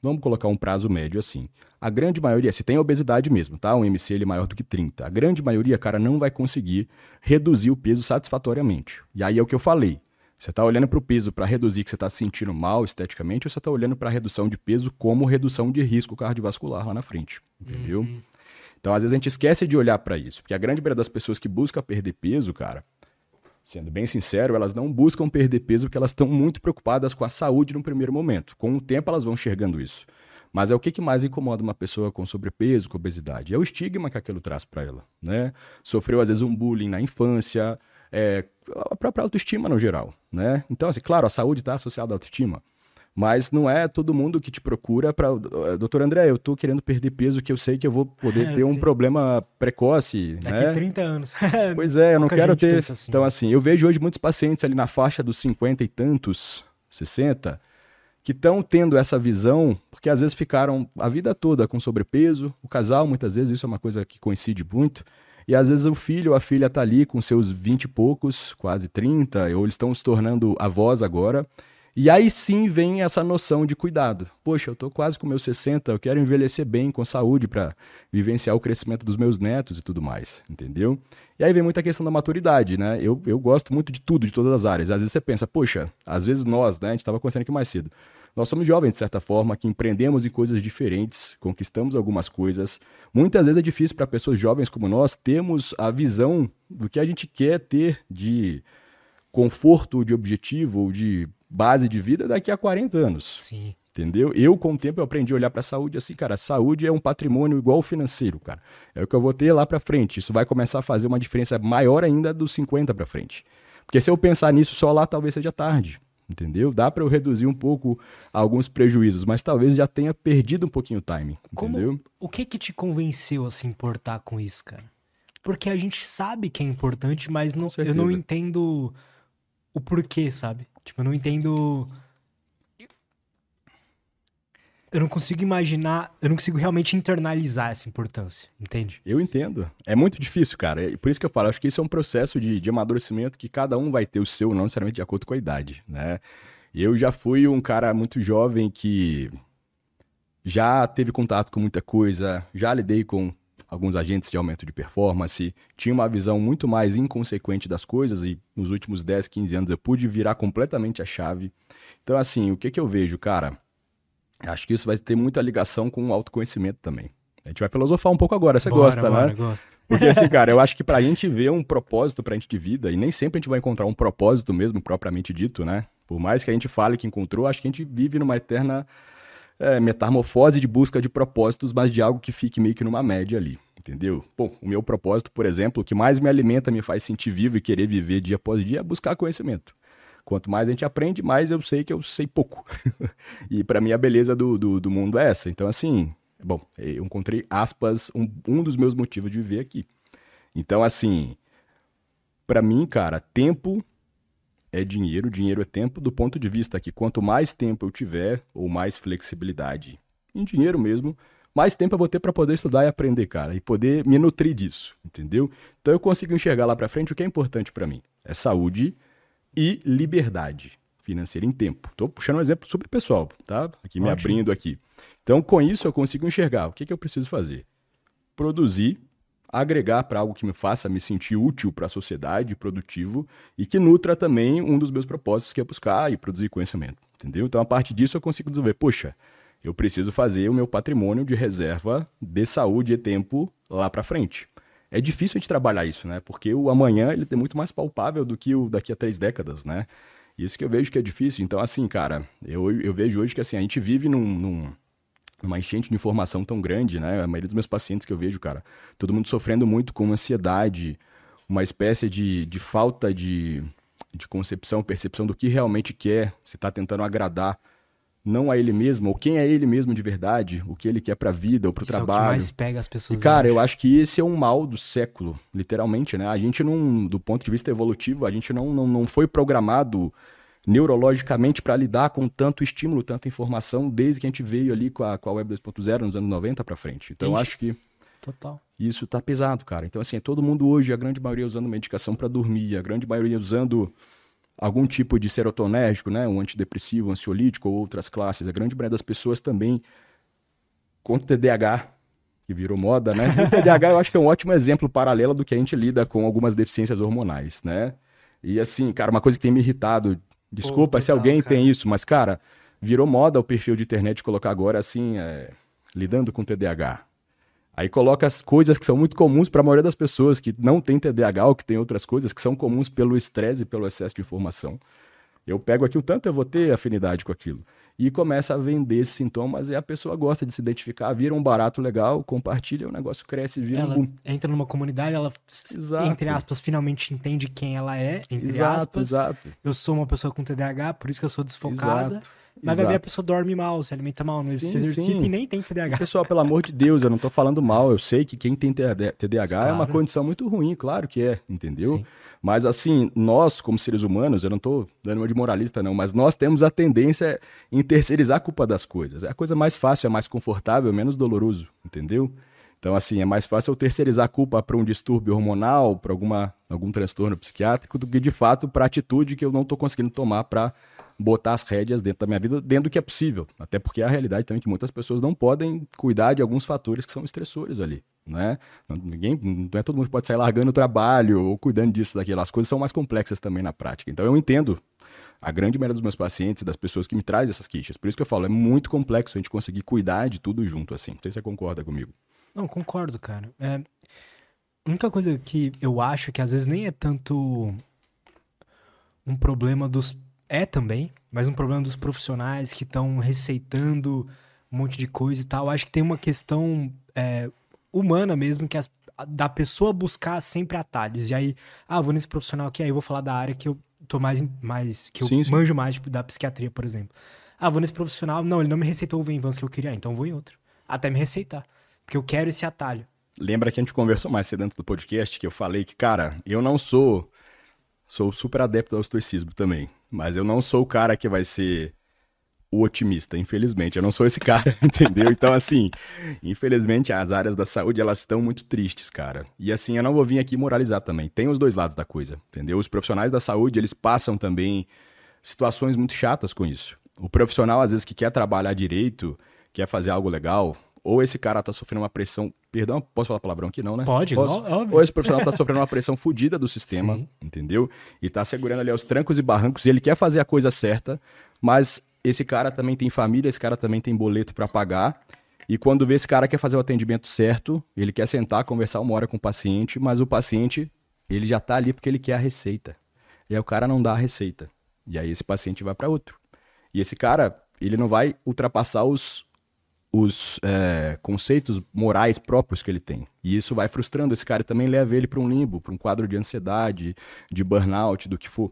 Vamos colocar um prazo médio assim. A grande maioria, se tem obesidade mesmo, tá? Um MC ele maior do que 30. A grande maioria, cara, não vai conseguir reduzir o peso satisfatoriamente. E aí é o que eu falei. Você está olhando para o peso para reduzir que você está se sentindo mal esteticamente ou você está olhando para a redução de peso como redução de risco cardiovascular lá na frente? Entendeu? Uhum. Então, às vezes, a gente esquece de olhar para isso. Porque a grande maioria das pessoas que buscam perder peso, cara, sendo bem sincero, elas não buscam perder peso porque elas estão muito preocupadas com a saúde no primeiro momento. Com o tempo, elas vão enxergando isso. Mas é o que, que mais incomoda uma pessoa com sobrepeso, com obesidade? É o estigma que aquilo traz para ela, né? Sofreu, às vezes, um bullying na infância, é, a própria autoestima no geral, né? Então, assim, claro, a saúde está associada à autoestima, mas não é todo mundo que te procura para. Eh, doutor André, eu tô querendo perder peso que eu sei que eu vou poder [LAUGHS] ter um problema precoce. Daqui né? 30 anos. [LAUGHS] pois é, eu não quero ter. Assim. Então, assim, eu vejo hoje muitos pacientes ali na faixa dos 50 e tantos, 60, que estão tendo essa visão, porque às vezes ficaram a vida toda com sobrepeso. O casal, muitas vezes, isso é uma coisa que coincide muito. E às vezes o filho ou a filha está ali com seus 20 e poucos, quase 30, ou eles estão se tornando avós agora. E aí sim vem essa noção de cuidado. Poxa, eu estou quase com meus 60, eu quero envelhecer bem, com saúde, para vivenciar o crescimento dos meus netos e tudo mais, entendeu? E aí vem muita questão da maturidade, né? Eu, eu gosto muito de tudo, de todas as áreas. Às vezes você pensa, poxa, às vezes nós, né? A gente estava conversando aqui mais cedo. nós somos jovens, de certa forma, que empreendemos em coisas diferentes, conquistamos algumas coisas. Muitas vezes é difícil para pessoas jovens como nós termos a visão do que a gente quer ter de conforto, de objetivo, de base de vida daqui a 40 anos. Sim. Entendeu? Eu, com o tempo, eu aprendi a olhar para a saúde assim, cara. A saúde é um patrimônio igual ao financeiro, cara. É o que eu vou ter lá para frente. Isso vai começar a fazer uma diferença maior ainda dos 50 para frente. Porque se eu pensar nisso só lá, talvez seja tarde entendeu? Dá para eu reduzir um pouco alguns prejuízos, mas talvez já tenha perdido um pouquinho o time, Como, entendeu? O que que te convenceu a se importar com isso, cara? Porque a gente sabe que é importante, mas não, eu não entendo o porquê, sabe? Tipo, eu não entendo eu não consigo imaginar, eu não consigo realmente internalizar essa importância, entende? Eu entendo. É muito difícil, cara. Por isso que eu falo, acho que isso é um processo de, de amadurecimento que cada um vai ter o seu, não necessariamente de acordo com a idade, né? Eu já fui um cara muito jovem que já teve contato com muita coisa, já lidei com alguns agentes de aumento de performance, tinha uma visão muito mais inconsequente das coisas e nos últimos 10, 15 anos eu pude virar completamente a chave. Então, assim, o que, que eu vejo, cara? Acho que isso vai ter muita ligação com o autoconhecimento também. A gente vai filosofar um pouco agora, você bora, gosta, bora, né? Gosto. Porque assim, [LAUGHS] cara, eu acho que pra gente ver um propósito pra gente de vida, e nem sempre a gente vai encontrar um propósito mesmo, propriamente dito, né? Por mais que a gente fale que encontrou, acho que a gente vive numa eterna é, metamorfose de busca de propósitos, mas de algo que fique meio que numa média ali, entendeu? Pô, o meu propósito, por exemplo, o que mais me alimenta, me faz sentir vivo e querer viver dia após dia é buscar conhecimento. Quanto mais a gente aprende, mais eu sei que eu sei pouco. [LAUGHS] e para mim a beleza do, do, do, mundo é essa. Então, assim, bom, eu encontrei, aspas, um, um dos meus motivos de viver aqui. Então, assim, para mim, cara, tempo é dinheiro, dinheiro é tempo, do ponto de vista que quanto mais tempo eu tiver, ou mais flexibilidade em dinheiro mesmo, mais tempo eu vou ter para poder estudar e aprender, cara, e poder me nutrir disso, entendeu? Então eu consigo enxergar lá para frente o que é importante para mim. É saúde, e liberdade financeira em tempo. Estou puxando um exemplo super pessoal, tá? Aqui me Ótimo. abrindo aqui. Então, com isso, eu consigo enxergar o que, que eu preciso fazer. Produzir, agregar para algo que me faça me sentir útil para a sociedade, produtivo, e que nutra também um dos meus propósitos, que é buscar e produzir conhecimento. Entendeu? Então, a partir disso, eu consigo desenvolver, poxa, eu preciso fazer o meu patrimônio de reserva de saúde e tempo lá para frente é difícil a gente trabalhar isso, né? Porque o amanhã ele é muito mais palpável do que o daqui a três décadas, né? Isso que eu vejo que é difícil. Então, assim, cara, eu, eu vejo hoje que assim, a gente vive num, num, numa enchente de informação tão grande, né? A maioria dos meus pacientes que eu vejo, cara, todo mundo sofrendo muito com ansiedade, uma espécie de, de falta de, de concepção, percepção do que realmente quer, se está tentando agradar não a ele mesmo, ou quem é ele mesmo de verdade, o que ele quer para a vida ou para o trabalho. É o que mais pega as pessoas. E cara, eu acho que esse é um mal do século, literalmente, né? A gente não, do ponto de vista evolutivo, a gente não, não, não foi programado neurologicamente para lidar com tanto estímulo, tanta informação, desde que a gente veio ali com a, com a Web 2.0 nos anos 90 para frente. Então, eu acho que Total. Isso tá pesado, cara. Então, assim, todo mundo hoje, a grande maioria usando medicação para dormir, a grande maioria usando algum tipo de serotonérgico, né, um antidepressivo, um ansiolítico ou outras classes. A grande maioria das pessoas também com TDAH, que virou moda, né? O TDAH eu acho que é um ótimo exemplo paralelo do que a gente lida com algumas deficiências hormonais, né? E assim, cara, uma coisa que tem me irritado, desculpa Pô, total, se alguém cara. tem isso, mas cara, virou moda o perfil de internet colocar agora assim, é, lidando com TDAH. Aí coloca as coisas que são muito comuns para a maioria das pessoas que não tem TDAH ou que tem outras coisas que são comuns pelo estresse e pelo excesso de informação. Eu pego aqui o tanto eu vou ter afinidade com aquilo. E começa a vender esses sintomas e a pessoa gosta de se identificar, vira um barato legal, compartilha, o negócio cresce, vira ela um... entra numa comunidade, ela, exato. entre aspas, finalmente entende quem ela é, entre exato, aspas. Exato. Eu sou uma pessoa com TDAH, por isso que eu sou desfocada. Exato. Mas vai ver a pessoa dorme mal, se alimenta mal, não se exercita sim. e nem tem TDAH. Pessoal, pelo amor de Deus, eu não tô falando mal. Eu sei que quem tem TDAH claro. é uma condição muito ruim, claro que é, entendeu? Sim. Mas assim, nós, como seres humanos, eu não tô dando uma de moralista, não, mas nós temos a tendência em terceirizar a culpa das coisas. É a coisa mais fácil, é mais confortável, menos doloroso, entendeu? Então, assim, é mais fácil eu terceirizar a culpa para um distúrbio hormonal, para algum transtorno psiquiátrico, do que de fato para a atitude que eu não estou conseguindo tomar para botar as rédeas dentro da minha vida, dentro do que é possível. Até porque é a realidade também que muitas pessoas não podem cuidar de alguns fatores que são estressores ali. Né? Ninguém, não é todo mundo que pode sair largando o trabalho ou cuidando disso, daquilo. As coisas são mais complexas também na prática. Então eu entendo A grande maioria dos meus pacientes, das pessoas que me trazem essas queixas. Por isso que eu falo, é muito complexo a gente conseguir cuidar de tudo junto, assim. Não sei se você concorda comigo. Não, concordo, cara. É, a única coisa que eu acho que às vezes nem é tanto um problema dos. É também, mas um problema dos profissionais que estão receitando um monte de coisa e tal. Acho que tem uma questão é, humana mesmo, que as, da pessoa buscar sempre atalhos. E aí, ah, vou nesse profissional aqui, aí eu vou falar da área que eu tô mais. mais que eu sim, sim. manjo mais, tipo, da psiquiatria, por exemplo. Ah, vou nesse profissional. Não, ele não me receitou o Venvans que eu queria, então vou em outro. Até me receitar. Porque eu quero esse atalho. Lembra que a gente conversou mais cedo dentro do podcast que eu falei que, cara, eu não sou. Sou super adepto ao estoicismo também. Mas eu não sou o cara que vai ser o otimista, infelizmente. Eu não sou esse cara, [LAUGHS] entendeu? Então, assim, infelizmente as áreas da saúde elas estão muito tristes, cara. E assim, eu não vou vir aqui moralizar também. Tem os dois lados da coisa, entendeu? Os profissionais da saúde, eles passam também situações muito chatas com isso. O profissional, às vezes, que quer trabalhar direito, quer fazer algo legal, ou esse cara tá sofrendo uma pressão. Perdão, posso falar palavrão aqui, não, né? Pode, posso? óbvio. Ou esse profissional tá sofrendo uma pressão fodida do sistema, Sim. entendeu? E tá segurando ali aos trancos e barrancos, e ele quer fazer a coisa certa, mas esse cara também tem família, esse cara também tem boleto para pagar. E quando vê esse cara quer fazer o atendimento certo, ele quer sentar, conversar uma hora com o paciente, mas o paciente, ele já tá ali porque ele quer a receita. E aí o cara não dá a receita. E aí esse paciente vai para outro. E esse cara, ele não vai ultrapassar os, os é, conceitos morais próprios que ele tem. E isso vai frustrando esse cara e também leva ele para um limbo, para um quadro de ansiedade, de burnout, do que for.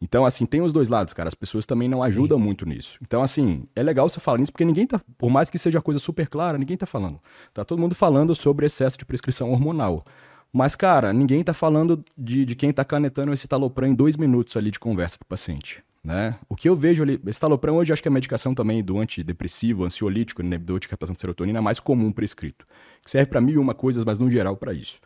Então, assim, tem os dois lados, cara. As pessoas também não ajudam Sim. muito nisso. Então, assim, é legal você falar nisso, porque ninguém tá, por mais que seja coisa super clara, ninguém tá falando. Tá todo mundo falando sobre excesso de prescrição hormonal. Mas, cara, ninguém tá falando de, de quem tá canetando esse talopram em dois minutos ali de conversa com o paciente. Né? O que eu vejo ali, esse talopram hoje acho que é a medicação também do antidepressivo, ansiolítico, inibidor de captação de serotonina mais comum prescrito. Que serve para mil e uma coisas, mas no geral para isso.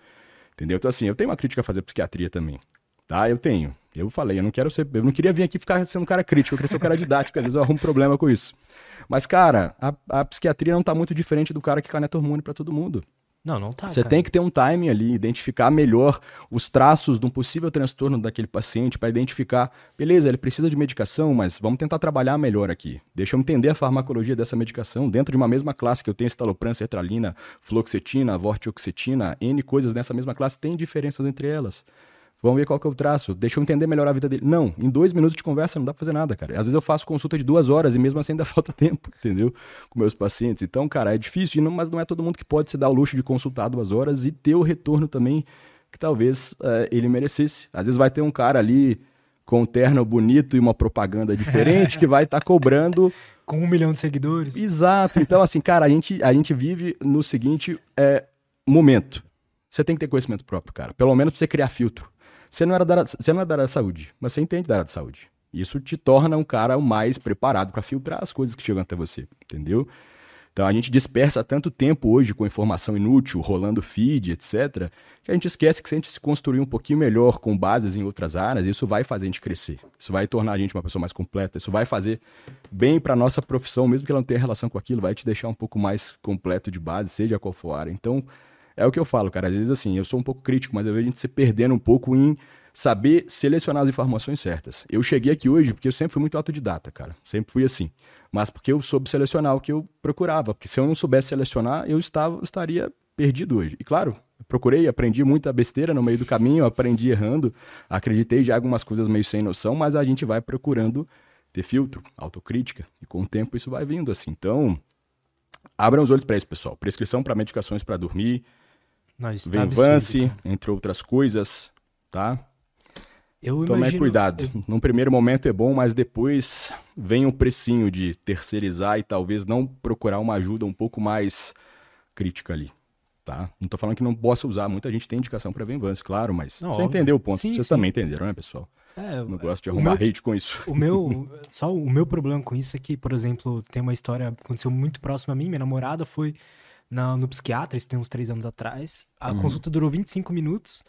Entendeu? Então assim, eu tenho uma crítica a fazer à psiquiatria também. Tá? Eu tenho. Eu falei, eu não quero ser, eu não queria vir aqui ficar sendo um cara crítico, eu queria ser um cara didático, às vezes eu arrumo problema com isso. Mas cara, a, a psiquiatria não tá muito diferente do cara que caneta hormônio para todo mundo. Não, não tá. Você tem que ter um timing ali, identificar melhor os traços de um possível transtorno daquele paciente para identificar, beleza, ele precisa de medicação, mas vamos tentar trabalhar melhor aqui. Deixa eu entender a farmacologia dessa medicação dentro de uma mesma classe que eu tenho estalopram, sertralina, fluoxetina, vortioxetina, N coisas nessa mesma classe, tem diferenças entre elas. Vamos ver qual que é o traço. Deixa eu entender melhor a vida dele. Não, em dois minutos de conversa não dá pra fazer nada, cara. Às vezes eu faço consulta de duas horas e mesmo assim ainda [LAUGHS] falta tempo, entendeu? Com meus pacientes. Então, cara, é difícil, mas não é todo mundo que pode se dar o luxo de consultar duas horas e ter o retorno também que talvez é, ele merecesse. Às vezes vai ter um cara ali com um terno bonito e uma propaganda diferente que vai estar tá cobrando. [LAUGHS] Com um milhão de seguidores. Exato. Então, assim, cara, a gente, a gente vive no seguinte é, momento. Você tem que ter conhecimento próprio, cara. Pelo menos pra você criar filtro. Você não, era da, você não é da área da saúde, mas você entende da área da saúde. Isso te torna um cara mais preparado para filtrar as coisas que chegam até você, entendeu? Então a gente dispersa tanto tempo hoje com informação inútil, rolando feed, etc., que a gente esquece que se a gente se construir um pouquinho melhor com bases em outras áreas, isso vai fazer a gente crescer. Isso vai tornar a gente uma pessoa mais completa, isso vai fazer bem para nossa profissão, mesmo que ela não tenha relação com aquilo, vai te deixar um pouco mais completo de base, seja qual for a área. Então, é o que eu falo, cara. Às vezes, assim, eu sou um pouco crítico, mas eu vejo a gente se perdendo um pouco em saber selecionar as informações certas. Eu cheguei aqui hoje porque eu sempre fui muito autodidata, cara. Sempre fui assim. Mas porque eu soube selecionar o que eu procurava. Porque se eu não soubesse selecionar, eu estava, estaria perdido hoje. E claro, procurei, aprendi muita besteira no meio do caminho, aprendi errando, acreditei já algumas coisas meio sem noção, mas a gente vai procurando ter filtro, autocrítica, e com o tempo isso vai vindo assim. Então, abram os olhos para isso, pessoal. Prescrição para medicações para dormir, nós, tá entre outras coisas, tá? Eu Tome imagino... cuidado. Eu... Num primeiro momento é bom, mas depois vem o precinho de terceirizar e talvez não procurar uma ajuda um pouco mais crítica ali. Tá? Não tô falando que não possa usar, muita gente tem indicação para Venvance, claro, mas não, você óbvio. entendeu o ponto. Sim, Vocês sim. também entenderam, né, pessoal? É, não gosto de arrumar meu, hate com isso. O meu, [LAUGHS] só o meu problema com isso é que, por exemplo, tem uma história que aconteceu muito próxima a mim, minha namorada foi na, no psiquiatra, isso tem uns três anos atrás. A uhum. consulta durou 25 minutos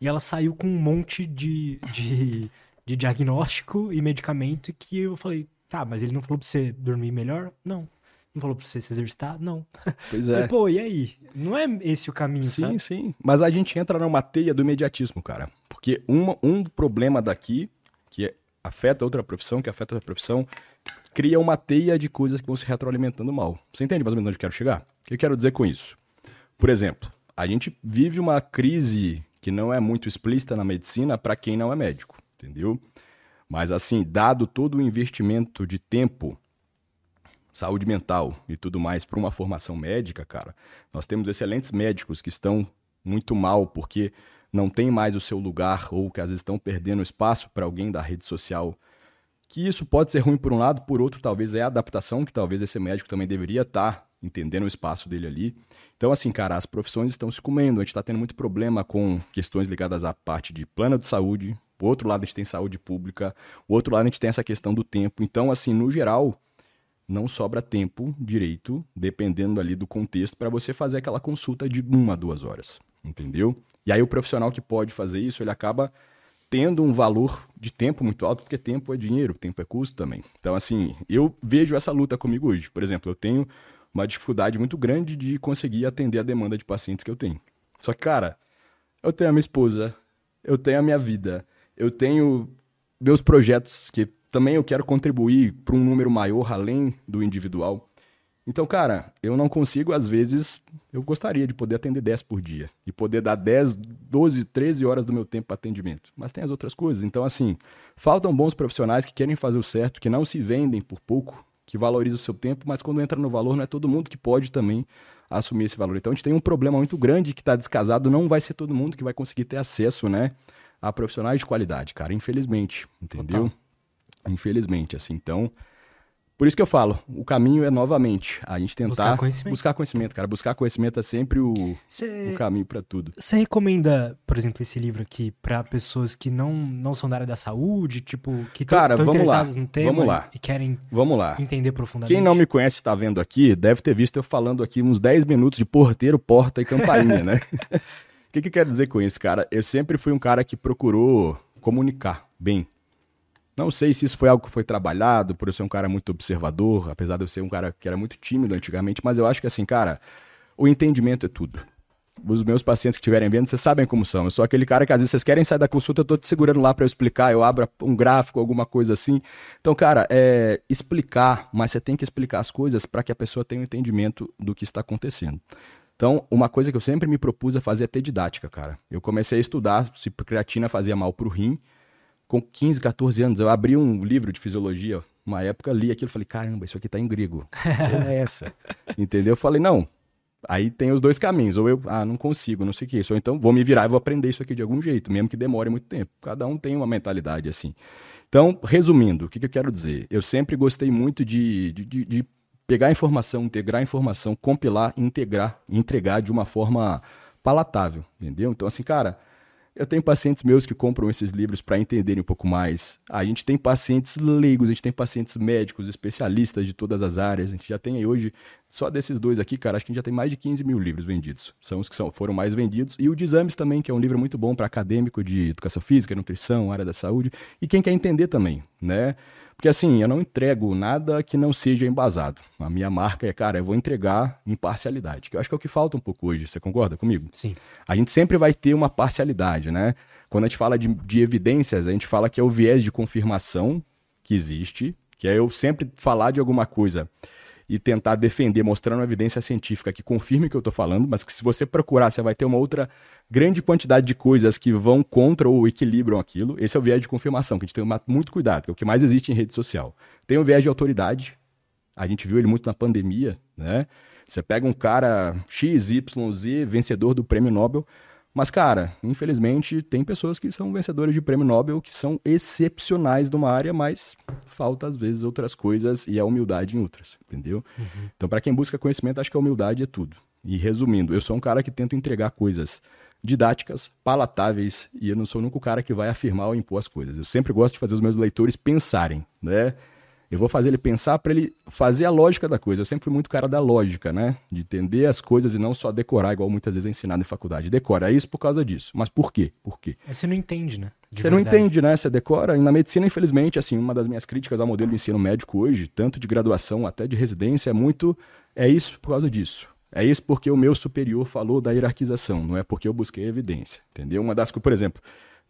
e ela saiu com um monte de, de, de diagnóstico e medicamento que eu falei, tá, mas ele não falou pra você dormir melhor? Não. Não falou pra você se exercitar? Não. Pois [LAUGHS] é. Falei, Pô, e aí? Não é esse o caminho, sim, sabe? Sim, sim. Mas a gente entra numa teia do imediatismo, cara. Porque um, um problema daqui, que é afeta outra profissão, que afeta outra profissão, cria uma teia de coisas que vão se retroalimentando mal. Você entende mais ou menos onde eu quero chegar? O que eu quero dizer com isso? Por exemplo, a gente vive uma crise que não é muito explícita na medicina para quem não é médico, entendeu? Mas assim, dado todo o investimento de tempo, saúde mental e tudo mais para uma formação médica, cara, nós temos excelentes médicos que estão muito mal porque não tem mais o seu lugar ou que às vezes estão perdendo espaço para alguém da rede social. Que isso pode ser ruim por um lado, por outro talvez é a adaptação que talvez esse médico também deveria estar tá entendendo o espaço dele ali. Então assim, cara, as profissões estão se comendo, a gente está tendo muito problema com questões ligadas à parte de plano de saúde, o outro lado a gente tem saúde pública, o outro lado a gente tem essa questão do tempo. Então assim, no geral, não sobra tempo direito, dependendo ali do contexto, para você fazer aquela consulta de uma, duas horas, entendeu? E aí o profissional que pode fazer isso, ele acaba tendo um valor de tempo muito alto, porque tempo é dinheiro, tempo é custo também. Então, assim, eu vejo essa luta comigo hoje. Por exemplo, eu tenho uma dificuldade muito grande de conseguir atender a demanda de pacientes que eu tenho. Só que, cara, eu tenho a minha esposa, eu tenho a minha vida, eu tenho meus projetos que também eu quero contribuir para um número maior além do individual. Então, cara, eu não consigo, às vezes, eu gostaria de poder atender 10 por dia. E poder dar 10, 12, 13 horas do meu tempo para atendimento. Mas tem as outras coisas. Então, assim, faltam bons profissionais que querem fazer o certo, que não se vendem por pouco, que valorizam o seu tempo, mas quando entra no valor, não é todo mundo que pode também assumir esse valor. Então, a gente tem um problema muito grande que está descasado, não vai ser todo mundo que vai conseguir ter acesso, né, a profissionais de qualidade, cara, infelizmente, entendeu? Total. Infelizmente, assim. Então, por isso que eu falo, o caminho é novamente a gente tentar buscar conhecimento, buscar conhecimento cara. Buscar conhecimento é sempre o, Cê... o caminho para tudo. Você recomenda, por exemplo, esse livro aqui para pessoas que não, não são da área da saúde, tipo, que estão interessadas lá, no tema vamos lá. e querem vamos lá. entender profundamente? Quem não me conhece está vendo aqui, deve ter visto eu falando aqui uns 10 minutos de porteiro, porta e campainha, né? [LAUGHS] O que, que eu quero dizer com isso, cara? Eu sempre fui um cara que procurou comunicar bem não sei se isso foi algo que foi trabalhado, por eu ser um cara muito observador, apesar de eu ser um cara que era muito tímido antigamente, mas eu acho que assim, cara, o entendimento é tudo. Os meus pacientes que estiverem vendo, vocês sabem como são. Eu sou aquele cara que às vezes vocês querem sair da consulta, eu tô te segurando lá para eu explicar, eu abro um gráfico, alguma coisa assim. Então, cara, é explicar, mas você tem que explicar as coisas para que a pessoa tenha um entendimento do que está acontecendo. Então, uma coisa que eu sempre me propus a fazer é ter didática, cara. Eu comecei a estudar se creatina fazia mal pro rim, com 15, 14 anos, eu abri um livro de fisiologia, uma época li aquilo e falei, caramba, isso aqui tá em grego. é essa. [LAUGHS] Entendeu? Eu falei, não. Aí tem os dois caminhos. Ou eu, ah, não consigo, não sei o que. Ou então vou me virar e vou aprender isso aqui de algum jeito, mesmo que demore muito tempo. Cada um tem uma mentalidade assim. Então, resumindo, o que, que eu quero dizer? Eu sempre gostei muito de, de, de, de pegar informação, integrar informação, compilar, integrar, entregar de uma forma palatável, entendeu? Então, assim, cara, eu tenho pacientes meus que compram esses livros para entenderem um pouco mais. A gente tem pacientes leigos, a gente tem pacientes médicos, especialistas de todas as áreas. A gente já tem aí hoje, só desses dois aqui, cara, acho que a gente já tem mais de 15 mil livros vendidos. São os que são, foram mais vendidos. E o de exames também, que é um livro muito bom para acadêmico de educação física, nutrição, área da saúde. E quem quer entender também, né? Porque assim, eu não entrego nada que não seja embasado. A minha marca é, cara, eu vou entregar imparcialidade, que eu acho que é o que falta um pouco hoje. Você concorda comigo? Sim. A gente sempre vai ter uma parcialidade, né? Quando a gente fala de, de evidências, a gente fala que é o viés de confirmação que existe, que é eu sempre falar de alguma coisa e tentar defender mostrando uma evidência científica que confirme o que eu estou falando, mas que se você procurar, você vai ter uma outra grande quantidade de coisas que vão contra ou equilibram aquilo. Esse é o viés de confirmação, que a gente tem que tomar muito cuidado, que é o que mais existe em rede social. Tem o viés de autoridade, a gente viu ele muito na pandemia, né? Você pega um cara XYZ, vencedor do prêmio Nobel, mas, cara, infelizmente, tem pessoas que são vencedoras de prêmio Nobel que são excepcionais numa área, mas falta, às vezes, outras coisas e a humildade em outras, entendeu? Uhum. Então, para quem busca conhecimento, acho que a humildade é tudo. E resumindo, eu sou um cara que tento entregar coisas didáticas, palatáveis, e eu não sou nunca o cara que vai afirmar ou impor as coisas. Eu sempre gosto de fazer os meus leitores pensarem, né? Eu vou fazer ele pensar para ele fazer a lógica da coisa. Eu sempre fui muito cara da lógica, né? De entender as coisas e não só decorar, igual muitas vezes é ensinado em faculdade. Decora é isso por causa disso. Mas por quê? Por quê? Você não entende, né? De você verdade. não entende, né? Você decora. E na medicina, infelizmente, assim, uma das minhas críticas ao modelo de ensino médico hoje, tanto de graduação até de residência, é muito. É isso por causa disso. É isso porque o meu superior falou da hierarquização, não é porque eu busquei evidência. Entendeu? Uma das coisas, por exemplo,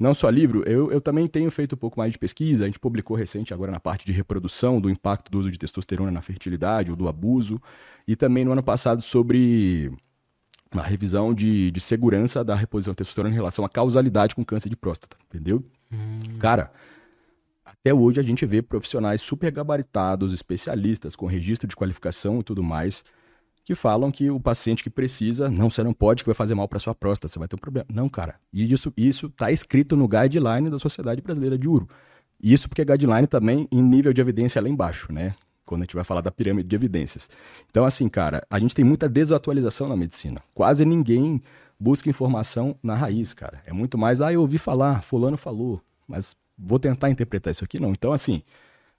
Não só livro, eu, eu também tenho feito um pouco mais de pesquisa. A gente publicou recente agora na parte de reprodução, do impacto do uso de testosterona na fertilidade ou do abuso. E também no ano passado sobre uma revisão de, de segurança da reposição de testosterona em relação à causalidade com câncer de próstata, entendeu? Hum. Cara, até hoje a gente vê profissionais super gabaritados, especialistas, com registro de qualificação e tudo mais, que falam que o paciente que precisa, não, você não pode, que vai fazer mal para sua próstata, você vai ter um problema. Não, cara. E isso isso está escrito no guideline da Sociedade Brasileira de Uro. Isso porque guideline também em nível de evidência é lá embaixo, né? Quando a gente vai falar da pirâmide de evidências. Então, assim, cara, a gente tem muita desatualização na medicina. Quase ninguém busca informação na raiz, cara. É muito mais, ah, eu ouvi falar, fulano falou, mas vou tentar interpretar isso aqui, não. Então, assim,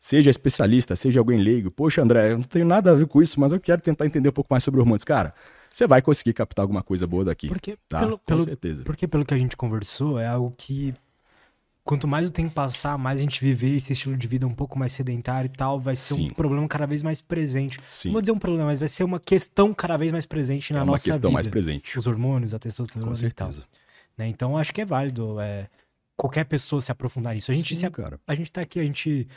seja especialista, seja alguém leigo, poxa, André, eu não tenho nada a ver com isso, mas eu quero tentar entender um pouco mais sobre hormônios. Cara, você vai conseguir captar alguma coisa boa daqui. Porque, tá? pelo, com pelo, certeza. Porque pelo que a gente conversou, é algo que quanto mais o tempo passar, mais a gente viver esse estilo de vida um pouco mais sedentário e tal, vai ser Sim. um problema cada vez mais presente. Sim. Não vou dizer um problema, mas vai ser uma questão cada vez mais presente na é nossa vida. uma questão mais presente. Os hormônios, a testosterona Com certeza. e tal. Né? Então, acho que é válido é, qualquer pessoa se aprofundar nisso. A gente, Sim, se, cara. a gente tá aqui, a gente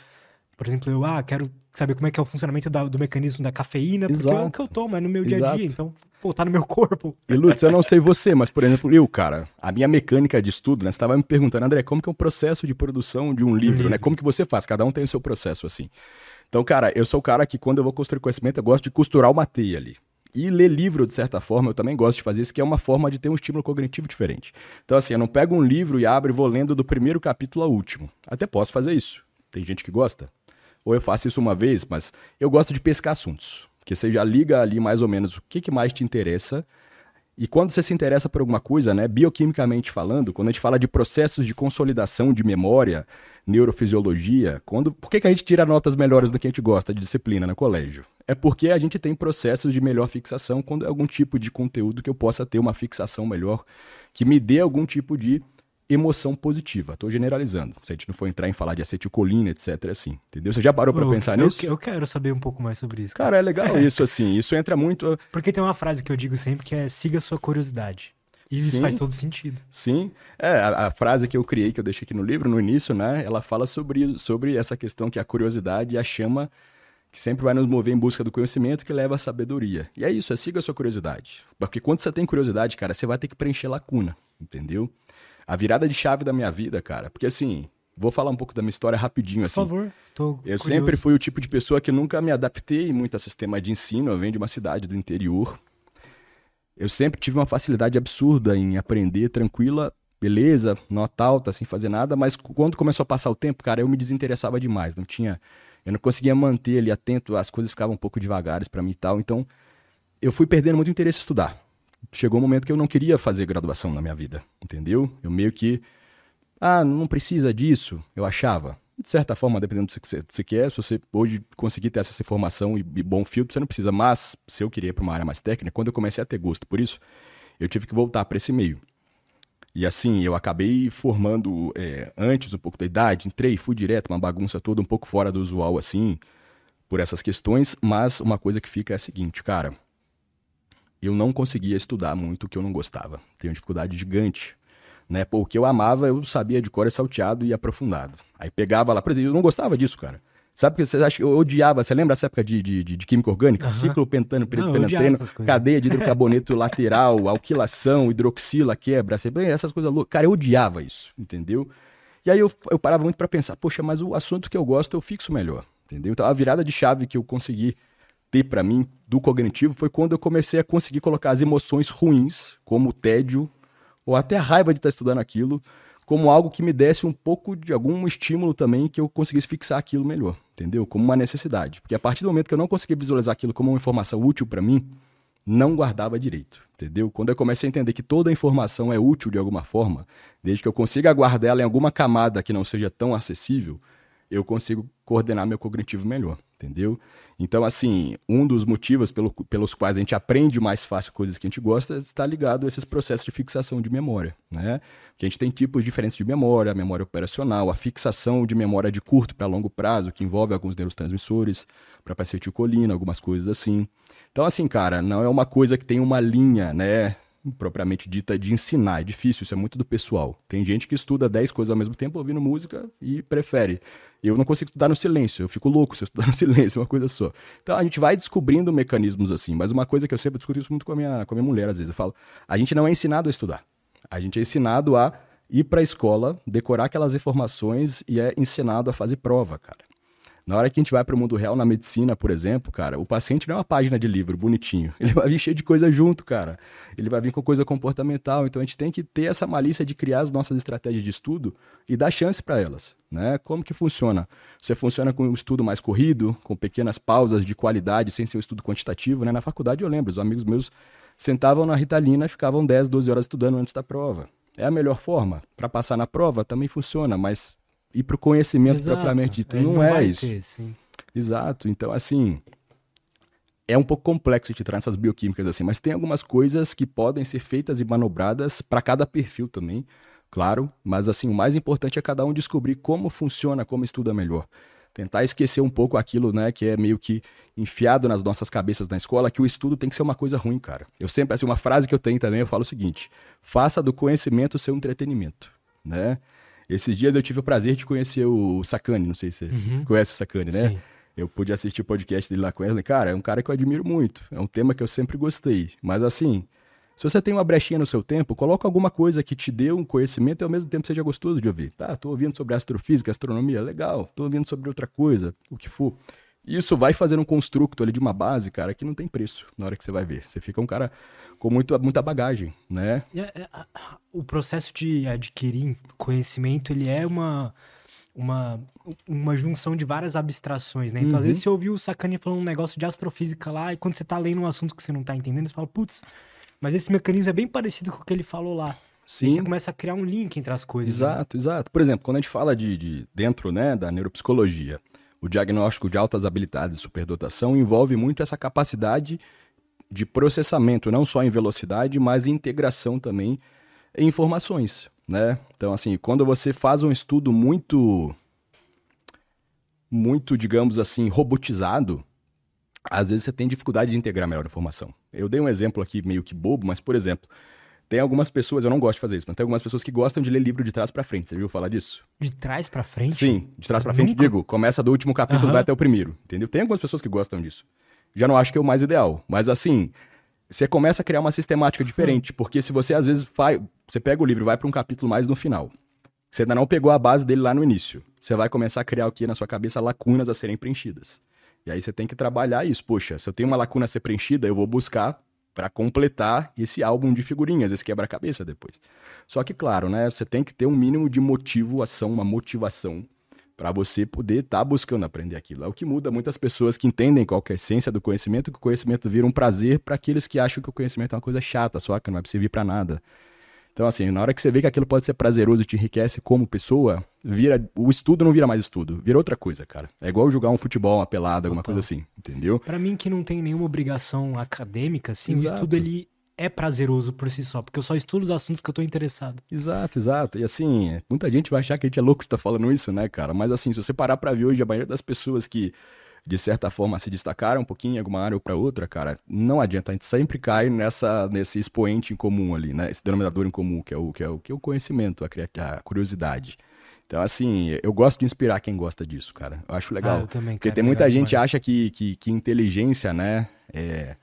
por exemplo, eu ah, quero saber como é que é o funcionamento da, do mecanismo da cafeína, porque Exato. é o que eu tomo, é no meu dia a dia, então, pô, tá no meu corpo. E Lutz, eu não sei você, mas, por exemplo, eu, cara, a minha mecânica de estudo, né, você tava me perguntando, André, como que é o processo de produção de um livro, um livro, né? Como que você faz? Cada um tem o seu processo, assim. Então, cara, eu sou o cara que, quando eu vou construir conhecimento, eu gosto de costurar uma teia ali. E ler livro, de certa forma, eu também gosto de fazer isso, que é uma forma de ter um estímulo cognitivo diferente. Então, assim, eu não pego um livro e abro e vou lendo do primeiro capítulo ao último. Até posso fazer isso. Tem gente que gosta ou eu faço isso uma vez, mas eu gosto de pescar assuntos. Porque você já liga ali mais ou menos o que, que mais te interessa. E quando você se interessa por alguma coisa, né, bioquimicamente falando, quando a gente fala de processos de consolidação de memória, neurofisiologia, quando, por que, que a gente tira notas melhores do que a gente gosta de disciplina no colégio? É porque a gente tem processos de melhor fixação quando é algum tipo de conteúdo que eu possa ter uma fixação melhor, que me dê algum tipo de emoção positiva. Estou generalizando. Se a gente não for entrar em falar de acetilcolina, etc, assim. Entendeu? Você já parou para pensar eu, nisso? Eu quero saber um pouco mais sobre isso. Cara, cara é legal isso, assim. Isso entra muito... Porque tem uma frase que eu digo sempre que é siga sua curiosidade. E isso Sim. faz todo sentido. Sim. É, a, a, frase que eu criei, que eu deixei aqui no livro, no início, né? Ela fala sobre, sobre essa questão que a curiosidade é a chama que sempre vai nos mover em busca do conhecimento que leva à sabedoria. E é isso, é siga a sua curiosidade. Porque quando você tem curiosidade, cara, você vai ter que preencher lacuna, entendeu? A virada de chave da minha vida, cara. Porque assim, vou falar um pouco da minha história rapidinho, assim. Por favor, tô Eu curioso. sempre fui o tipo de pessoa que nunca me adaptei muito a sistema de ensino. Eu venho de uma cidade do interior. Eu sempre tive uma facilidade absurda em aprender tranquila, beleza, nota alta, sem fazer nada, mas quando começou a passar o tempo, cara, eu me desinteressava demais. Não tinha. Eu não conseguia manter ali atento, as coisas ficavam um pouco devagares para mim e tal. Então, eu fui perdendo muito interesse em estudar chegou um momento que eu não queria fazer graduação na minha vida, entendeu? Eu meio que, ah, não precisa disso, eu achava. De certa forma, dependendo do que você quer, se você hoje conseguir ter essa informação e, e bom filtro, você não precisa. Mas, se eu queria ir para uma área mais técnica, quando eu comecei a ter gosto por isso, eu tive que voltar para esse meio. E assim, eu acabei formando é, antes um pouco da idade, entrei, fui direto, uma bagunça toda, um pouco fora do usual, assim, por essas questões. Mas uma coisa que fica é a seguinte, cara eu não conseguia estudar muito o que eu não gostava. Tenho dificuldade gigante. Né? Pô, o que eu amava, eu sabia de cor e salteado e aprofundado. Aí pegava lá, por exemplo, eu não gostava disso, cara. Sabe que você acha que eu odiava? Você lembra essa época de, de, de, de química orgânica? Uhum. Ciclo pentano, preto, penetreno, cadeia de hidrocarboneto [LAUGHS] lateral, alquilação, hidroxila, quebra, essas coisas loucas. Cara, eu odiava isso, entendeu? E aí eu, eu parava muito para pensar, poxa, mas o assunto que eu gosto eu fixo melhor, entendeu? Então a virada de chave que eu consegui ter para mim do cognitivo foi quando eu comecei a conseguir colocar as emoções ruins, como o tédio, ou até a raiva de estar estudando aquilo, como algo que me desse um pouco de algum estímulo também que eu conseguisse fixar aquilo melhor, entendeu? Como uma necessidade. Porque a partir do momento que eu não conseguia visualizar aquilo como uma informação útil para mim, não guardava direito, entendeu? Quando eu comecei a entender que toda informação é útil de alguma forma, desde que eu consiga guardar ela em alguma camada que não seja tão acessível, eu consigo coordenar meu cognitivo melhor, entendeu? Então, assim, um dos motivos pelo, pelos quais a gente aprende mais fácil coisas que a gente gosta está ligado a esses processos de fixação de memória, né? Que a gente tem tipos diferentes de memória, a memória operacional, a fixação de memória de curto para longo prazo, que envolve alguns neurotransmissores, para acetilcolina, algumas coisas assim. Então, assim, cara, não é uma coisa que tem uma linha, né? Propriamente dita de ensinar. É difícil, isso é muito do pessoal. Tem gente que estuda 10 coisas ao mesmo tempo ouvindo música e prefere. Eu não consigo estudar no silêncio, eu fico louco se eu estudar no [LAUGHS] silêncio, é uma coisa só. Então a gente vai descobrindo mecanismos assim, mas uma coisa que eu sempre discuto isso muito com a minha, com a minha mulher, às vezes, eu falo, a gente não é ensinado a estudar. A gente é ensinado a ir para a escola, decorar aquelas informações e é ensinado a fazer prova, cara. Na hora que a gente vai para o mundo real, na medicina, por exemplo, cara, o paciente não é uma página de livro bonitinho. [LAUGHS] Ele vai vir cheio de coisa junto, cara. Ele vai vir com coisa comportamental. Então a gente tem que ter essa malícia de criar as nossas estratégias de estudo e dar chance para elas. Né? Como que funciona? Você funciona com um estudo mais corrido, com pequenas pausas de qualidade, sem ser um estudo quantitativo. Né? Na faculdade eu lembro, os amigos meus sentavam na Ritalina e ficavam 10, 12 horas estudando antes da prova. É a melhor forma. Para passar na prova também funciona, mas ir para o conhecimento Exato. propriamente dito. não, não é isso. Ter, Exato. Então, assim, é um pouco complexo de entrar nessas bioquímicas assim, mas tem algumas coisas que podem ser feitas e manobradas para cada perfil também, claro. Mas, assim, o mais importante é cada um descobrir como funciona, como estuda melhor. Tentar esquecer um pouco aquilo, né, que é meio que enfiado nas nossas cabeças na escola, que o estudo tem que ser uma coisa ruim, cara. Eu sempre, assim, uma frase que eu tenho também, eu falo o seguinte: faça do conhecimento seu entretenimento, né? Esses dias eu tive o prazer de conhecer o Sakane, não sei se você uhum. conhece o Sakane, né? Sim. Eu pude assistir o podcast dele lá com ele. Cara, é um cara que eu admiro muito. É um tema que eu sempre gostei. Mas assim, se você tem uma brechinha no seu tempo, coloca alguma coisa que te dê um conhecimento e ao mesmo tempo seja gostoso de ouvir. Tá, tô ouvindo sobre astrofísica, astronomia, legal. Tô ouvindo sobre outra coisa, o que for. Isso vai fazer um construto ali de uma base, cara, que não tem preço na hora que você vai ver. Você fica um cara com muito, muita bagagem, né? É, o processo de adquirir conhecimento, ele é uma, uma, uma junção de várias abstrações, né? Então, uhum. às vezes, você ouviu o Sacani falando um negócio de astrofísica lá, e quando você tá lendo um assunto que você não tá entendendo, você fala, putz, mas esse mecanismo é bem parecido com o que ele falou lá. Sim. E você começa a criar um link entre as coisas. Né? Exato, né? exato. Por exemplo, quando a gente fala de, de dentro né, da neuropsicologia, o diagnóstico de altas habilidades e superdotação envolve muito essa capacidade de processamento, não só em velocidade, mas em integração também em informações, né? Então, assim, quando você faz um estudo muito, muito, digamos assim, robotizado, às vezes você tem dificuldade de integrar melhor a informação. Eu dei um exemplo aqui meio que bobo, mas, por exemplo, tem algumas pessoas, eu não gosto de fazer isso, mas tem algumas pessoas que gostam de ler livro de trás para frente. Você viu falar disso? De trás para frente? Sim, de trás para frente, digo, começa do último capítulo, uhum. vai até o primeiro, entendeu? Tem algumas pessoas que gostam disso já não acho que é o mais ideal. Mas assim, você começa a criar uma sistemática diferente, porque se você às vezes vai, você pega o livro e vai para um capítulo mais no final. Você ainda não pegou a base dele lá no início. Você vai começar a criar o que na sua cabeça lacunas a serem preenchidas. E aí você tem que trabalhar isso. Poxa, se eu tenho uma lacuna a ser preenchida, eu vou buscar para completar esse álbum de figurinhas, esse quebra-cabeça depois. Só que, claro, né, você tem que ter um mínimo de motivação, uma motivação para você poder estar tá buscando aprender aquilo. É o que muda muitas pessoas que entendem qual é a essência do conhecimento, que o conhecimento vira um prazer para aqueles que acham que o conhecimento é uma coisa chata, só que não vai servir para nada. Então, assim, na hora que você vê que aquilo pode ser prazeroso e te enriquece como pessoa, vira o estudo não vira mais estudo, vira outra coisa, cara. É igual jogar um futebol, uma pelada, alguma coisa assim, entendeu? Para mim que não tem nenhuma obrigação acadêmica, assim, Exato. o estudo ele é prazeroso por si só, porque eu só estudo os assuntos que eu tô interessado. Exato, exato. E assim, muita gente vai achar que a gente é louco de estar tá falando isso, né, cara? Mas assim, se você parar pra ver hoje, a maioria das pessoas que, de certa forma, se destacaram um pouquinho em alguma área ou pra outra, cara, não adianta. A gente sempre cai nessa, nesse expoente em comum ali, né? Esse denominador em comum, que é o, que é o, que é o conhecimento, a, a curiosidade. Então, assim, eu gosto de inspirar quem gosta disso, cara. Eu acho legal. Ah, eu também, Porque tem muita gente que acha que, que, que inteligência, né, é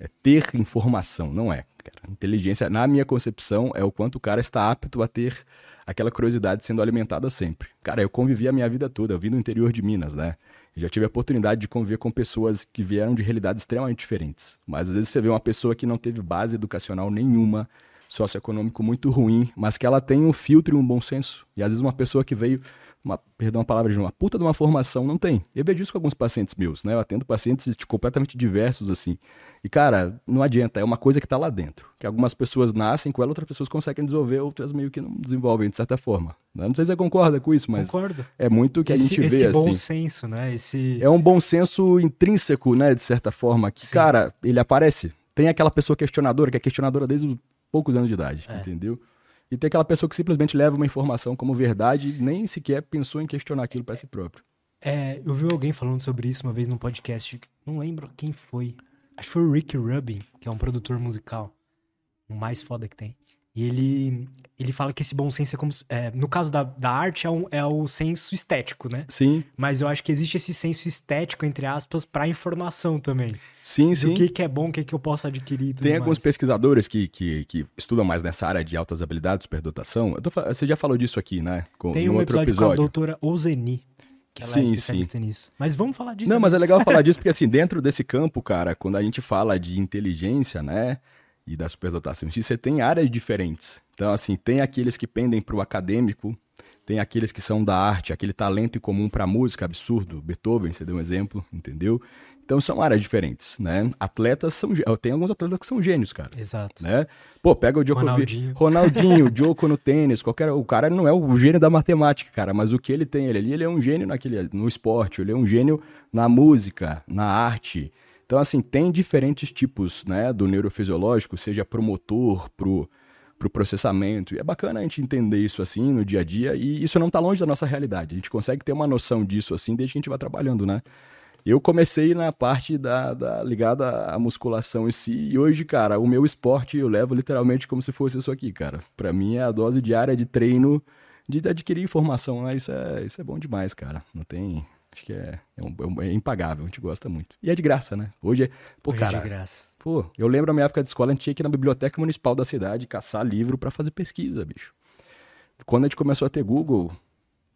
é ter informação, não é. Cara. Inteligência, na minha concepção, é o quanto o cara está apto a ter aquela curiosidade sendo alimentada sempre. Cara, eu convivi a minha vida toda, eu vim no interior de Minas, né? Já tive a oportunidade de conviver com pessoas que vieram de realidades extremamente diferentes. Mas às vezes você vê uma pessoa que não teve base educacional nenhuma, socioeconômico muito ruim, mas que ela tem um filtro e um bom senso. E às vezes uma pessoa que veio uma, perdão a palavra de uma puta de uma formação, não tem. Eu vejo isso com alguns pacientes meus, né? Eu atendo pacientes completamente diversos, assim. E, cara, não adianta, é uma coisa que tá lá dentro. Que algumas pessoas nascem com ela, outras pessoas conseguem desenvolver, outras meio que não desenvolvem, de certa forma. Não sei se você concorda com isso, mas. Concordo. É muito que a gente esse vê, esse bom senso, né? Esse... É um bom senso intrínseco, né? De certa forma, que, Sim. cara, ele aparece. Tem aquela pessoa questionadora, que é questionadora desde os poucos anos de idade, é. entendeu? E tem aquela pessoa que simplesmente leva uma informação como verdade e nem sequer pensou em questionar aquilo para si próprio. É, eu vi alguém falando sobre isso uma vez num podcast, não lembro quem foi. Acho que foi o Rick Rubin, que é um produtor musical. o mais foda que tem. E ele, ele fala que esse bom senso é como. É, no caso da, da arte, é, um, é o senso estético, né? Sim. Mas eu acho que existe esse senso estético, entre aspas, para informação também. Sim, sim. Do que, que é bom, o que, que eu posso adquirir. Tem alguns mais. pesquisadores que, que, que estudam mais nessa área de altas habilidades, superdotação. Tô você já falou disso aqui, né? Com, Tem um outro episódio, com a episódio. doutora Ozeni, que ela Sim, é sim. especialista nisso. Mas vamos falar disso. Não, também. mas é legal falar disso porque, [LAUGHS] assim, dentro desse campo, cara, quando a gente fala de inteligência, né, e da superdotação você tem áreas diferentes. Então, assim, tem aqueles que pendem para o acadêmico, tem aqueles que são da arte, aquele talento em comum para música absurdo, Beethoven, você deu um exemplo, entendeu? Então, são áreas diferentes, né? Atletas são... Tem alguns atletas que são gênios, cara. Exato. Né? Pô, pega o Djokovic, Ronaldinho. Ronaldinho, [LAUGHS] o Djoko no tênis, qualquer, o cara não é o gênio da matemática, cara, mas o que ele tem ele ali, ele é um gênio naquele no esporte, ele é um gênio na música, na arte. Então assim, tem diferentes tipos, né, do neurofisiológico, seja pro motor, pro pro processamento. E é bacana a gente entender isso assim no dia a dia e isso não tá longe da nossa realidade. A gente consegue ter uma noção disso assim desde que a gente vai trabalhando, né? Eu comecei na parte da, da- ligada à musculação em si, e hoje, cara, o meu esporte eu levo literalmente como se fosse isso aqui, cara. Pra mim é a dose diária de treino, de adquirir informação, né? Isso é, isso é bom demais, cara. Não tem. Acho que é, é, um- é é impagável, a gente gosta muito. E é de graça, né? Hoje é. Pô, Hoje é cara. de graça. Pô, eu lembro na minha época de escola, a gente tinha que ir na biblioteca municipal da cidade caçar livro pra fazer pesquisa, bicho. Quando a gente começou a ter Google,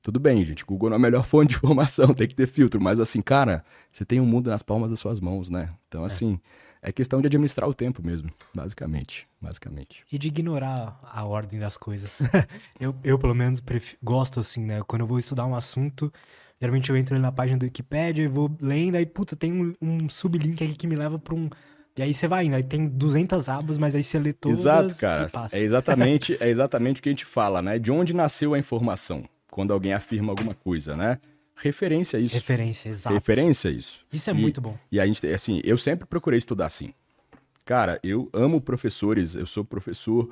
tudo bem, gente. Google não é a melhor [LAUGHS] fonte de informação, tem que ter filtro. Mas assim, cara, você tem um mundo nas palmas das suas mãos, né? Então, assim, é questão de administrar o tempo mesmo, basicamente. Basicamente. E de ignorar a ordem das coisas. [LAUGHS] eu, eu, pelo menos, gosto assim, né? Quando eu vou estudar um assunto, geralmente eu entro ali na página do Wikipedia e vou lendo, aí, puta, tem um, um sublink aqui que me leva pra um. E aí você vai indo, aí tem 200 abas, mas aí você lê todas Exato, cara. É exatamente, [LAUGHS] é exatamente o que a gente fala, né? De onde nasceu a informação quando alguém afirma alguma coisa, né? Referência a isso. Referência, exato. Referência a isso. Isso é E- muito bom. E a gente, assim, eu sempre procurei estudar assim. Cara, eu amo professores, eu sou professor,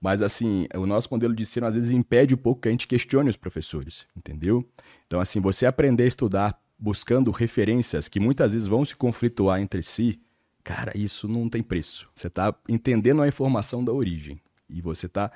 mas assim, o nosso modelo de ensino às vezes impede um pouco que a gente questione os professores, entendeu? Então, assim, você aprender a estudar buscando referências que muitas vezes vão se conflituar entre si, cara, isso não tem preço. Você está entendendo a informação da origem e você está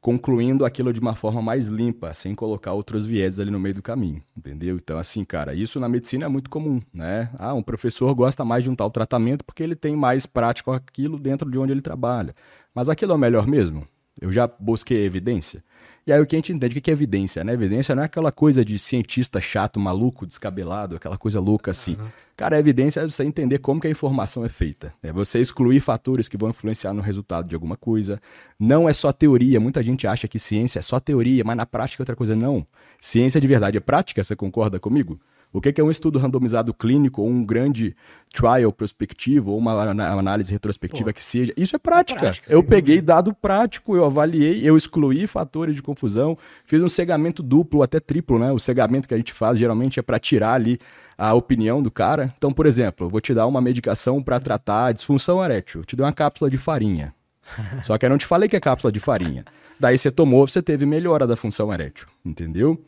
concluindo aquilo de uma forma mais limpa, sem colocar outros vieses ali no meio do caminho, entendeu? Então, assim, cara, isso na medicina é muito comum, né? Ah, um professor gosta mais de um tal tratamento porque ele tem mais prático aquilo dentro de onde ele trabalha. Mas aquilo é o melhor mesmo? Eu já busquei evidência. E aí o que a gente entende, o que é evidência, né? Evidência não é aquela coisa de cientista chato, maluco, descabelado, aquela coisa louca assim. Cara, a evidência é você entender como que a informação é feita. É você excluir fatores que vão influenciar no resultado de alguma coisa. Não é só teoria. Muita gente acha que ciência é só teoria, mas na prática é outra coisa. Não. Ciência de verdade é prática, você concorda comigo? O que é um estudo randomizado clínico, ou um grande trial prospectivo, ou uma análise retrospectiva que seja? Isso é prática. prática, eu peguei dado prático, eu avaliei, eu excluí fatores de confusão, fiz um cegamento duplo, até triplo, né? O cegamento que a gente faz geralmente é para tirar ali a opinião do cara. Então, por exemplo, eu vou te dar uma medicação para tratar a disfunção erétil. Eu te dei uma cápsula de farinha. [LAUGHS] Só que eu não te falei que é cápsula de farinha. Daí você tomou, você teve melhora da função erétil, entendeu?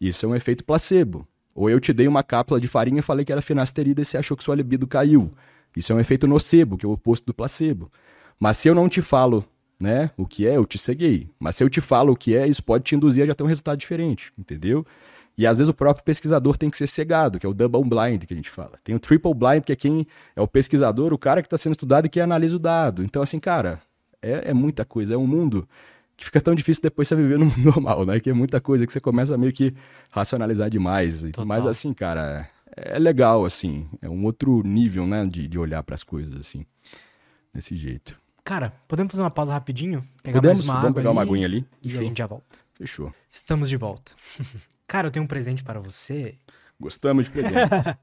Isso é um efeito placebo. Ou eu te dei uma cápsula de farinha e falei que era finasterida e você achou que sua libido caiu. Isso é um efeito nocebo, que é o oposto do placebo. Mas se eu não te falo, né, o que é, eu te ceguei. Mas se eu te falo o que é, isso pode te induzir a já ter um resultado diferente, entendeu? E às vezes o próprio pesquisador tem que ser cegado, que é o double blind que a gente fala. Tem o triple blind, que é quem é o pesquisador, o cara que está sendo estudado e que analisa o dado. Então, assim, cara, é, é muita coisa, é um mundo que fica tão difícil depois você viver [LAUGHS] no mundo normal, né? Que é muita coisa que você começa a meio que racionalizar demais. Total. Mas assim, cara, é legal, assim. É um outro nível, né? De, de olhar para as coisas, assim. Desse jeito. Cara, podemos fazer uma pausa rapidinho? Pegar Podemos? mais uma Vamos pegar uma ali aguinha ali? E a Fechou. gente já volta. Fechou. Estamos de volta. [LAUGHS] Cara, eu tenho um presente para você. Gostamos de presentes.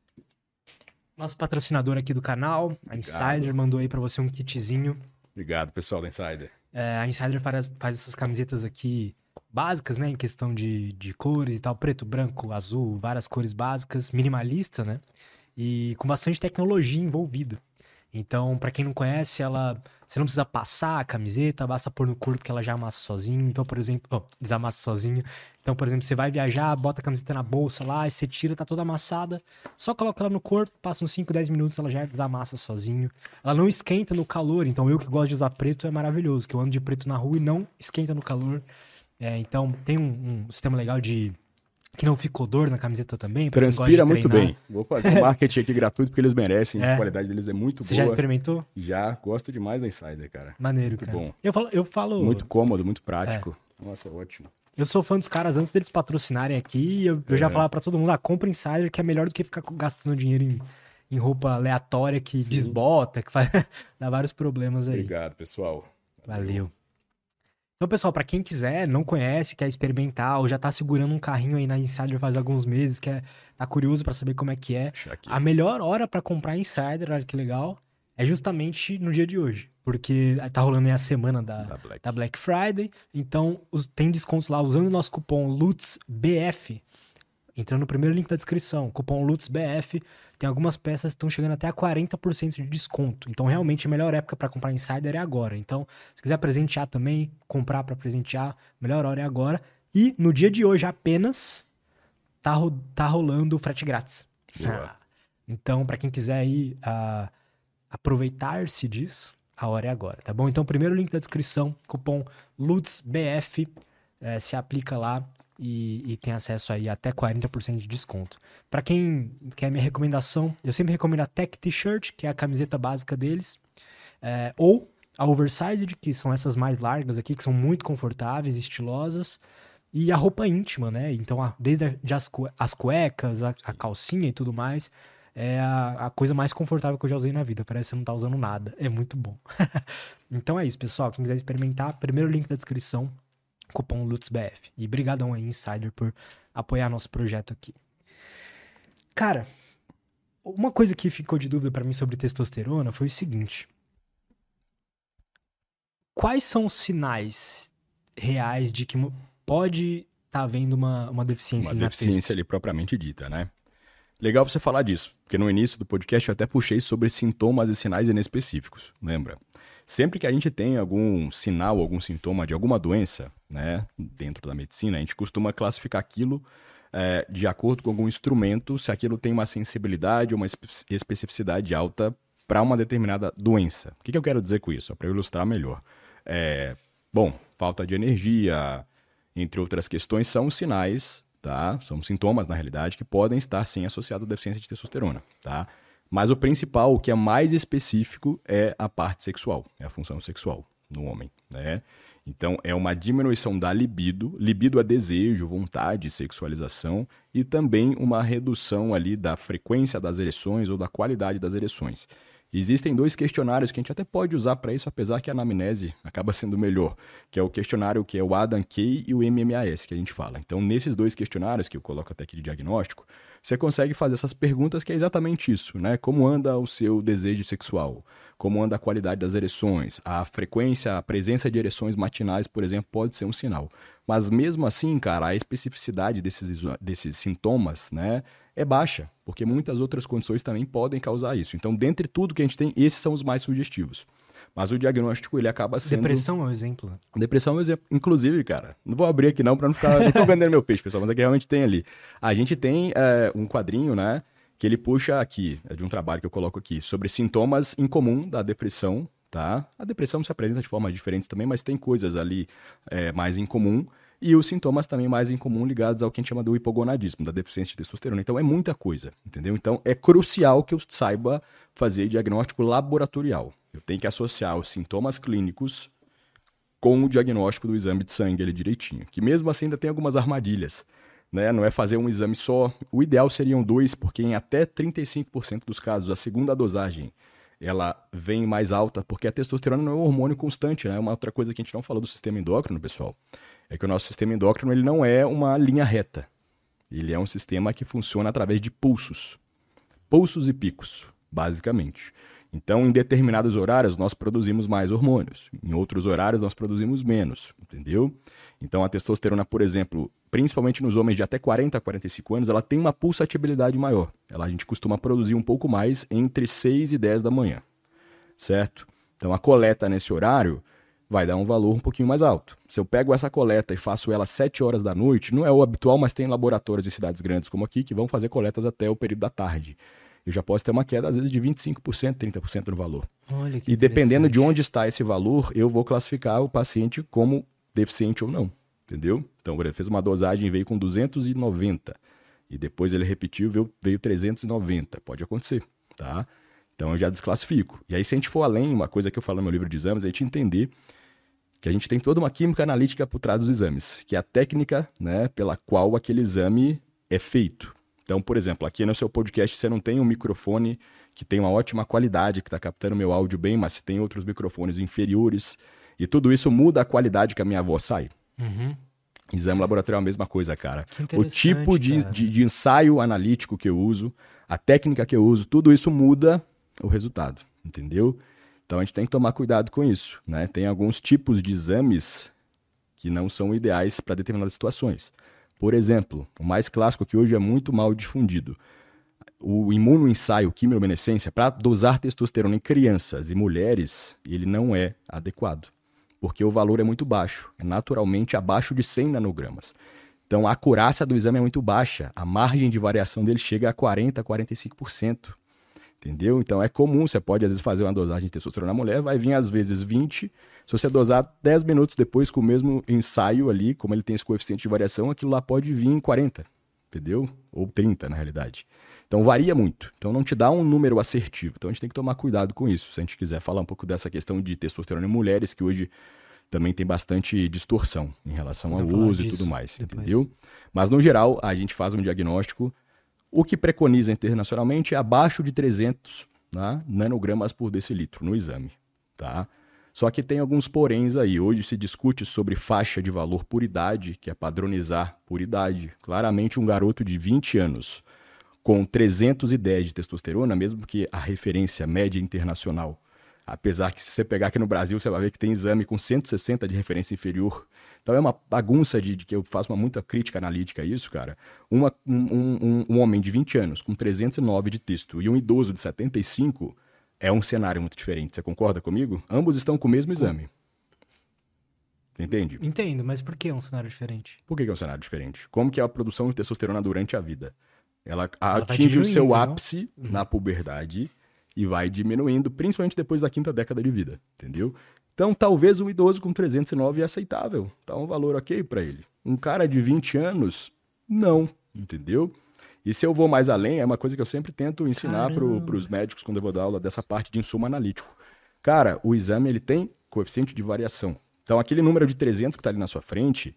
[LAUGHS] Nosso patrocinador aqui do canal, a Insider, mandou aí para você um kitzinho. Obrigado, pessoal da Insider. É, a Insider faz, faz essas camisetas aqui básicas, né? Em questão de, de cores e tal, preto, branco, azul, várias cores básicas, minimalista, né? E com bastante tecnologia envolvida. Então, para quem não conhece, ela você não precisa passar a camiseta, basta pôr no corpo que ela já amassa sozinho. Então, por exemplo, [LAUGHS] oh, desamassa sozinho. Então, por exemplo, você vai viajar, bota a camiseta na bolsa lá, e você tira, tá toda amassada. Só coloca ela no corpo, passa uns 5, 10 minutos, ela já desamassa sozinho. Ela não esquenta no calor, então eu que gosto de usar preto é maravilhoso, que eu ando de preto na rua e não esquenta no calor. É, então, tem um, um sistema legal de que não fica odor na camiseta também. Transpira muito bem. Vou fazer um marketing aqui gratuito porque eles merecem. É. A qualidade deles é muito Você boa. Você já experimentou? Já. Gosto demais da Insider, cara. Maneiro, muito cara. bom. Eu falo, eu falo... Muito cômodo, muito prático. É. Nossa, ótimo. Eu sou fã dos caras antes deles patrocinarem aqui. Eu, eu já é. falava para todo mundo, ah, compra Insider que é melhor do que ficar gastando dinheiro em, em roupa aleatória que Sim. desbota, que faz... [LAUGHS] dá vários problemas aí. Obrigado, pessoal. Valeu. Então, pessoal, para quem quiser, não conhece, quer experimentar, ou já tá segurando um carrinho aí na Insider faz alguns meses, quer tá curioso para saber como é que é, a melhor hora para comprar Insider, olha que legal, é justamente no dia de hoje. Porque tá rolando aí a semana da, da, Black. da Black Friday. Então, os, tem descontos lá usando o nosso cupom LUTSBF. Entrando no primeiro link da descrição, cupom LUTSBF, tem algumas peças que estão chegando até a 40% de desconto. Então, realmente, a melhor época para comprar Insider é agora. Então, se quiser presentear também, comprar para presentear, melhor hora é agora. E no dia de hoje apenas tá, ro tá rolando frete grátis. então, para quem quiser aí uh, aproveitar-se disso, a hora é agora, tá bom? Então, primeiro link da descrição, cupom LUTSBF, é, se aplica lá e, e tem acesso aí até 40% de desconto. Para quem quer minha recomendação, eu sempre recomendo a Tech T-shirt, que é a camiseta básica deles, é, ou a Oversized, que são essas mais largas aqui, que são muito confortáveis, estilosas, e a roupa íntima, né? Então, a, desde a, as, as cuecas, a, a, calcinha e tudo mais, é a, a, coisa mais confortável que eu já usei na vida. Parece que você não tá usando nada. É muito bom. [LAUGHS] então é isso, pessoal. Quem quiser experimentar, primeiro link da descrição, cupom LutzBF. E brigadão aí, Insider, por apoiar nosso projeto aqui. Cara, uma coisa que ficou de dúvida para mim sobre testosterona foi o seguinte. Quais são os sinais reais de que pode estar tá havendo uma, uma deficiência Uma deficiência ali propriamente dita, né? Legal você falar disso, porque no início do podcast eu até puxei sobre sintomas e sinais inespecíficos, lembra? Sempre que a gente tem algum sinal, algum sintoma de alguma doença, né, dentro da medicina, a gente costuma classificar aquilo é, de acordo com algum instrumento, se aquilo tem uma sensibilidade ou uma especificidade alta para uma determinada doença. O que, que, eu quero dizer com isso? Para ilustrar melhor. É, bom, falta de energia, entre outras questões, são sinais, tá? São sintomas, na realidade, que podem estar sim associados à deficiência de testosterona, tá? Mas o principal, o que é mais específico, é a parte sexual, é a função sexual no homem, né? Então, é uma diminuição da libido, libido é desejo, vontade, sexualização, e também uma redução ali da frequência das ereções ou da qualidade das ereções. Existem dois questionários que a gente até pode usar para isso, apesar que a anamnese acaba sendo melhor, que é o questionário que é o Adam Kay e o MMAS que a gente fala. Então, nesses dois questionários que eu coloco até aqui de diagnóstico, você consegue fazer essas perguntas que é exatamente isso, né? Como anda o seu desejo sexual? Como anda a qualidade das ereções? A frequência, a presença de ereções matinais, por exemplo, pode ser um sinal. Mas mesmo assim, cara, a especificidade desses, desses sintomas, né, é baixa, porque muitas outras condições também podem causar isso. Então, dentre tudo que a gente tem, esses são os mais sugestivos. Mas o diagnóstico, ele acaba sendo... Depressão é um exemplo. Depressão é um exemplo. Inclusive, cara, não vou abrir aqui não para não ficar... não tô vendendo meu peixe, pessoal, mas é que realmente tem ali. A gente tem é, um quadrinho, né, que ele puxa aqui, é de um trabalho que eu coloco aqui, sobre sintomas em comum da depressão, tá? A depressão se apresenta de formas diferentes também, mas tem coisas ali é, mais em comum e os sintomas também mais em comum ligados ao que a gente chama do hipogonadismo, da deficiência de testosterona. Então é muita coisa, entendeu? Então é crucial que eu saiba fazer diagnóstico laboratorial. Eu tenho que associar os sintomas clínicos com o diagnóstico do exame de sangue ali direitinho. Que mesmo assim ainda tem algumas armadilhas. Né? Não é fazer um exame só. O ideal seriam dois, porque em até 35% dos casos, a segunda dosagem ela vem mais alta, porque a testosterona não é um hormônio constante, né? É uma outra coisa que a gente não falou do sistema endócrino, pessoal, é que o nosso sistema endócrino ele não é uma linha reta. Ele é um sistema que funciona através de pulsos. Pulsos e picos, basicamente. Então, em determinados horários, nós produzimos mais hormônios. Em outros horários, nós produzimos menos, entendeu? Então, a testosterona, por exemplo, principalmente nos homens de até 40 a 45 anos, ela tem uma pulsatibilidade maior. Ela, a gente costuma produzir um pouco mais entre 6 e 10 da manhã. certo? Então a coleta nesse horário vai dar um valor um pouquinho mais alto. Se eu pego essa coleta e faço ela às 7 horas da noite, não é o habitual, mas tem laboratórios em cidades grandes como aqui que vão fazer coletas até o período da tarde. Eu já posso ter uma queda, às vezes, de 25%, 30% no valor. Olha que E dependendo de onde está esse valor, eu vou classificar o paciente como deficiente ou não. Entendeu? Então, exemplo, fez uma dosagem e veio com 290. E depois ele repetiu, veio, veio 390. Pode acontecer, tá? Então eu já desclassifico. E aí, se a gente for além, uma coisa que eu falo no meu livro de exames, é a gente entender que a gente tem toda uma química analítica por trás dos exames, que é a técnica né, pela qual aquele exame é feito. Então, por exemplo, aqui no seu podcast você não tem um microfone que tem uma ótima qualidade, que está captando meu áudio bem, mas você tem outros microfones inferiores. E tudo isso muda a qualidade que a minha voz sai. Uhum. Exame laboratorial é a mesma coisa, cara. O tipo de, cara. de, de ensaio analítico que eu uso, a técnica que eu uso, tudo isso muda o resultado, entendeu? Então a gente tem que tomar cuidado com isso, né? Tem alguns tipos de exames que não são ideais para determinadas situações. Por exemplo, o mais clássico que hoje é muito mal difundido, o imunoensaio quimiluminescência para dosar testosterona em crianças e mulheres, ele não é adequado, porque o valor é muito baixo, é naturalmente abaixo de 100 nanogramas. Então a acurácia do exame é muito baixa, a margem de variação dele chega a 40, 45%. Entendeu? Então é comum, você pode às vezes fazer uma dosagem de testosterona na mulher, vai vir às vezes 20. Se você dosar 10 minutos depois com o mesmo ensaio ali, como ele tem esse coeficiente de variação, aquilo lá pode vir em 40, entendeu? Ou 30 na realidade. Então varia muito. Então não te dá um número assertivo. Então a gente tem que tomar cuidado com isso. Se a gente quiser falar um pouco dessa questão de testosterona em mulheres, que hoje também tem bastante distorção em relação ao uso e tudo mais, depois. entendeu? Mas no geral, a gente faz um diagnóstico o que preconiza internacionalmente é abaixo de 300 né, nanogramas por decilitro no exame. Tá? Só que tem alguns poréns aí. Hoje se discute sobre faixa de valor por idade, que é padronizar por idade. Claramente, um garoto de 20 anos com 310 de testosterona, mesmo que a referência média internacional, apesar que se você pegar aqui no Brasil, você vai ver que tem exame com 160 de referência inferior. Então é uma bagunça de, de que eu faço uma muita crítica analítica a isso, cara. Uma- um, um- um- homem de 20 anos com 309 de texto e um idoso de 75 é um cenário muito diferente. Você concorda comigo? Ambos estão com o mesmo exame. Entende? Entendo, mas por que é um cenário diferente? Por que é um cenário diferente? Como que é a produção de testosterona durante a vida? Ela vai atinge o seu diminuindo, não? ápice na puberdade e vai diminuindo, principalmente depois da quinta década de vida, entendeu? Então, talvez um idoso com 309 é aceitável, tá um valor ok para ele. Um cara de 20 anos, não, entendeu? E se eu vou mais além, é uma coisa que eu sempre tento ensinar para os médicos quando eu vou dar aula dessa parte de insumo analítico. Cara, o exame ele tem coeficiente de variação. Então, aquele número de 300 que está ali na sua frente,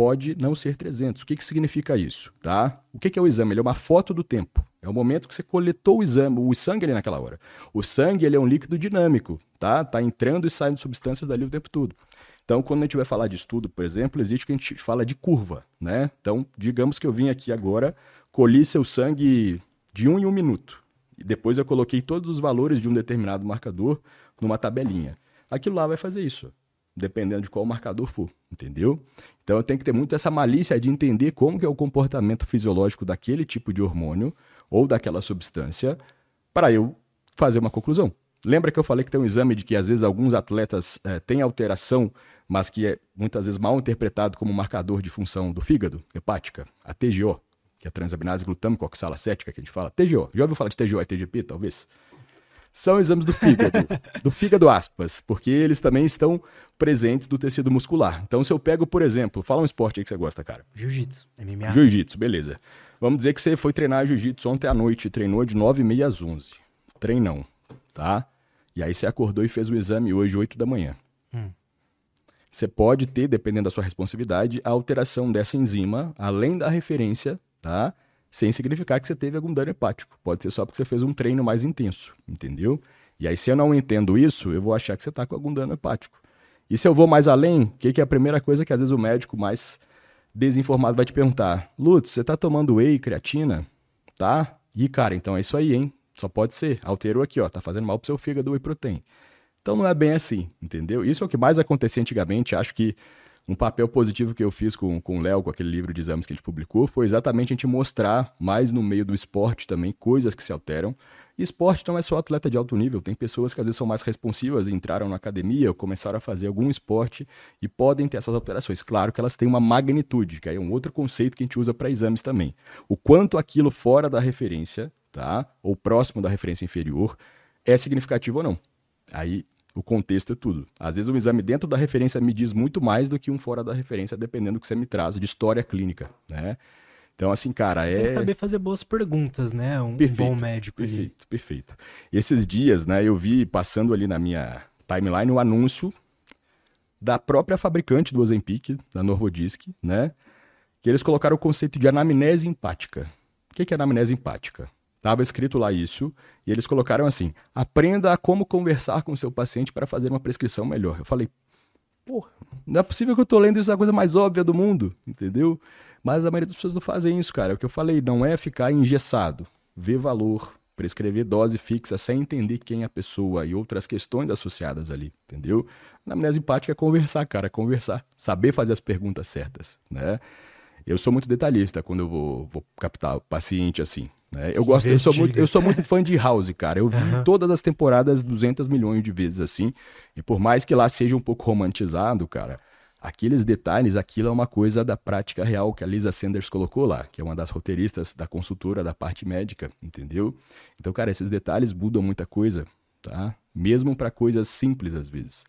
pode não ser 300. O que, que significa isso? Tá? O que, que é o exame? Ele é uma foto do tempo. É o momento que você coletou o exame, o sangue ali naquela hora. O sangue ele é um líquido dinâmico, tá? Tá entrando e saindo substâncias dali o tempo todo. Então, quando a gente vai falar de estudo, por exemplo, existe o que a gente fala de curva, né? Então, digamos que eu vim aqui agora, colhi seu sangue de um em um minuto. E depois eu coloquei todos os valores de um determinado marcador numa tabelinha. Aquilo lá vai fazer isso dependendo de qual marcador for, entendeu? Então eu tenho que ter muito essa malícia de entender como que é o comportamento fisiológico daquele tipo de hormônio ou daquela substância para eu fazer uma conclusão. Lembra que eu falei que tem um exame de que às vezes alguns atletas eh, têm alteração, mas que é muitas vezes mal interpretado como marcador de função do fígado, hepática, a TGO, que é a transaminase glutâmico oxalacética que a gente fala. TGO. Já ouviu falar de TGO e TGP, talvez? São exames do fígado, [LAUGHS] do fígado aspas, porque eles também estão presentes do tecido muscular. Então, se eu pego, por exemplo, fala um esporte aí que você gosta, cara. Jiu-jitsu, MMA. Jiu-jitsu, beleza. Vamos dizer que você foi treinar jiu-jitsu ontem à noite, treinou de 9h30 às 11 Treinão, tá? E aí você acordou e fez o exame hoje, 8 da manhã. Hum. Você pode ter, dependendo da sua responsividade, a alteração dessa enzima, além da referência, tá? Sem significar que você teve algum dano hepático. Pode ser só porque você fez um treino mais intenso, entendeu? E aí, se eu não entendo isso, eu vou achar que você está com algum dano hepático. E se eu vou mais além, o que, que é a primeira coisa que às vezes o médico mais desinformado vai te perguntar? Lutz, você tá tomando whey, creatina? Tá? Ih, cara, então é isso aí, hein? Só pode ser. Alterou aqui, ó. Tá fazendo mal pro seu fígado whey protein. Então não é bem assim, entendeu? Isso é o que mais acontecia antigamente. Acho que Um papel positivo que eu fiz com, com o Léo, com aquele livro de exames que a gente publicou, foi exatamente a gente mostrar mais no meio do esporte também coisas que se alteram. E esporte não é só atleta de alto nível, tem pessoas que às vezes são mais responsivas, entraram na academia começaram a fazer algum esporte e podem ter essas alterações. Claro que elas têm uma magnitude, que aí é um outro conceito que a gente usa para exames também. O quanto aquilo fora da referência, tá? Ou próximo da referência inferior, é significativo ou não. Aí o contexto é tudo. Às vezes um exame dentro da referência me diz muito mais do que um fora da referência, dependendo do que você me traz de história clínica, né? Então, assim, cara, é. Tem que saber fazer boas perguntas, né? Um perfeito, bom médico perfeito, ali. Perfeito, perfeito. Esses dias, né, eu vi passando ali na minha timeline o um anúncio da própria fabricante do Ozempic, da Norvodisk, né? Que eles colocaram o conceito de anamnese empática. O que é anamnese empática? Estava escrito lá isso, e eles colocaram assim: aprenda a como conversar com seu paciente para fazer uma prescrição melhor. Eu falei, porra, não é possível que eu tô lendo isso, é a coisa mais óbvia do mundo, entendeu? Mas a maioria das pessoas não fazem isso, cara. É o que eu falei, não é ficar engessado, ver valor, prescrever dose fixa sem entender quem é a pessoa e outras questões associadas ali, entendeu? Na amnésia empática é conversar, cara, é conversar, saber fazer as perguntas certas, né? Eu sou muito detalhista quando eu vou, vou captar o paciente assim. Né? Eu gosto, eu sou, muito, eu sou muito fã de House, cara. Eu vi uhum. todas as temporadas 200 milhões de vezes assim. E por mais que lá seja um pouco romantizado, cara, aqueles detalhes, aquilo é uma coisa da prática real que a Lisa Sanders colocou lá, que é uma das roteiristas da consultora da parte médica, entendeu? Então, cara, esses detalhes mudam muita coisa, tá? Mesmo para coisas simples às vezes.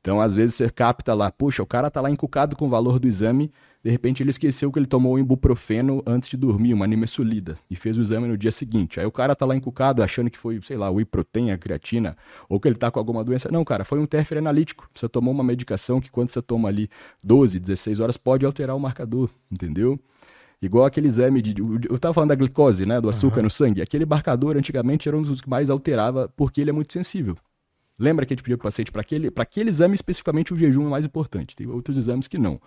Então, às vezes você capta lá, puxa, o cara tá lá encucado com o valor do exame, de repente ele esqueceu que ele tomou um ibuprofeno antes de dormir, uma nimesulida, e fez o exame no dia seguinte. Aí o cara tá lá encucado achando que foi, sei lá, o iprotein, a creatina, ou que ele tá com alguma doença. Não, cara, foi um térfere analítico. Você tomou uma medicação que quando você toma ali 12, 16 horas pode alterar o marcador, entendeu? Igual aquele exame de. Eu tava falando da glicose, né? Do açúcar uhum. no sangue. Aquele marcador antigamente era um dos que mais alterava porque ele é muito sensível. Lembra que a gente pediu para o paciente para aquele, aquele exame especificamente o jejum é mais importante. Tem outros exames que não.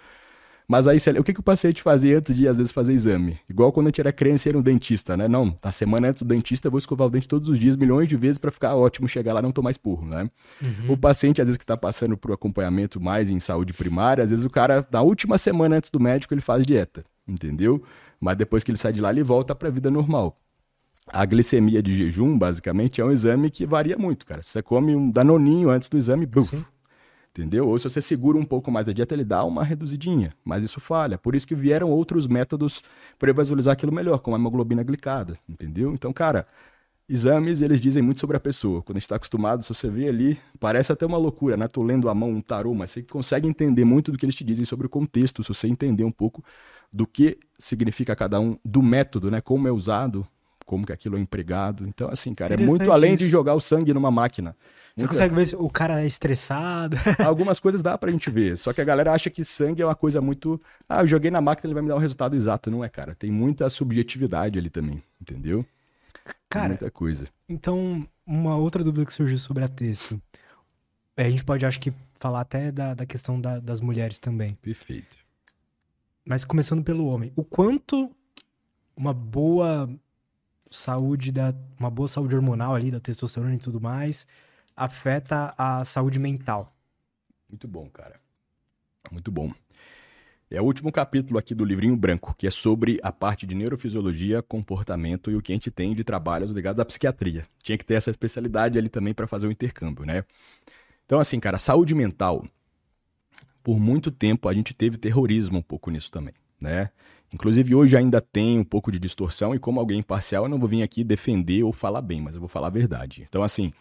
Mas aí, o que, que o paciente fazia antes de, às vezes, fazer exame? Igual quando a gente era criança e era um dentista, né? Não, na semana antes do dentista eu vou escovar o dente todos os dias, milhões de vezes para ficar ótimo, chegar lá e não tomar esporro, né? Uhum. O paciente, às vezes, que está passando por acompanhamento mais em saúde primária, às vezes o cara, na última semana antes do médico, ele faz dieta, entendeu? Mas depois que ele sai de lá, ele volta para a vida normal. A glicemia de jejum, basicamente, é um exame que varia muito, cara. Se você come um danoninho antes do exame, buf, entendeu? Ou se você segura um pouco mais a dieta, ele dá uma reduzidinha, mas isso falha. Por isso que vieram outros métodos para visualizar aquilo melhor, como a hemoglobina glicada, entendeu? Então, cara, exames, eles dizem muito sobre a pessoa. Quando a gente está acostumado, se você vê ali, parece até uma loucura, né? Tô lendo a mão um tarô, mas você consegue entender muito do que eles te dizem sobre o contexto, se você entender um pouco do que significa cada um, do método, né? Como é usado, como que aquilo é empregado. Então, assim, cara, é muito além isso. de jogar o sangue numa máquina. Você muito... consegue ver se o cara é estressado? [LAUGHS] Algumas coisas dá pra gente ver. Só que a galera acha que sangue é uma coisa muito. Ah, eu joguei na máquina, ele vai me dar um resultado exato. Não é, cara. Tem muita subjetividade ali também, entendeu? Cara, muita coisa. Então, uma outra dúvida que surgiu sobre a texto. É, a gente pode, acho que, falar até da, da questão da, das mulheres também. Perfeito. Mas começando pelo homem. O quanto uma boa saúde da uma boa saúde hormonal ali da testosterona e tudo mais afeta a saúde mental. Muito bom, cara. Muito bom. É o último capítulo aqui do livrinho branco, que é sobre a parte de neurofisiologia, comportamento e o que a gente tem de trabalhos ligados à psiquiatria. Tinha que ter essa especialidade ali também para fazer o intercâmbio, né? Então, assim, cara, saúde mental. Por muito tempo a gente teve terrorismo um pouco nisso também, né? Inclusive, hoje ainda tem um pouco de distorção, e como alguém imparcial, eu não vou vir aqui defender ou falar bem, mas eu vou falar a verdade. Então, assim,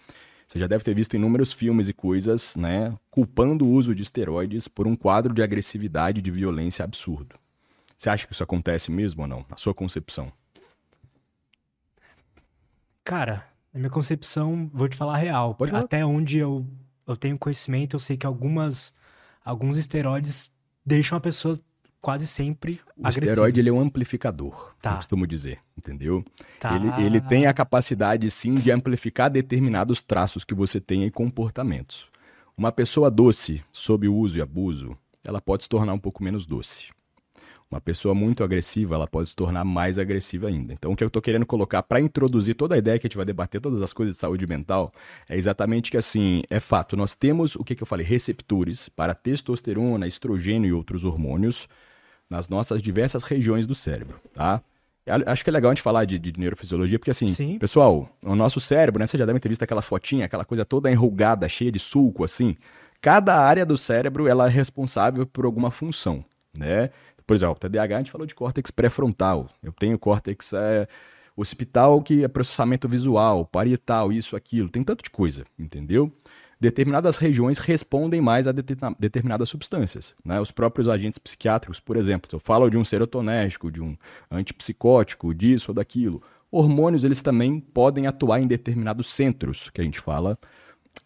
você já deve ter visto inúmeros filmes e coisas, né, culpando o uso de esteroides por um quadro de agressividade e de violência absurdo. Você acha que isso acontece mesmo ou não? Na sua concepção? Cara, na minha concepção, vou te falar real. Pode Até onde eu, eu tenho conhecimento, eu sei que algumas alguns esteroides deixam a pessoa quase sempre O esteroide ele é um amplificador, tá. eu costumo dizer, entendeu? Tá. Ele, ele tem a capacidade, sim, de amplificar determinados traços que você tem em comportamentos. Uma pessoa doce, sob uso e abuso, ela pode se tornar um pouco menos doce. Uma pessoa muito agressiva, ela pode se tornar mais agressiva ainda. Então, o que eu estou querendo colocar para introduzir toda a ideia que a gente vai debater, todas as coisas de saúde mental, é exatamente que, assim, é fato, nós temos, o que, que eu falei, receptores para testosterona, estrogênio e outros hormônios nas nossas diversas regiões do cérebro, tá? Acho que é legal a gente falar de, de neurofisiologia, porque assim, Sim. pessoal, o nosso cérebro, né? Vocês já devem ter visto aquela fotinha, aquela coisa toda enrugada, cheia de sulco, assim. Cada área do cérebro, ela é responsável por alguma função, né? Por exemplo, TDAH, a gente falou de córtex pré-frontal. Eu tenho córtex é, occipital, que é processamento visual, parietal, isso, aquilo. Tem tanto de coisa, entendeu? Determinadas regiões respondem mais a determinadas substâncias. Né? Os próprios agentes psiquiátricos, por exemplo, se eu falo de um serotonérgico, de um antipsicótico, disso ou daquilo, hormônios eles também podem atuar em determinados centros, que a gente fala,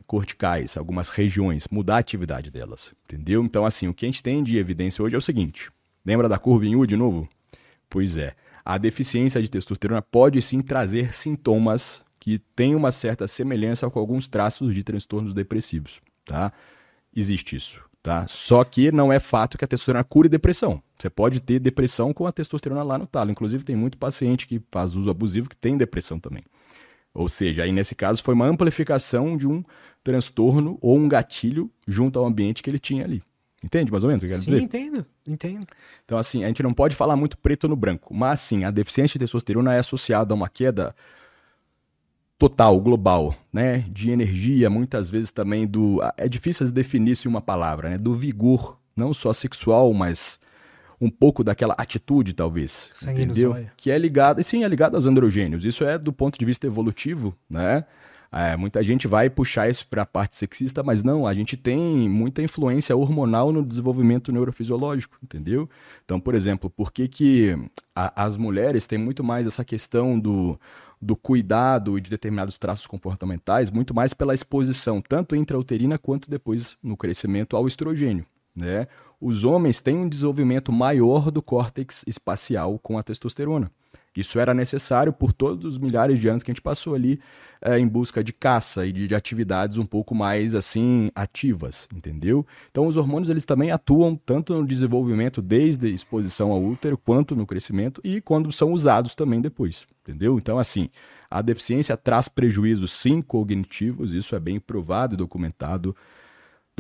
corticais, algumas regiões, mudar a atividade delas, entendeu? Então, assim, o que a gente tem de evidência hoje é o seguinte: Lembra da curva em U de novo? Pois é. A deficiência de testosterona pode sim trazer sintomas que têm uma certa semelhança com alguns traços de transtornos depressivos, tá? Existe isso, tá? Só que não é fato que a testosterona cure depressão. Você pode ter depressão com a testosterona lá no talo. Inclusive tem muito paciente que faz uso abusivo que tem depressão também. Ou seja, aí nesse caso foi uma amplificação de um transtorno ou um gatilho junto ao ambiente que ele tinha ali. Entende mais ou menos eu quero Sim, dizer? Entendo, entendo. Então, assim, a gente não pode falar muito preto no branco, mas sim, a deficiência de testosterona é associada a uma queda total, global, né? De energia, muitas vezes também do. É difícil definir em uma palavra, né? Do vigor, não só sexual, mas um pouco daquela atitude, talvez. Sangue entendeu? Que é ligada, e sim, é ligada aos androgênios. Isso é do ponto de vista evolutivo, né? É, muita gente vai puxar isso para a parte sexista, mas não, a gente tem muita influência hormonal no desenvolvimento neurofisiológico, entendeu? Então, por exemplo, por que, que a, as mulheres têm muito mais essa questão do, do cuidado e de determinados traços comportamentais, muito mais pela exposição, tanto intrauterina quanto depois no crescimento ao estrogênio, né? Os homens têm um desenvolvimento maior do córtex espacial com a testosterona. Isso era necessário por todos os milhares de anos que a gente passou ali é, em busca de caça e de, de, atividades um pouco mais assim ativas, entendeu? Então os hormônios eles também atuam tanto no desenvolvimento desde a exposição ao útero quanto no crescimento e quando são usados também depois, entendeu? Então assim, a deficiência traz prejuízos sim cognitivos, isso é bem provado e documentado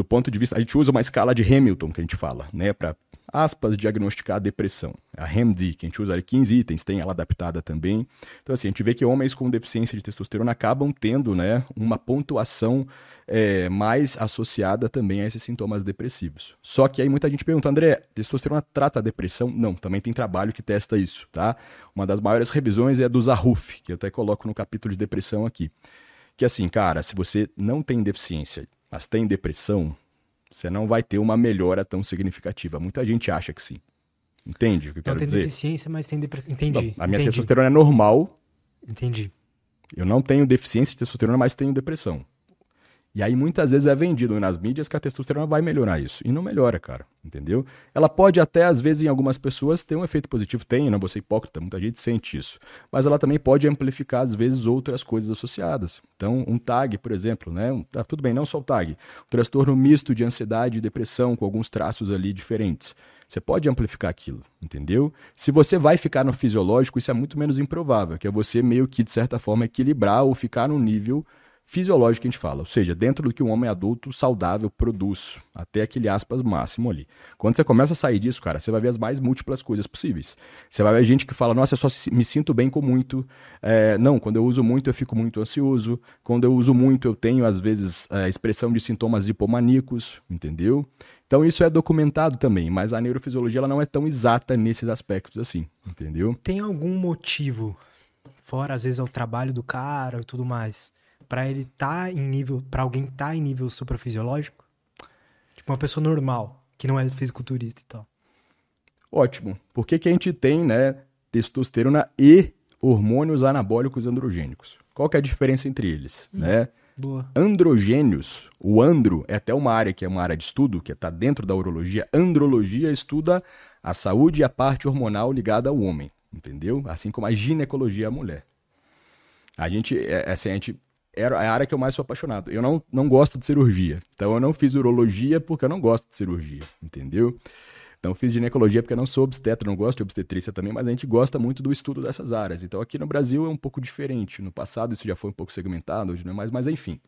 do ponto de vista, a gente usa uma escala de Hamilton que a gente fala, né, para aspas, diagnosticar a depressão. A HAMD, que a gente usa ali 15 itens, tem ela adaptada também. Então, assim, a gente vê que homens com deficiência de testosterona acabam tendo né, uma pontuação é, mais associada também a esses sintomas depressivos. Só que aí muita gente pergunta, André, testosterona trata a depressão? Não, também tem trabalho que testa isso, tá? Uma das maiores revisões é a do Zahuf, que eu até coloco no capítulo de depressão aqui. Que assim, cara, se você não tem deficiência, mas tem depressão, você não vai ter uma melhora tão significativa. Muita gente acha que sim. Entende o que eu quero não tem dizer? deficiência, mas tem depressão. Entendi. Não, a minha entendi. testosterona é normal. Entendi. Eu não tenho deficiência de testosterona, mas tenho depressão. E aí muitas vezes é vendido nas mídias que a testosterona vai melhorar isso. E não melhora, cara. Entendeu? Ela pode até, às vezes, em algumas pessoas, ter um efeito positivo. Tem, não vou ser hipócrita, muita gente sente isso. Mas ela também pode amplificar, às vezes, outras coisas associadas. Então, um TAG, por exemplo, né? Tá, tudo bem, não só o TAG. Um transtorno misto de ansiedade e depressão, com alguns traços ali diferentes. Você pode amplificar aquilo, entendeu? Se você vai ficar no fisiológico, isso é muito menos improvável, que é você meio que, de certa forma, equilibrar ou ficar num nível fisiológico que a gente fala, ou seja, dentro do que um homem adulto saudável produz, até aquele aspas máximo ali. Quando você começa a sair disso, cara, você vai ver as mais múltiplas coisas possíveis. Você vai ver gente que fala, nossa, eu só me sinto bem com muito. É, não, quando eu uso muito, eu fico muito ansioso. Quando eu uso muito, eu tenho, às vezes, a é, expressão de sintomas hipomaníacos, entendeu? Então isso é documentado também, mas a neurofisiologia ela não é tão exata nesses aspectos assim, entendeu? Tem algum motivo, fora às vezes o trabalho do cara e tudo mais, para ele estar tá em nível, para alguém estar tá em nível suprafisiológico? Tipo uma pessoa normal, que não é fisiculturista e tal. Ótimo. Por que, que a gente tem, né, testosterona e hormônios anabólicos androgênicos? Qual que é a diferença entre eles, hum, né? Boa. Androgênios, o andro é até uma área que é uma área de estudo, que está dentro da urologia. Andrologia estuda a saúde e a parte hormonal ligada ao homem, entendeu? Assim como a ginecologia a mulher. A gente, é, assim, a gente é a área que eu mais sou apaixonado. Eu não, não gosto de cirurgia. Então eu não fiz urologia porque eu não gosto de cirurgia, entendeu? Então, fiz ginecologia porque eu não sou obstetra, não gosto de obstetrícia também, mas a gente gosta muito do estudo dessas áreas. Então, aqui no Brasil é um pouco diferente. No passado isso já foi um pouco segmentado, hoje não é mais, mas enfim.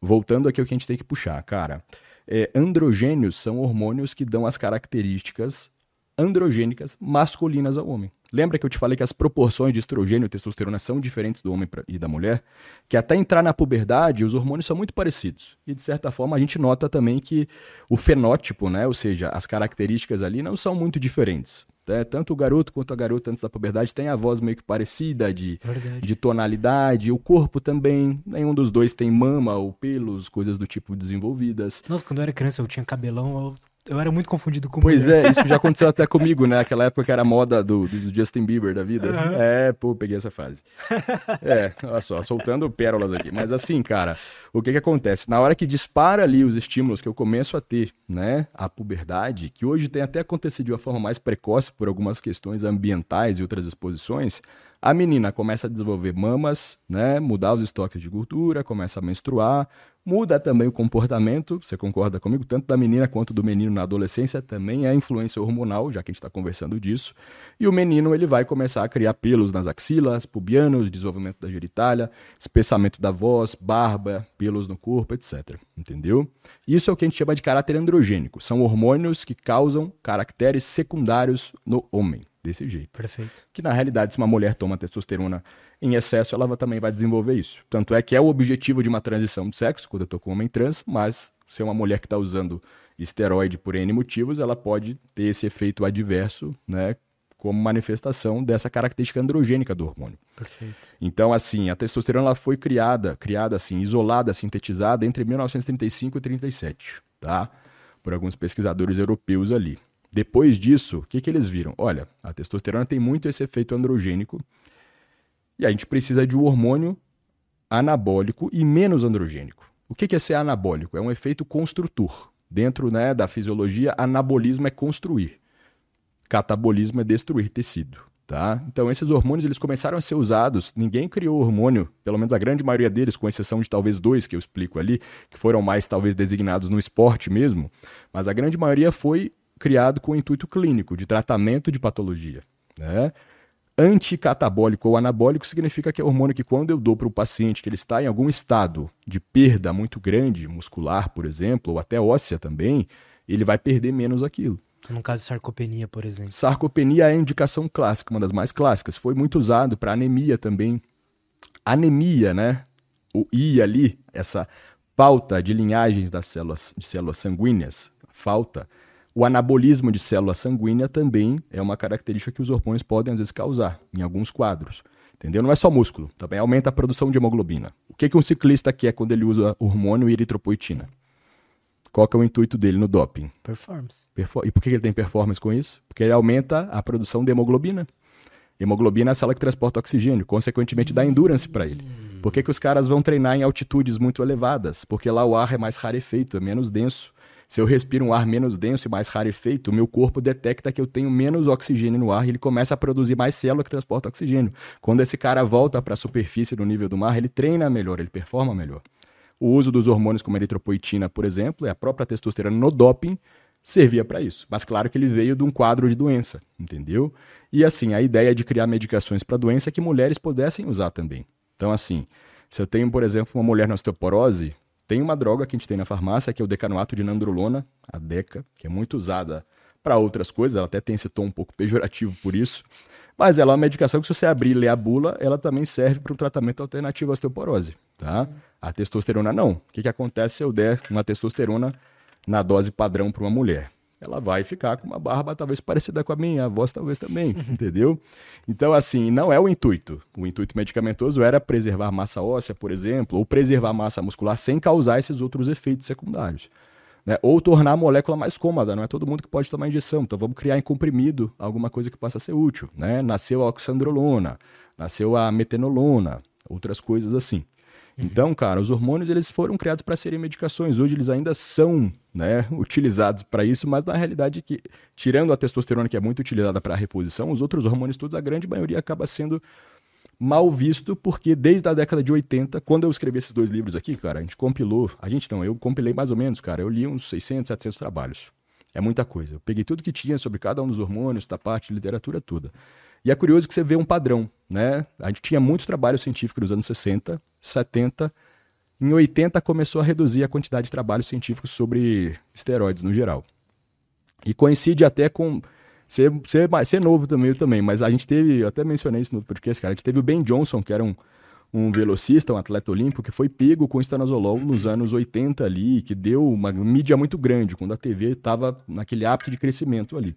Voltando aqui ao que a gente tem que puxar, cara. É, androgênios são hormônios que dão as características androgênicas masculinas ao homem. Lembra que eu te falei que as proporções de estrogênio e testosterona são diferentes do homem e da mulher? Que até entrar na puberdade, os hormônios são muito parecidos. E de certa forma a gente nota também que o fenótipo, né, ou seja, as características ali não são muito diferentes. É, tanto o garoto quanto a garota antes da puberdade tem a voz meio que parecida, de, de tonalidade, o corpo também. Nenhum dos dois tem mama ou pelos, coisas do tipo desenvolvidas. Nossa, quando eu era criança eu tinha cabelão, eu eu era muito confundido com Pois mulher. é, isso já [LAUGHS] aconteceu até comigo, né? Aquela época que era moda do, do Justin Bieber da vida. Uhum. É, pô, peguei essa fase. É, olha só, soltando pérolas aqui. Mas assim, cara, o que que acontece? Na hora que dispara ali os estímulos que eu começo a ter, né? A puberdade, que hoje tem até acontecido de uma forma mais precoce por algumas questões ambientais e outras exposições, a menina começa a desenvolver mamas, né, mudar os estoques de gordura, começa a menstruar, muda também o comportamento, você concorda comigo? Tanto da menina quanto do menino na adolescência também é influência hormonal, já que a gente está conversando disso. E o menino ele vai começar a criar pelos nas axilas, pubianos, desenvolvimento da genitália, espessamento da voz, barba, pelos no corpo, etc. Entendeu? Isso é o que a gente chama de caráter androgênico. São hormônios que causam caracteres secundários no homem desse jeito. Perfeito. Que na realidade, se uma mulher toma testosterona em excesso, ela também vai desenvolver isso. Tanto é que é o objetivo de uma transição de sexo, quando eu tô com um homem trans, mas se é uma mulher que está usando esteroide por N motivos, ela pode ter esse efeito adverso, né? Como manifestação dessa característica androgênica do hormônio. Perfeito. Então, assim, a testosterona ela foi criada, criada assim, isolada, sintetizada entre 1935 e 37, tá? Por alguns pesquisadores europeus ali. Depois disso, o que, que eles viram? Olha, a testosterona tem muito esse efeito androgênico e a gente precisa de um hormônio anabólico e menos androgênico. O que, que é ser anabólico? É um efeito construtor. Dentro né, da fisiologia, anabolismo é construir. Catabolismo é destruir tecido. Tá? Então esses hormônios eles começaram a ser usados. Ninguém criou hormônio, pelo menos a grande maioria deles, com exceção de talvez dois que eu explico ali, que foram mais talvez designados no esporte mesmo. Mas a grande maioria foi criado com o intuito clínico, de tratamento de patologia. Né? Anticatabólico ou anabólico significa que é hormônio que, quando eu dou para o paciente que ele está em algum estado de perda muito grande, muscular, por exemplo, ou até óssea também, ele vai perder menos aquilo. No caso de sarcopenia, por exemplo. Sarcopenia é a indicação clássica, uma das mais clássicas. Foi muito usado para anemia também. Anemia, né? O I ali, essa falta de linhagens das células, de células sanguíneas, falta, o anabolismo de célula sanguínea também é uma característica que os hormônios podem às vezes causar em alguns quadros. Entendeu? Não é só músculo, também aumenta a produção de hemoglobina. O que, que um ciclista quer quando ele usa hormônio e eritropoetina? Qual que é o intuito dele no doping? Performance. Perfor e por que ele tem performance com isso? Porque ele aumenta a produção de hemoglobina. Hemoglobina é a célula que transporta oxigênio, consequentemente dá endurance para ele. Por que, que os caras vão treinar em altitudes muito elevadas? Porque lá o ar é mais rarefeito, é menos denso. Se eu respiro um ar menos denso e mais rarefeito, o meu corpo detecta que eu tenho menos oxigênio no ar e ele começa a produzir mais célula que transporta oxigênio. Quando esse cara volta para a superfície do nível do mar, ele treina melhor, ele performa melhor. O uso dos hormônios como eritropoetina, por exemplo, e a própria testosterona no doping servia para isso. Mas claro que ele veio de um quadro de doença, entendeu? E assim, a ideia de criar medicações para doença é que mulheres pudessem usar também. Então assim, se eu tenho, por exemplo, uma mulher na osteoporose, tem uma droga que a gente tem na farmácia, que é o decanoato de nandrolona, a DECA, que é muito usada para outras coisas, ela até tem esse tom um pouco pejorativo por isso. Mas ela é uma medicação que, se você abrir e ler a bula, ela também serve para um tratamento alternativo à osteoporose. Tá? A testosterona não. O que, que acontece se eu der uma testosterona na dose padrão para uma mulher? Ela vai ficar com uma barba talvez parecida com a minha, a voz talvez também, [LAUGHS] entendeu? Então, assim, não é o intuito. O intuito medicamentoso era preservar massa óssea, por exemplo, ou preservar massa muscular sem causar esses outros efeitos secundários. Né? Ou tornar a molécula mais cômoda, não é todo mundo que pode tomar injeção, então vamos criar em comprimido alguma coisa que possa ser útil. Né? Nasceu a oxandrolona, nasceu a metenolona, outras coisas assim. Uhum. Então, cara, os hormônios eles foram criados para serem medicações. Hoje eles ainda são né, utilizados para isso, mas na realidade que tirando a testosterona que é muito utilizada para reposição, os outros hormônios todos a grande maioria acaba sendo mal visto porque desde a década de 80, quando eu escrevi esses dois livros aqui, cara, a gente compilou, a gente não, eu compilei mais ou menos, cara, eu li uns 600, 700 trabalhos. É muita coisa. Eu peguei tudo que tinha sobre cada um dos hormônios, da parte literatura toda. E é curioso que você vê um padrão, né? A gente tinha muito trabalho científico nos anos 60, 70. Em 80 começou a reduzir a quantidade de trabalho científico sobre esteroides no geral. E coincide até com ser, ser, ser novo também, também, mas a gente teve, eu até mencionei isso no podcast, cara, a gente teve o Ben Johnson, que era um, um velocista, um atleta olímpico, que foi pego com estanozolol nos anos 80 ali, que deu uma mídia muito grande, quando a TV estava naquele ápice de crescimento ali.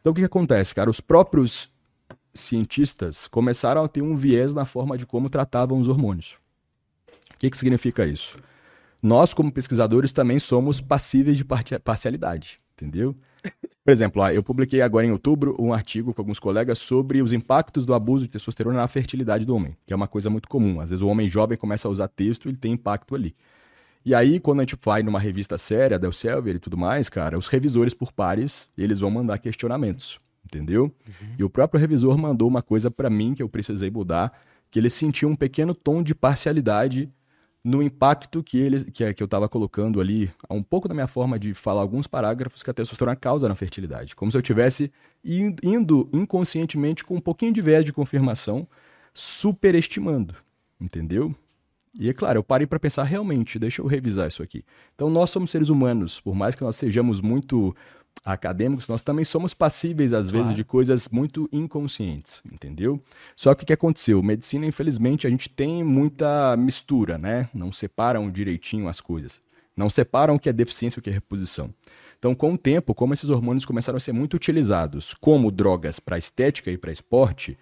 Então o que, que acontece, cara? Os próprios cientistas começaram a ter um viés na forma de como tratavam os hormônios. O que, que significa isso? Nós, como pesquisadores, também somos passíveis de parcialidade, entendeu? Por exemplo, eu publiquei agora em outubro um artigo com alguns colegas sobre os impactos do abuso de testosterona na fertilidade do homem, que é uma coisa muito comum. Às vezes o homem jovem começa a usar texto e ele tem impacto ali. E aí, quando a gente vai numa revista séria, da Elsevier e tudo mais, cara, os revisores por pares, eles vão mandar questionamentos, entendeu? Uhum. E o próprio revisor mandou uma coisa para mim que eu precisei mudar, que ele sentiu um pequeno tom de parcialidade no impacto que, ele, que, que eu estava colocando ali, um pouco da minha forma de falar alguns parágrafos que a testosterona causa na fertilidade. Como se eu tivesse indo inconscientemente com um pouquinho de viés de confirmação, superestimando, entendeu? E é claro, eu parei para pensar realmente, deixa eu revisar isso aqui. Então nós somos seres humanos, por mais que nós sejamos muito acadêmicos, nós também somos passíveis, às claro. vezes, de coisas muito inconscientes, entendeu? Só que o que aconteceu? Medicina, infelizmente, a gente tem muita mistura, né? Não separam direitinho as coisas. Não separam o que é deficiência e o que é reposição. Então, com o tempo, como esses hormônios começaram a ser muito utilizados como drogas para estética e para esporte,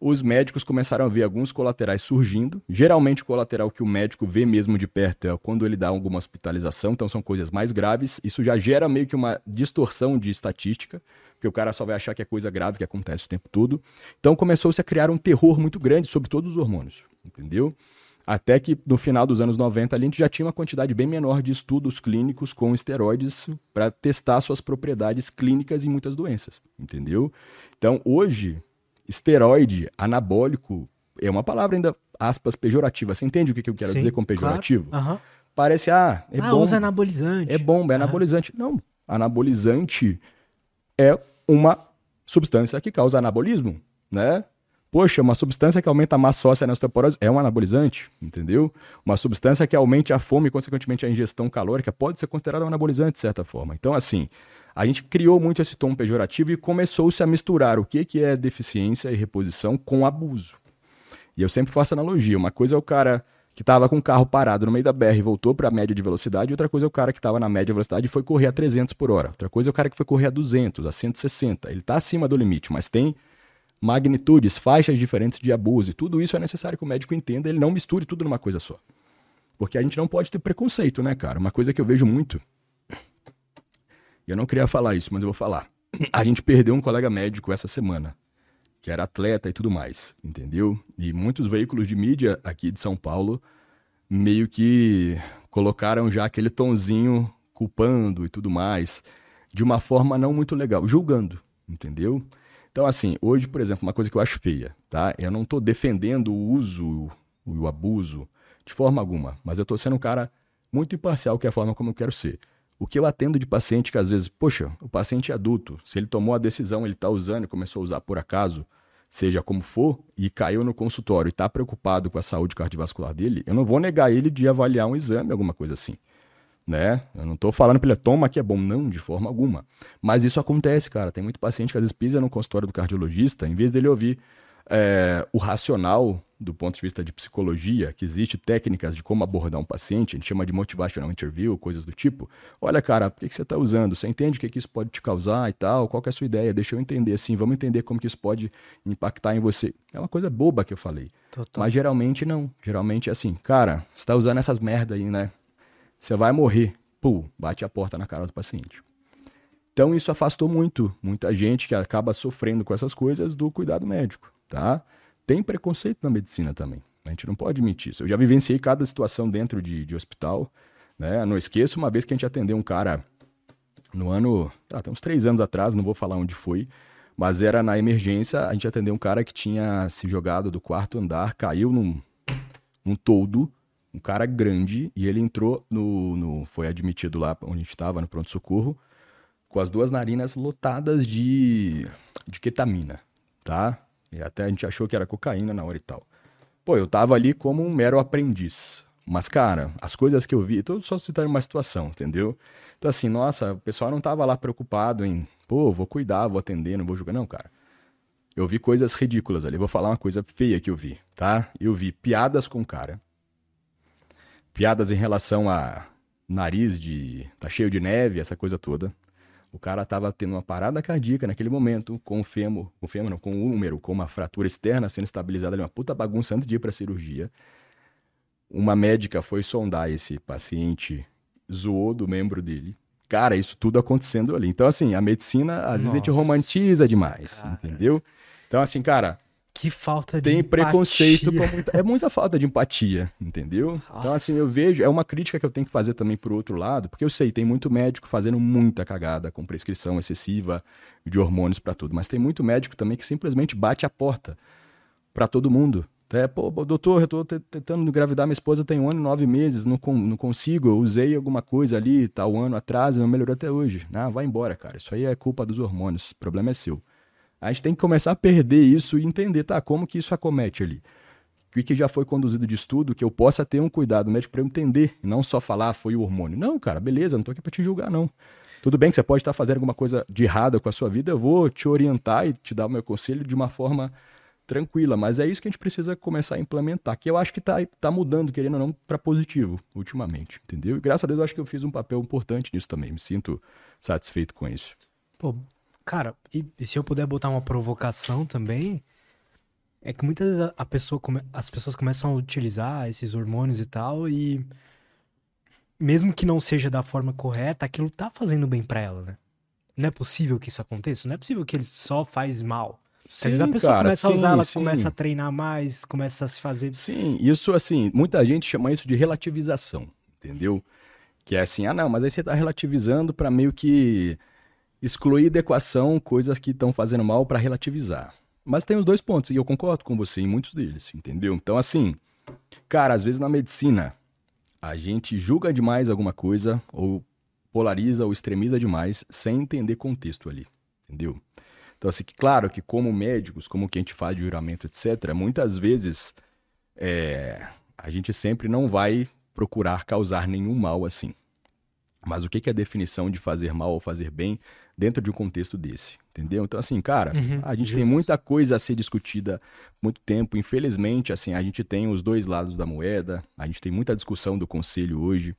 os médicos começaram a ver alguns colaterais surgindo. Geralmente, o colateral que o médico vê mesmo de perto é quando ele dá alguma hospitalização, então são coisas mais graves. Isso já gera meio que uma distorção de estatística, porque o cara só vai achar que é coisa grave que acontece o tempo todo. Então, começou-se a criar um terror muito grande sobre todos os hormônios, entendeu? Até que no final dos anos 90 ali, a gente já tinha uma quantidade bem menor de estudos clínicos com esteroides para testar suas propriedades clínicas em muitas doenças, entendeu? Então, hoje, esteroide anabólico é uma palavra ainda, aspas, pejorativa. Você entende o que eu quero Sim, dizer com pejorativo? Claro. Uhum. Parece, ah, é ah, bom. usa anabolizante. É bom, é anabolizante. Não, anabolizante é uma substância que causa anabolismo, né? Poxa, uma substância que aumenta a massa óssea na osteoporose é um anabolizante, entendeu? Uma substância que aumente a fome e, consequentemente, a ingestão calórica pode ser considerada um anabolizante, de certa forma. Então, assim, a gente criou muito esse tom pejorativo e começou-se a misturar o que, que é deficiência e reposição com abuso. E eu sempre faço analogia. Uma coisa é o cara que estava com o carro parado no meio da BR e voltou para a média de velocidade, outra coisa é o cara que estava na média de velocidade e foi correr a 300 por hora. Outra coisa é o cara que foi correr a 200, a 160. Ele está acima do limite, mas tem magnitudes, faixas diferentes de abuso. E tudo isso é necessário que o médico entenda, ele não misture tudo numa coisa só. Porque a gente não pode ter preconceito, né, cara? Uma coisa que eu vejo muito eu não queria falar isso, mas eu vou falar. A gente perdeu um colega médico essa semana, que era atleta e tudo mais, entendeu? E muitos veículos de mídia aqui de São Paulo meio que colocaram já aquele tonzinho culpando e tudo mais, de uma forma não muito legal, julgando, entendeu? Então, assim, hoje, por exemplo, uma coisa que eu acho feia, tá? Eu não estou defendendo o uso, o abuso, de forma alguma, mas eu estou sendo um cara muito imparcial, que é a forma como eu quero ser. O que eu atendo de paciente que às vezes, poxa, o paciente é adulto, se ele tomou a decisão, ele está usando começou a usar por acaso, seja como for, e caiu no consultório e está preocupado com a saúde cardiovascular dele, eu não vou negar ele de avaliar um exame, alguma coisa assim. Né? Eu não estou falando para ele, toma que é bom, não, de forma alguma. Mas isso acontece, cara. Tem muito paciente que às vezes pisa no consultório do cardiologista, em vez dele ouvir é, o racional do ponto de vista de psicologia, que existe técnicas de como abordar um paciente, a gente chama de motivational interview, coisas do tipo. Olha, cara, por que, que você está usando? Você entende o que, que isso pode te causar e tal? Qual é a sua ideia? Deixa eu entender assim, vamos entender como que isso pode impactar em você. É uma coisa boba que eu falei. Total. Mas geralmente não. Geralmente é assim, cara, você está usando essas merda aí, né? Você vai morrer. Pô, bate a porta na cara do paciente. Então isso afastou muito, muita gente que acaba sofrendo com essas coisas do cuidado médico, tá? Tem preconceito na medicina também. A gente não pode mentir isso. Eu já vivenciei cada situação dentro de, de hospital. Né? Não esqueço uma vez que a gente atendeu um cara no ano, ah, tem uns três anos atrás, não vou falar onde foi, mas era na emergência, a gente atendeu um cara que tinha se jogado do quarto andar, caiu num, num toldo, um cara grande, e ele entrou no, no foi admitido lá onde a gente estava, no pronto-socorro, com as duas narinas lotadas de, de ketamina, tá? E até a gente achou que era cocaína na hora e tal. Pô, eu tava ali como um mero aprendiz. Mas, cara, as coisas que eu vi, tô só citando uma situação, entendeu? Então, assim, nossa, o pessoal não tava lá preocupado em, pô, vou cuidar, vou atender, não vou julgar. Não, cara. Eu vi coisas ridículas ali. Vou falar uma coisa feia que eu vi, tá? Eu vi piadas com cara. Piadas em relação a nariz de. tá cheio de neve, essa coisa toda. O cara tava tendo uma parada cardíaca naquele momento, com o fêmur, com o fêmur, não, com o úmero, com uma fratura externa sendo estabilizada ali, uma puta bagunça antes de ir pra cirurgia. Uma médica foi sondar esse paciente, zoou do membro dele. Cara, isso tudo acontecendo ali. Então, assim, a medicina, às vezes a gente romantiza demais, cara. entendeu? Então, assim, cara, Que falta de tem preconceito empatia. com muita, é muita falta de empatia, entendeu? Então, Nossa. assim, eu vejo, é uma crítica que eu tenho que fazer também pro outro lado, porque eu sei, tem muito médico fazendo muita cagada com prescrição excessiva de hormônios pra tudo, mas tem muito médico também que simplesmente bate a porta pra todo mundo. É, pô, doutor, eu tô te- tentando engravidar minha esposa tem um ano e nove meses, não, con- não consigo, eu usei alguma coisa ali, tal ano atrás, não melhorou até hoje. Ah, vai embora, cara, isso aí é culpa dos hormônios, o problema é seu. A gente tem que começar a perder isso e entender, tá, como que isso acomete ali. O que já foi conduzido de estudo, que eu possa ter um cuidado médico para eu entender, e não só falar "Ah, foi o hormônio. Não, cara, beleza, não tô aqui para te julgar, não. Tudo bem que você pode estar fazendo alguma coisa de errada com a sua vida, eu vou te orientar e te dar o meu conselho de uma forma tranquila, mas é isso que a gente precisa começar a implementar, que eu acho que tá, tá mudando, querendo ou não, para positivo, ultimamente, entendeu? E graças a Deus eu acho que eu fiz um papel importante nisso também, me sinto satisfeito com isso. Pô, cara, e, e se eu puder botar uma provocação também, é que muitas vezes a, a pessoa come- as pessoas começam a utilizar esses hormônios e tal, e mesmo que não seja da forma correta, aquilo tá fazendo bem pra ela, né? Não é possível que isso aconteça, não é possível que ele só faz mal. Às vezes a pessoa começa a usar, ela começa a treinar mais, começa a se fazer. Sim, isso assim, muita gente chama isso de relativização, entendeu? Que é assim, ah não, mas aí você tá relativizando para meio que excluir da equação coisas que estão fazendo mal para relativizar. Mas tem os dois pontos, e eu concordo com você em muitos deles, entendeu? Então assim, cara, às vezes na medicina a gente julga demais alguma coisa ou polariza ou extremiza demais sem entender contexto ali, entendeu? Então, assim, claro que como médicos, como que a gente faz de juramento, etc., muitas vezes é, a gente sempre não vai procurar causar nenhum mal assim. Mas o que é a definição de fazer mal ou fazer bem dentro de um contexto desse? Entendeu? Então, assim, cara, Uhum, a gente tem justo. muita coisa a ser discutida muito tempo. Infelizmente, assim, a gente tem os dois lados da moeda, a gente tem muita discussão do conselho hoje.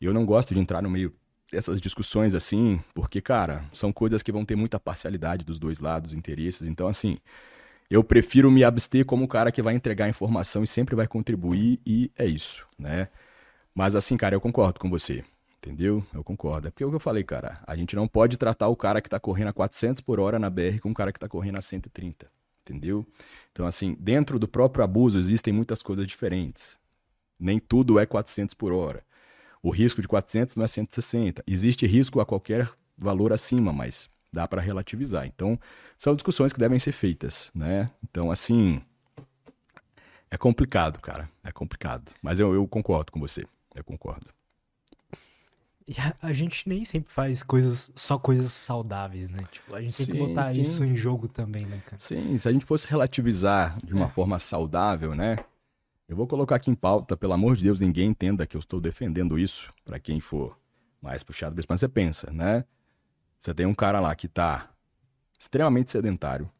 Eu não gosto de entrar no meio dessas discussões assim, porque, cara, são coisas que vão ter muita parcialidade dos dois lados, interesses. Então, assim, eu prefiro me abster como o cara que vai entregar informação e sempre vai contribuir, e é isso, né? Mas, assim, cara, eu concordo com você, entendeu? Eu concordo. É porque é o que eu falei, cara, a gente não pode tratar o cara que tá correndo a 400 por hora na BR com o cara que tá correndo a 130, entendeu? Então, assim, dentro do próprio abuso existem muitas coisas diferentes. Nem tudo é 400 por hora. O risco de 400 não é 160. Existe risco a qualquer valor acima, mas dá para relativizar. Então, são discussões que devem ser feitas, né? Então, assim, é complicado, cara. É complicado. Mas eu, eu concordo com você. Eu concordo. E a, a gente nem sempre faz coisas, só coisas saudáveis, né? Tipo, a gente tem que Sim, botar sim. isso em jogo também, né, cara? Sim, se a gente fosse relativizar de uma É. forma saudável, né? Eu vou colocar aqui em pauta, pelo amor de Deus, ninguém entenda que eu estou defendendo isso, para quem for mais puxado, mas você pensa, né? Você tem um cara lá que tá extremamente sedentário.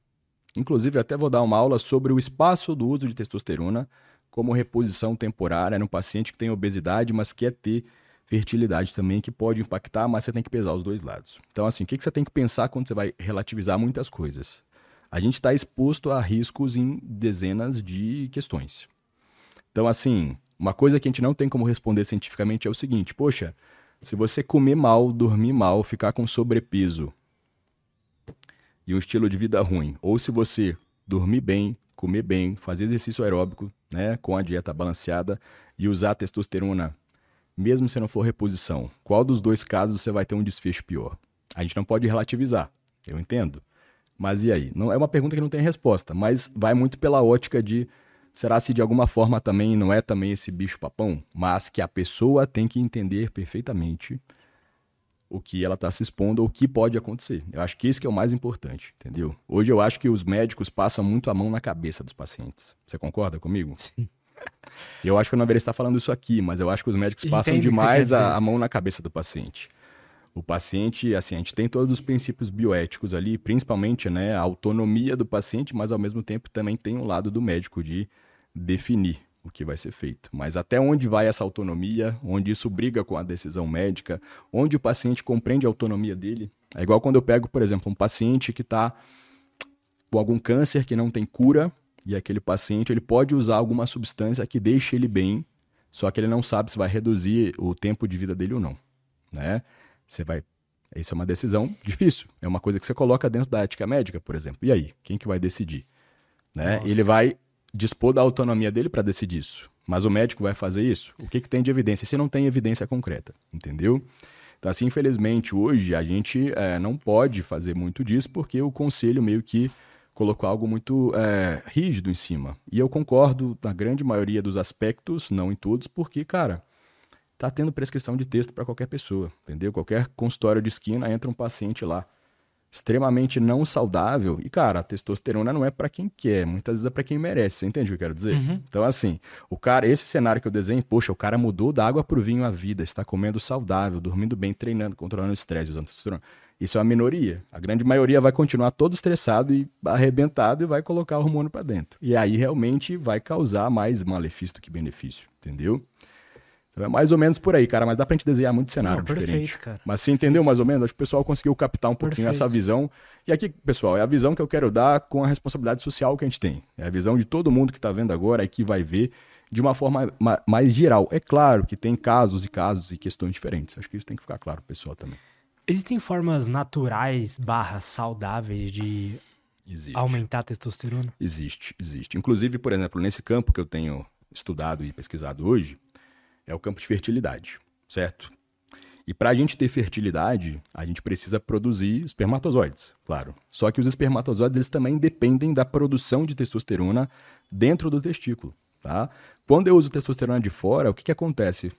Inclusive, até vou dar uma aula sobre o espaço do uso de testosterona como reposição temporária no paciente que tem obesidade, mas quer ter fertilidade também, que pode impactar, mas você tem que pesar os dois lados. Então, assim, o que que você tem que pensar quando você vai relativizar muitas coisas? A gente está exposto a riscos em dezenas de questões. Então, assim, uma coisa que a gente não tem como responder cientificamente é o seguinte: poxa, se você comer mal, dormir mal, ficar com sobrepeso e um estilo de vida ruim, ou se você dormir bem, comer bem, fazer exercício aeróbico, né, com a dieta balanceada e usar testosterona, mesmo se não for reposição, qual dos dois casos você vai ter um desfecho pior? A gente não pode relativizar, eu entendo. Mas e aí? Não é uma pergunta que não tem resposta, mas vai muito pela ótica de será se de alguma forma também não é também esse bicho papão, mas que a pessoa tem que entender perfeitamente o que ela está se expondo ou o que pode acontecer. Eu acho que isso que é o mais importante, entendeu? Hoje eu acho que os médicos passam muito a mão na cabeça dos pacientes. Você concorda comigo? Sim. Eu acho que eu não deveria estar falando isso aqui, mas eu acho que os médicos passam demais a, a mão na cabeça do paciente. O paciente, assim, a gente tem todos os princípios bioéticos ali, principalmente, né, a autonomia do paciente, mas ao mesmo tempo também tem o lado do médico de definir o que vai ser feito. Mas até onde vai essa autonomia, onde isso briga com a decisão médica, onde o paciente compreende a autonomia dele. É igual quando eu pego, por exemplo, um paciente que está com algum câncer que não tem cura, e aquele paciente ele pode usar alguma substância que deixe ele bem, só que ele não sabe se vai reduzir o tempo de vida dele ou não, né? Você vai isso é uma decisão difícil, é uma coisa que você coloca dentro da ética médica, por exemplo. E aí, quem que vai decidir? Né? Nossa. Ele vai dispor da autonomia dele para decidir isso. Mas o médico vai fazer isso? O que, que tem de evidência? Se não tem evidência concreta, entendeu? Então, assim, infelizmente, hoje a gente é, não pode fazer muito disso porque o conselho meio que colocou algo muito é, rígido em cima. E eu concordo na grande maioria dos aspectos, não em todos, porque, cara, tá tendo prescrição de texto para qualquer pessoa, entendeu? Qualquer consultório de esquina entra um paciente lá extremamente não saudável e cara, a testosterona não é para quem quer, muitas vezes é para quem merece. Você entende o que eu quero dizer? Então assim, o cara, esse cenário que eu desenho, poxa, o cara mudou da água pro vinho a vida, está comendo saudável, dormindo bem, treinando, controlando o estresse, usando testosterona. Isso é uma minoria. A grande maioria vai continuar todo estressado e arrebentado e vai colocar o hormônio para dentro. E aí realmente vai causar mais malefício do que benefício, entendeu? Então é mais ou menos por aí, cara, mas dá pra gente desenhar muito cenário Não, perfeito, diferente. cara. Mas você entendeu mais ou menos? Acho que o pessoal conseguiu captar um pouquinho Perfeito. essa visão. E aqui, pessoal, é a visão que eu quero dar com a responsabilidade social que a gente tem. É a visão de todo mundo que está vendo agora e que vai ver de uma forma ma- mais geral. É claro que tem casos e casos e questões diferentes. Acho que isso tem que ficar claro pro pessoal também. Existem formas naturais barra saudáveis de Existe. aumentar a testosterona? Existe, existe. Inclusive, por exemplo, nesse campo que eu tenho estudado e pesquisado hoje, é o campo de fertilidade, certo? E para a gente ter fertilidade, a gente precisa produzir espermatozoides, claro. Só que os espermatozoides eles também dependem da produção de testosterona dentro do testículo, tá? Quando eu uso testosterona de fora, o que, que acontece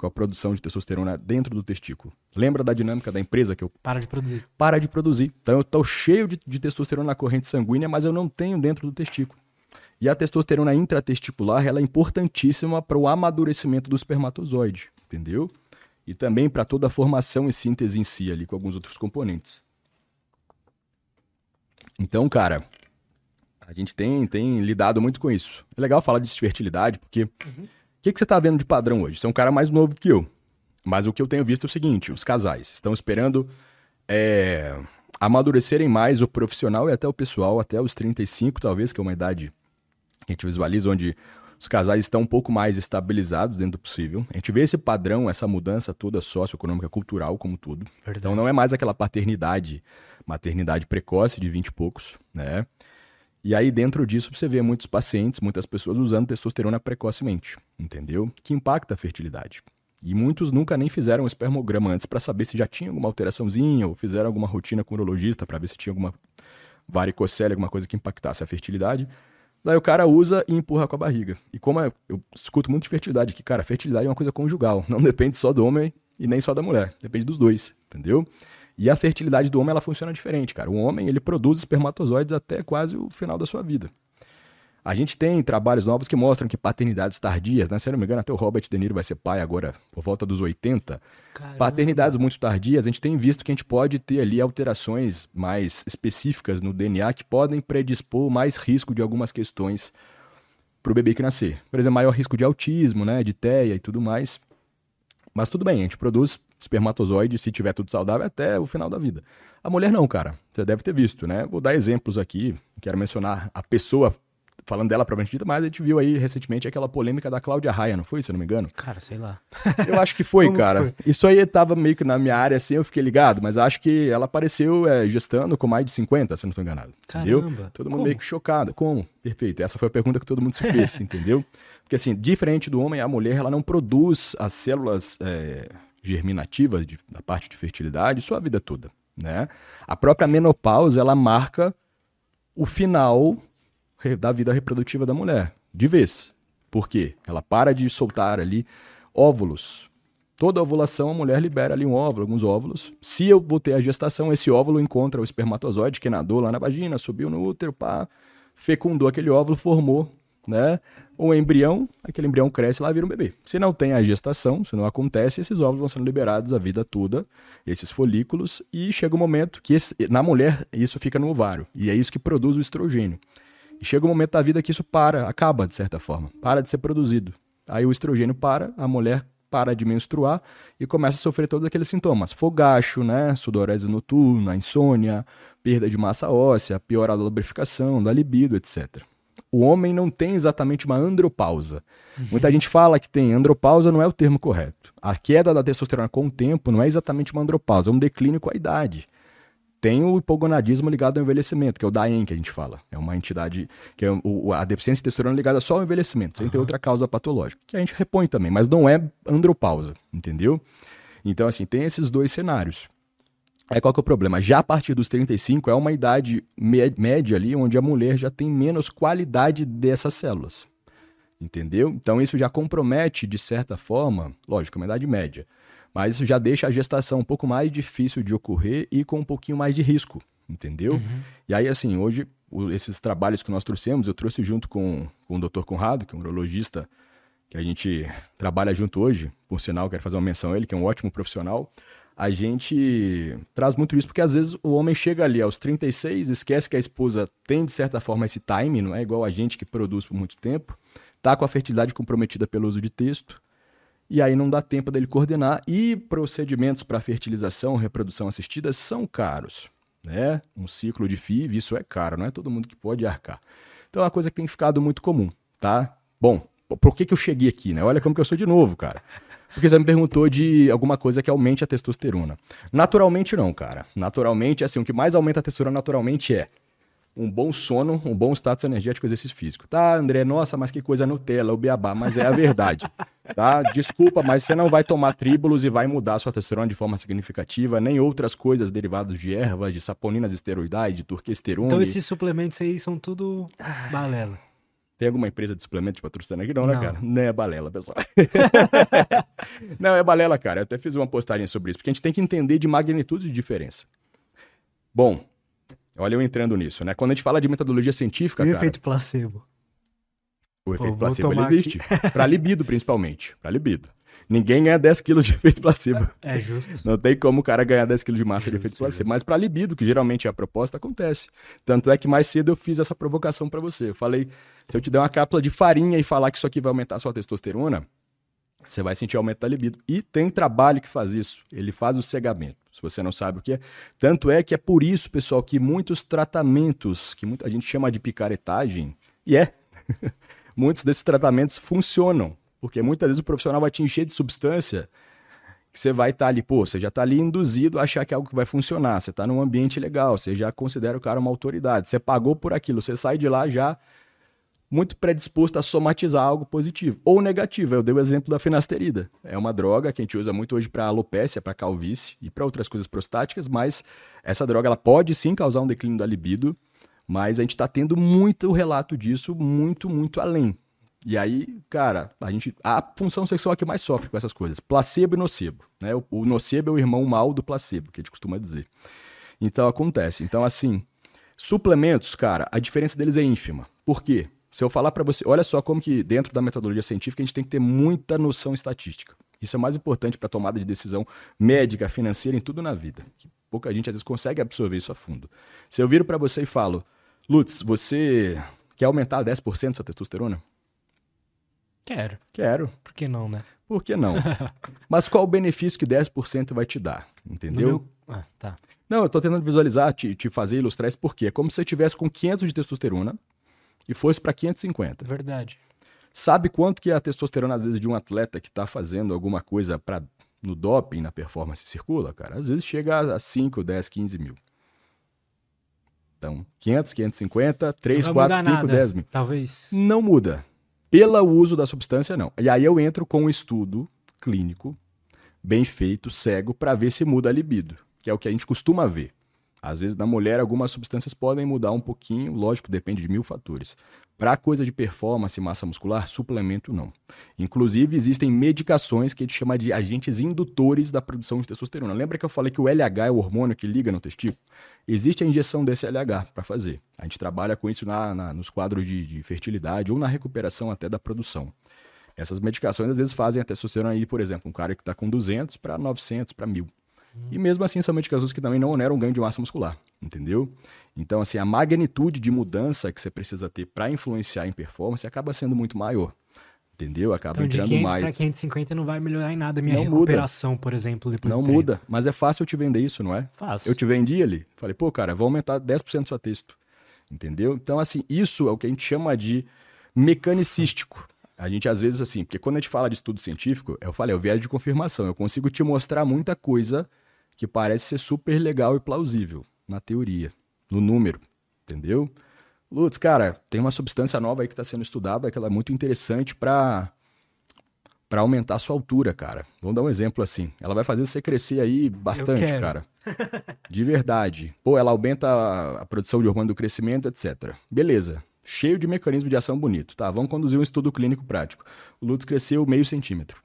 com a produção de testosterona dentro do testículo? Lembra da dinâmica da empresa que eu Para de produzir. para de produzir. Então eu estou cheio de, de testosterona na corrente sanguínea, mas eu não tenho dentro do testículo. E a testosterona intratesticular ela é importantíssima para o amadurecimento do espermatozoide, entendeu? E também para toda a formação e síntese em si ali com alguns outros componentes. Então, cara, a gente tem, tem lidado muito com isso. É legal falar de fertilidade, porque o que, que você está vendo de padrão hoje? Você é um cara mais novo que eu. Mas o que eu tenho visto é o seguinte: os casais estão esperando é, amadurecerem mais o profissional e até o pessoal, até os 35, talvez, que é uma idade que a gente visualiza onde os casais estão um pouco mais estabilizados dentro do possível. A gente vê esse padrão, essa mudança toda socioeconômica, cultural, como tudo. Verdade. Então não é mais aquela paternidade, maternidade precoce de 20 e poucos, né? E aí, dentro disso, você vê muitos pacientes, muitas pessoas usando testosterona precocemente, entendeu? Que impacta a fertilidade. E muitos nunca nem fizeram um espermograma antes para saber se já tinha alguma alteraçãozinha ou fizeram alguma rotina com o urologista para ver se tinha alguma varicocele, alguma coisa que impactasse a fertilidade. Daí o cara usa e empurra com a barriga. E como é- eu escuto muito de fertilidade, que, cara, fertilidade é uma coisa conjugal. [LAUGHS] Não depende só do homem e nem só da mulher. Depende dos dois, entendeu? E a fertilidade do homem, ela funciona diferente, cara. O homem, ele produz espermatozoides até quase o final da sua vida. A gente tem trabalhos novos que mostram que paternidades tardias, né? Se eu não me engano, até o Robert De Niro vai ser pai agora, por volta dos 80. Caramba. Paternidades muito tardias, a gente tem visto que a gente pode ter ali alterações mais específicas no DNA que podem predispor mais risco de algumas questões para o bebê que nascer. Por exemplo, maior risco de autismo, né, de TEA e tudo mais. Mas tudo bem, a gente produz espermatozoide, se tiver tudo saudável, até o final da vida. A mulher não, cara. Você deve ter visto, né? Vou dar exemplos aqui. Quero mencionar a pessoa falando dela propriamente dita, mas a gente viu aí recentemente aquela polêmica da Cláudia Raia, não foi, se eu não me engano? Cara, sei lá. Eu acho que foi, [LAUGHS] Como cara. foi? Isso aí tava meio que na minha área, assim, eu fiquei ligado, mas acho que ela apareceu é, gestando com mais de 50, se eu não estou enganado. Entendeu? Caramba. Todo mundo Como? meio que chocado. Como? Perfeito. Essa foi a pergunta que todo mundo se fez, [LAUGHS] entendeu? Porque, assim, diferente do homem, a mulher, ela não produz as células é, germinativas de- da parte de fertilidade sua vida toda, né? A própria menopausa, ela marca o final da vida reprodutiva da mulher, de vez. Por quê? Ela para de soltar ali óvulos. Toda ovulação a mulher libera ali um óvulo, alguns óvulos. Se eu vou ter a gestação, esse óvulo encontra o espermatozoide que nadou lá na vagina, subiu no útero, pá, fecundou aquele óvulo, formou, né? Um embrião, aquele embrião cresce lá vira um bebê. Se não tem a gestação, se não acontece, esses óvulos vão sendo liberados a vida toda, esses folículos, e chega um momento que esse, na mulher isso fica no ovário, e é isso que produz o estrogênio. E chega um momento da vida que isso para, acaba de certa forma, para de ser produzido. Aí o estrogênio para, a mulher para de menstruar e começa a sofrer todos aqueles sintomas. Fogacho, né? Sudorese noturna, insônia, perda de massa óssea, piora da lubrificação, da libido, etc. O homem não tem exatamente uma andropausa. Uhum. Muita gente fala que tem andropausa, não é o termo correto. A queda da testosterona com o tempo não é exatamente uma andropausa, é um declínio com a idade tem o hipogonadismo ligado ao envelhecimento, que é o DAEM que a gente fala. É uma entidade que é o, a deficiência de testosterona ligada só ao envelhecimento, sem uhum. ter outra causa patológica, que a gente repõe também, mas não é andropausa, entendeu? Então, assim, tem esses dois cenários. Aí qual que é o problema? Já a partir dos 35 é uma idade média ali, onde a mulher já tem menos qualidade dessas células. Entendeu? Então isso já compromete, de certa forma, lógico, é uma idade média mas isso já deixa a gestação um pouco mais difícil de ocorrer e com um pouquinho mais de risco, entendeu? Uhum. E aí, assim, hoje, esses trabalhos que nós trouxemos, eu trouxe junto com, com o Dr. Conrado, que é um urologista que a gente trabalha junto hoje, por sinal, quero fazer uma menção a ele, que é um ótimo profissional. A gente traz muito isso porque às vezes o homem chega ali aos 36, esquece que a esposa tem de certa forma esse time, não é igual a gente que produz por muito tempo, tá com a fertilidade comprometida pelo uso de texto, e aí não dá tempo dele coordenar. E procedimentos para fertilização, reprodução assistida são caros. Né? Um ciclo de FIV, isso é caro, não é todo mundo que pode arcar. Então é uma coisa que tem ficado muito comum, tá? Bom, por que, que eu cheguei aqui, né? Olha como que eu sou de novo, cara. Porque você me perguntou de alguma coisa que aumente a testosterona. Naturalmente não, cara. Naturalmente, assim, o que mais aumenta a testosterona naturalmente é um bom sono, um bom status energético, exercício físico. Tá, André, nossa, mas que coisa Nutella, o beabá, mas é a verdade. [LAUGHS] tá? Desculpa, mas você não vai tomar tríbulos e vai mudar sua testosterona de forma significativa, nem outras coisas derivadas de ervas, de saponinas esteroidais, de turquesterona. Então esses suplementos aí são tudo balela. Tem alguma empresa de suplementos patrocinando aqui? Não, né, não, né, cara? Não é balela, pessoal. [LAUGHS] não, é balela, cara. Eu até fiz uma postagem sobre isso, porque a gente tem que entender de magnitude de diferença. Bom, Olha eu entrando nisso, né? Quando a gente fala de metodologia científica, o cara... efeito placebo. O efeito Pô, placebo ele existe. [LAUGHS] Para libido, principalmente. Para libido. Ninguém ganha 10 quilos de efeito placebo. É justo. Não tem como o cara ganhar 10 quilos de massa justo, de efeito placebo. Justo. Mas para libido, que geralmente é a proposta, acontece. Tanto é que mais cedo eu fiz essa provocação para você. Eu falei, se eu te der uma cápsula de farinha e falar que isso aqui vai aumentar a sua testosterona, você vai sentir aumento da libido. E tem trabalho que faz isso. Ele faz o cegamento, se você não sabe o que é. Tanto é que é por isso, pessoal, que muitos tratamentos, que muita gente chama de picaretagem, e é, [LAUGHS] muitos desses tratamentos funcionam. Porque muitas vezes o profissional vai te encher de substância que você vai estar tá ali, pô, você já está ali induzido a achar que é algo que vai funcionar, você está num ambiente legal, você já considera o cara uma autoridade, você pagou por aquilo, você sai de lá já muito predisposto a somatizar algo positivo ou negativo. Eu dei o exemplo da finasterida. É uma droga que a gente usa muito hoje para alopécia, para calvície e para outras coisas prostáticas, mas essa droga ela pode sim causar um declínio da libido, mas a gente está tendo muito relato disso, muito, muito além. E aí, cara, a gente a função sexual é que mais sofre com essas coisas, placebo e nocebo, né? O, o nocebo é o irmão mal do placebo, que a gente costuma dizer. Então acontece. Então assim, suplementos, cara, a diferença deles é ínfima. Por quê? Se eu falar para você, olha só como que dentro da metodologia científica a gente tem que ter muita noção estatística. Isso é mais importante para tomada de decisão médica, financeira, em tudo na vida. Pouca gente às vezes consegue absorver isso a fundo. Se eu viro para você e falo, Lutz, você quer aumentar 10% sua testosterona? Quero. Quero. Por que não, né? Por que não? [LAUGHS] Mas qual o benefício que 10% vai te dar? Entendeu? Meu... Ah, tá. Não, eu tô tentando visualizar, te, te fazer ilustrar isso porque é como se você tivesse com 500 de testosterona, e fosse para 550. Verdade. Sabe quanto que a testosterona, às vezes, de um atleta que está fazendo alguma coisa para no doping, na performance circula, cara? Às vezes chega a 5, 10, 15 mil. Então, 500, 550, 3, 4, 5, nada, 10 mil. Talvez. Não muda. Pelo uso da substância, não. E aí eu entro com um estudo clínico, bem feito, cego, para ver se muda a libido, que é o que a gente costuma ver. Às vezes, na mulher, algumas substâncias podem mudar um pouquinho, lógico, depende de mil fatores. Para coisa de performance e massa muscular, suplemento não. Inclusive, existem medicações que a gente chama de agentes indutores da produção de testosterona. Lembra que eu falei que o LH é o hormônio que liga no testículo? Existe a injeção desse LH para fazer. A gente trabalha com isso na, na nos quadros de, de fertilidade ou na recuperação até da produção. Essas medicações às vezes fazem a testosterona ir, por exemplo, um cara que está com 200 para 900 para 1000. E mesmo assim são medicações que também não oneram ganho de massa muscular, entendeu? Então, assim, a magnitude de mudança que você precisa ter para influenciar em performance acaba sendo muito maior. Entendeu? Acaba então, entrando de 500 mais. para 550 não vai melhorar em nada a minha Não muda. recuperação, por exemplo, depois Não muda, mas é fácil eu te vender isso, não é? Fácil. Eu te vendi ali. Falei, pô, cara, vou aumentar 10% do seu texto. Entendeu? Então, assim, isso é o que a gente chama de mecanicístico. A gente, às vezes, assim, porque quando a gente fala de estudo científico, eu falei, é o viés de confirmação. Eu consigo te mostrar muita coisa que parece ser super legal e plausível na teoria, no número, entendeu? Lutz, cara, tem uma substância nova aí que está sendo estudada que ela é muito interessante para para aumentar a sua altura, cara. Vamos dar um exemplo assim. Ela vai fazer você crescer aí bastante, cara. De verdade. Pô, ela aumenta a- a produção de hormônio do crescimento, etc. Beleza. Cheio de mecanismo de ação bonito. Tá, vamos conduzir um estudo clínico prático. O Lutz cresceu meio centímetro.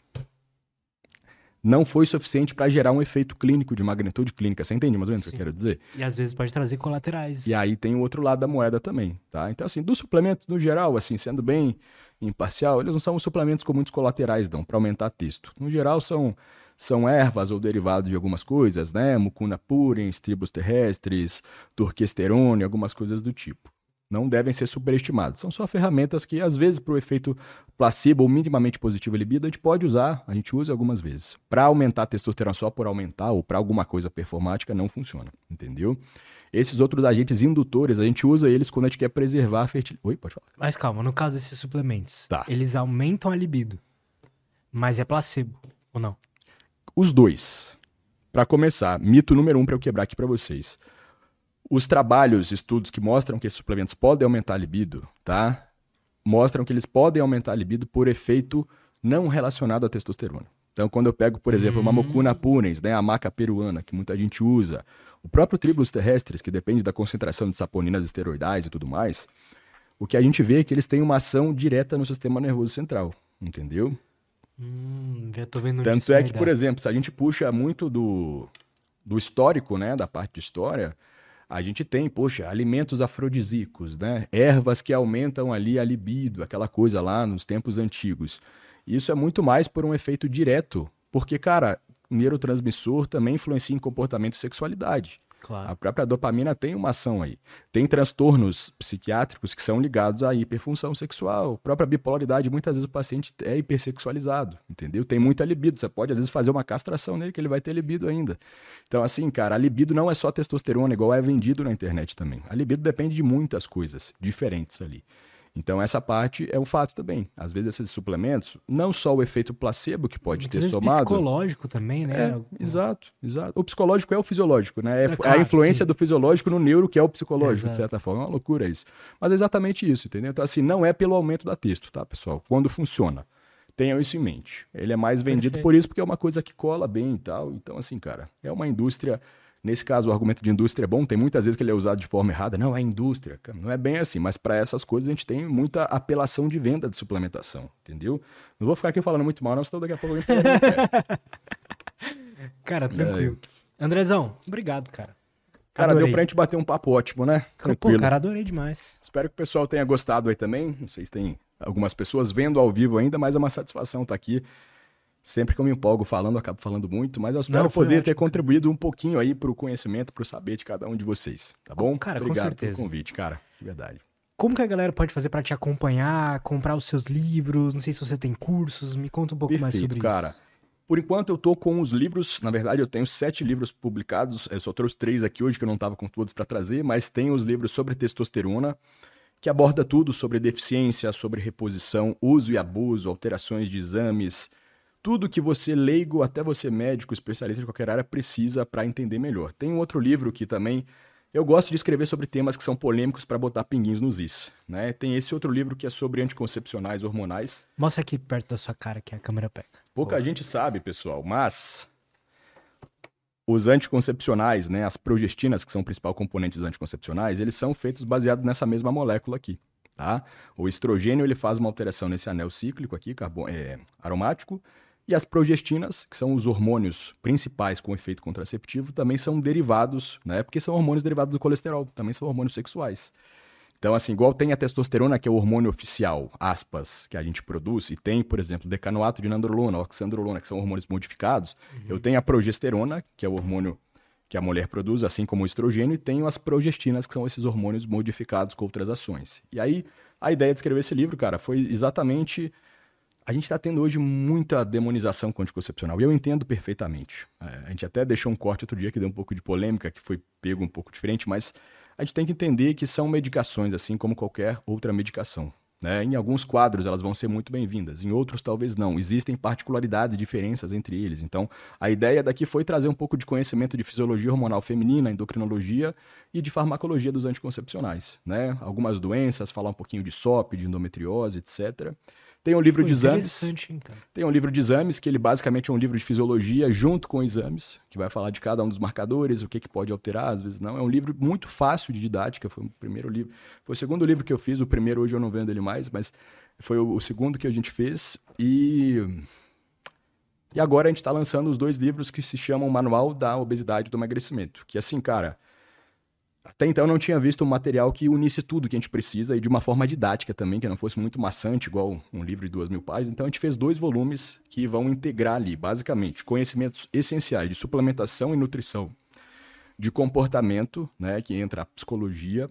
Não foi suficiente para gerar um efeito clínico de magnitude clínica. Você entende mais ou menos o que eu quero dizer? E às vezes pode trazer colaterais. E aí tem o outro lado da moeda também, tá? Então, assim, dos suplementos, no geral, assim, sendo bem imparcial, eles não são suplementos com muitos colaterais, não, para aumentar texto. No geral, são, são ervas ou derivados de algumas coisas, né? Mucuna purins, tribos terrestres, turquesterone, algumas coisas do tipo. Não devem ser superestimados. São só ferramentas que, às vezes, para o efeito placebo ou minimamente positivo libido, a gente pode usar, a gente usa algumas vezes. Para aumentar a testosterona só por aumentar ou para alguma coisa performática, não funciona, entendeu? Esses outros agentes indutores, a gente usa eles quando a gente quer preservar a fertilidade. Oi, pode falar. Mas calma, no caso desses suplementos, Tá. eles aumentam a libido. Mas é placebo, ou não? Os dois. Para começar, mito número um para eu quebrar aqui para vocês. Os trabalhos, estudos que mostram que esses suplementos podem aumentar a libido, tá? Mostram que eles podem aumentar a libido por efeito não relacionado à testosterona. Então, quando eu pego, por exemplo, uma mucuna purins, né, a maca peruana, que muita gente usa, o próprio tribulus terrestres, que depende da concentração de saponinas esteroidais e tudo mais, o que a gente vê é que eles têm uma ação direta no sistema nervoso central, entendeu? Hum, já tô vendo Tanto é que, por exemplo, se a gente puxa muito do, do histórico, né, da parte de história, a gente tem, poxa, alimentos afrodisíacos, né, ervas que aumentam ali a libido, aquela coisa lá nos tempos antigos. Isso é muito mais por um efeito direto, porque, cara, neurotransmissor também influencia em comportamento e sexualidade. Claro. A própria dopamina tem uma ação aí. Tem transtornos psiquiátricos que são ligados à hiperfunção sexual. A própria bipolaridade, muitas vezes o paciente é hipersexualizado, entendeu? Tem muita libido. Você pode, às vezes, fazer uma castração nele que ele vai ter libido ainda. Então, assim, cara, a libido não é só testosterona, igual é vendido na internet também. A libido depende de muitas coisas diferentes ali. Então, essa parte é um fato também. Às vezes, esses suplementos, não só o efeito placebo que pode ter Muitas vezes somado. psicológico também, né? É, exato, exato. O psicológico é o fisiológico, né? É, É é a claro, influência sim. do fisiológico no neuro, que é o psicológico, de certa forma. É uma loucura isso. Mas é exatamente isso, entendeu? Então, assim, não é pelo aumento da texto, tá, pessoal? Quando funciona. Tenham isso em mente. Ele é mais vendido Perfeito. por isso, porque é uma coisa que cola bem e tal. Então, assim, cara, é uma indústria. Nesse caso, o argumento de indústria é bom. Tem muitas vezes que ele é usado de forma errada. Não, é indústria. Não é bem assim. Mas para essas coisas, a gente tem muita apelação de venda de suplementação, entendeu? Não vou ficar aqui falando muito mal, não, senão daqui a pouco. [LAUGHS] Cara, tranquilo. Andrezão, obrigado, cara. Cara, Adorei. deu pra gente bater um papo ótimo, né? Pô, Tranquilo. cara, adorei demais. Espero que o pessoal tenha gostado aí também. Não sei se tem algumas pessoas vendo ao vivo ainda, mas é uma satisfação estar aqui. Sempre que eu me empolgo falando, eu acabo falando muito, mas eu espero Não, poder ter ótimo, contribuído um pouquinho aí pro conhecimento, pro saber de cada um de vocês, tá bom? Cara, com Obrigado certeza. pelo convite, cara. De verdade. Como que a galera pode fazer pra te acompanhar, comprar os seus livros? Não sei se você tem cursos, me conta um pouco mais Perfeito, sobre cara. Por enquanto eu tô com os livros, na verdade eu tenho sete livros publicados, eu só trouxe três aqui hoje que eu não tava com todos para trazer, mas tenho os livros sobre testosterona, que aborda tudo sobre deficiência, sobre reposição, uso e abuso, alterações de exames, tudo que você leigo, até você médico, especialista de qualquer área, precisa para entender melhor. Tem um outro livro que também eu gosto de escrever sobre temas que são polêmicos para botar pinguinhos nos is. Né? Tem esse outro livro que é sobre anticoncepcionais hormonais. Mostra aqui perto da sua cara que a câmera pega. Pouca gente sabe, pessoal, mas os anticoncepcionais, né, as progestinas, que são o principal componente dos anticoncepcionais, eles são feitos baseados nessa mesma molécula aqui, tá? O estrogênio, ele faz uma alteração nesse anel cíclico aqui, carbon, é, aromático, e as progestinas, que são os hormônios principais com efeito contraceptivo, também são derivados, né? Porque são hormônios derivados do colesterol, também são hormônios sexuais. Então, assim, igual tem a testosterona, que é o hormônio oficial, aspas, que a gente produz, e tem, por exemplo, decanoato de nandrolona, oxandrolona, que são hormônios modificados. Uhum. Eu tenho a progesterona, que é o hormônio que a mulher produz, assim como o estrogênio, e tenho as progestinas, que são esses hormônios modificados com outras ações. E aí, a ideia de escrever esse livro, cara, foi exatamente. A gente está tendo hoje muita demonização anticoncepcional, e eu entendo perfeitamente. É, a gente até deixou um corte outro dia que deu um pouco de polêmica, que foi pego um pouco diferente, mas a gente tem que entender que são medicações, assim como qualquer outra medicação. Né? Em alguns quadros elas vão ser muito bem-vindas, em outros talvez não. Existem particularidades e diferenças entre eles. Então, a ideia daqui foi trazer um pouco de conhecimento de fisiologia hormonal feminina, endocrinologia e de farmacologia dos anticoncepcionais. Né? Algumas doenças, falar um pouquinho de SOP, de endometriose, etc. Tem um livro Pô, de exames. Hein, tem um livro de exames, que ele basicamente é um livro de fisiologia junto com exames, que vai falar de cada um dos marcadores, o que, que pode alterar, às vezes não. É um livro muito fácil de didática, foi o primeiro livro. Foi o segundo livro que eu fiz, o primeiro hoje eu não vendo ele mais, mas foi o, o segundo que a gente fez. E. E agora a gente está lançando os dois livros que se chamam Manual da Obesidade e do Emagrecimento. Que assim, cara, até então eu não tinha visto um material que unisse tudo que a gente precisa e de uma forma didática também, que não fosse muito maçante, igual um livro de duas mil páginas. Então a gente fez dois volumes que vão integrar ali, basicamente, conhecimentos essenciais de suplementação e nutrição, de comportamento, né, que entra a psicologia,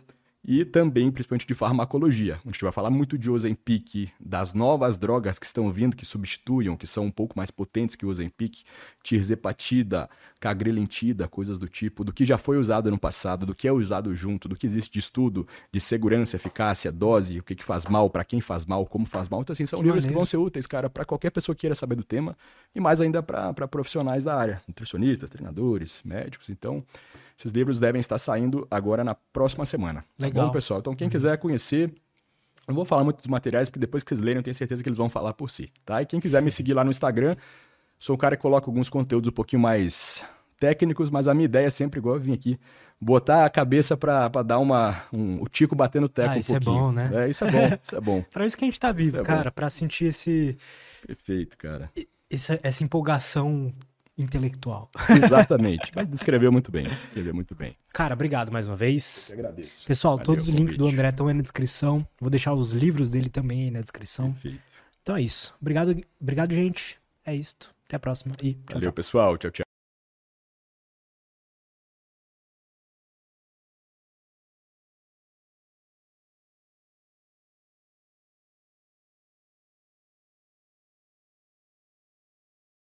e também, principalmente, de farmacologia. A gente vai falar muito de Ozempic, das novas drogas que estão vindo, que substituem, que são um pouco mais potentes que o Ozempic, tirzepatida, cagrelintida, coisas do tipo, do que já foi usado no passado, do que é usado junto, do que existe de estudo, de segurança, eficácia, dose, o que, que faz mal, para quem faz mal, como faz mal. Então, assim, são que livros maneiro. que vão ser úteis, cara, para qualquer pessoa que queira saber do tema, e mais ainda para profissionais da área, nutricionistas, treinadores, médicos. Então, esses livros devem estar saindo agora na próxima semana. Legal. Tá bom, pessoal? Então, quem uhum. quiser conhecer, não vou falar muito dos materiais, porque depois que vocês lerem, eu tenho certeza que eles vão falar por si, tá? E quem quiser me seguir lá no Instagram, sou um cara que coloca alguns conteúdos um pouquinho mais técnicos, mas a minha ideia é sempre igual eu vim aqui, botar a cabeça para dar uma um, o tico batendo o teco ah, um isso pouquinho. é bom, né? É, isso é bom, [LAUGHS] isso é bom. para isso que a gente tá vivo, é cara, para sentir esse Perfeito, cara. Essa, essa empolgação intelectual. Exatamente. Mas descreveu muito bem. Descreveu muito bem. Cara, obrigado mais uma vez. Eu agradeço. Pessoal, Valeu, todos os links do André estão aí na descrição. Vou deixar os livros dele também aí na descrição. Perfeito. Então é isso. Obrigado, obrigado gente. É isso. Até a próxima. E tchau, Valeu, tchau. pessoal. Tchau, tchau.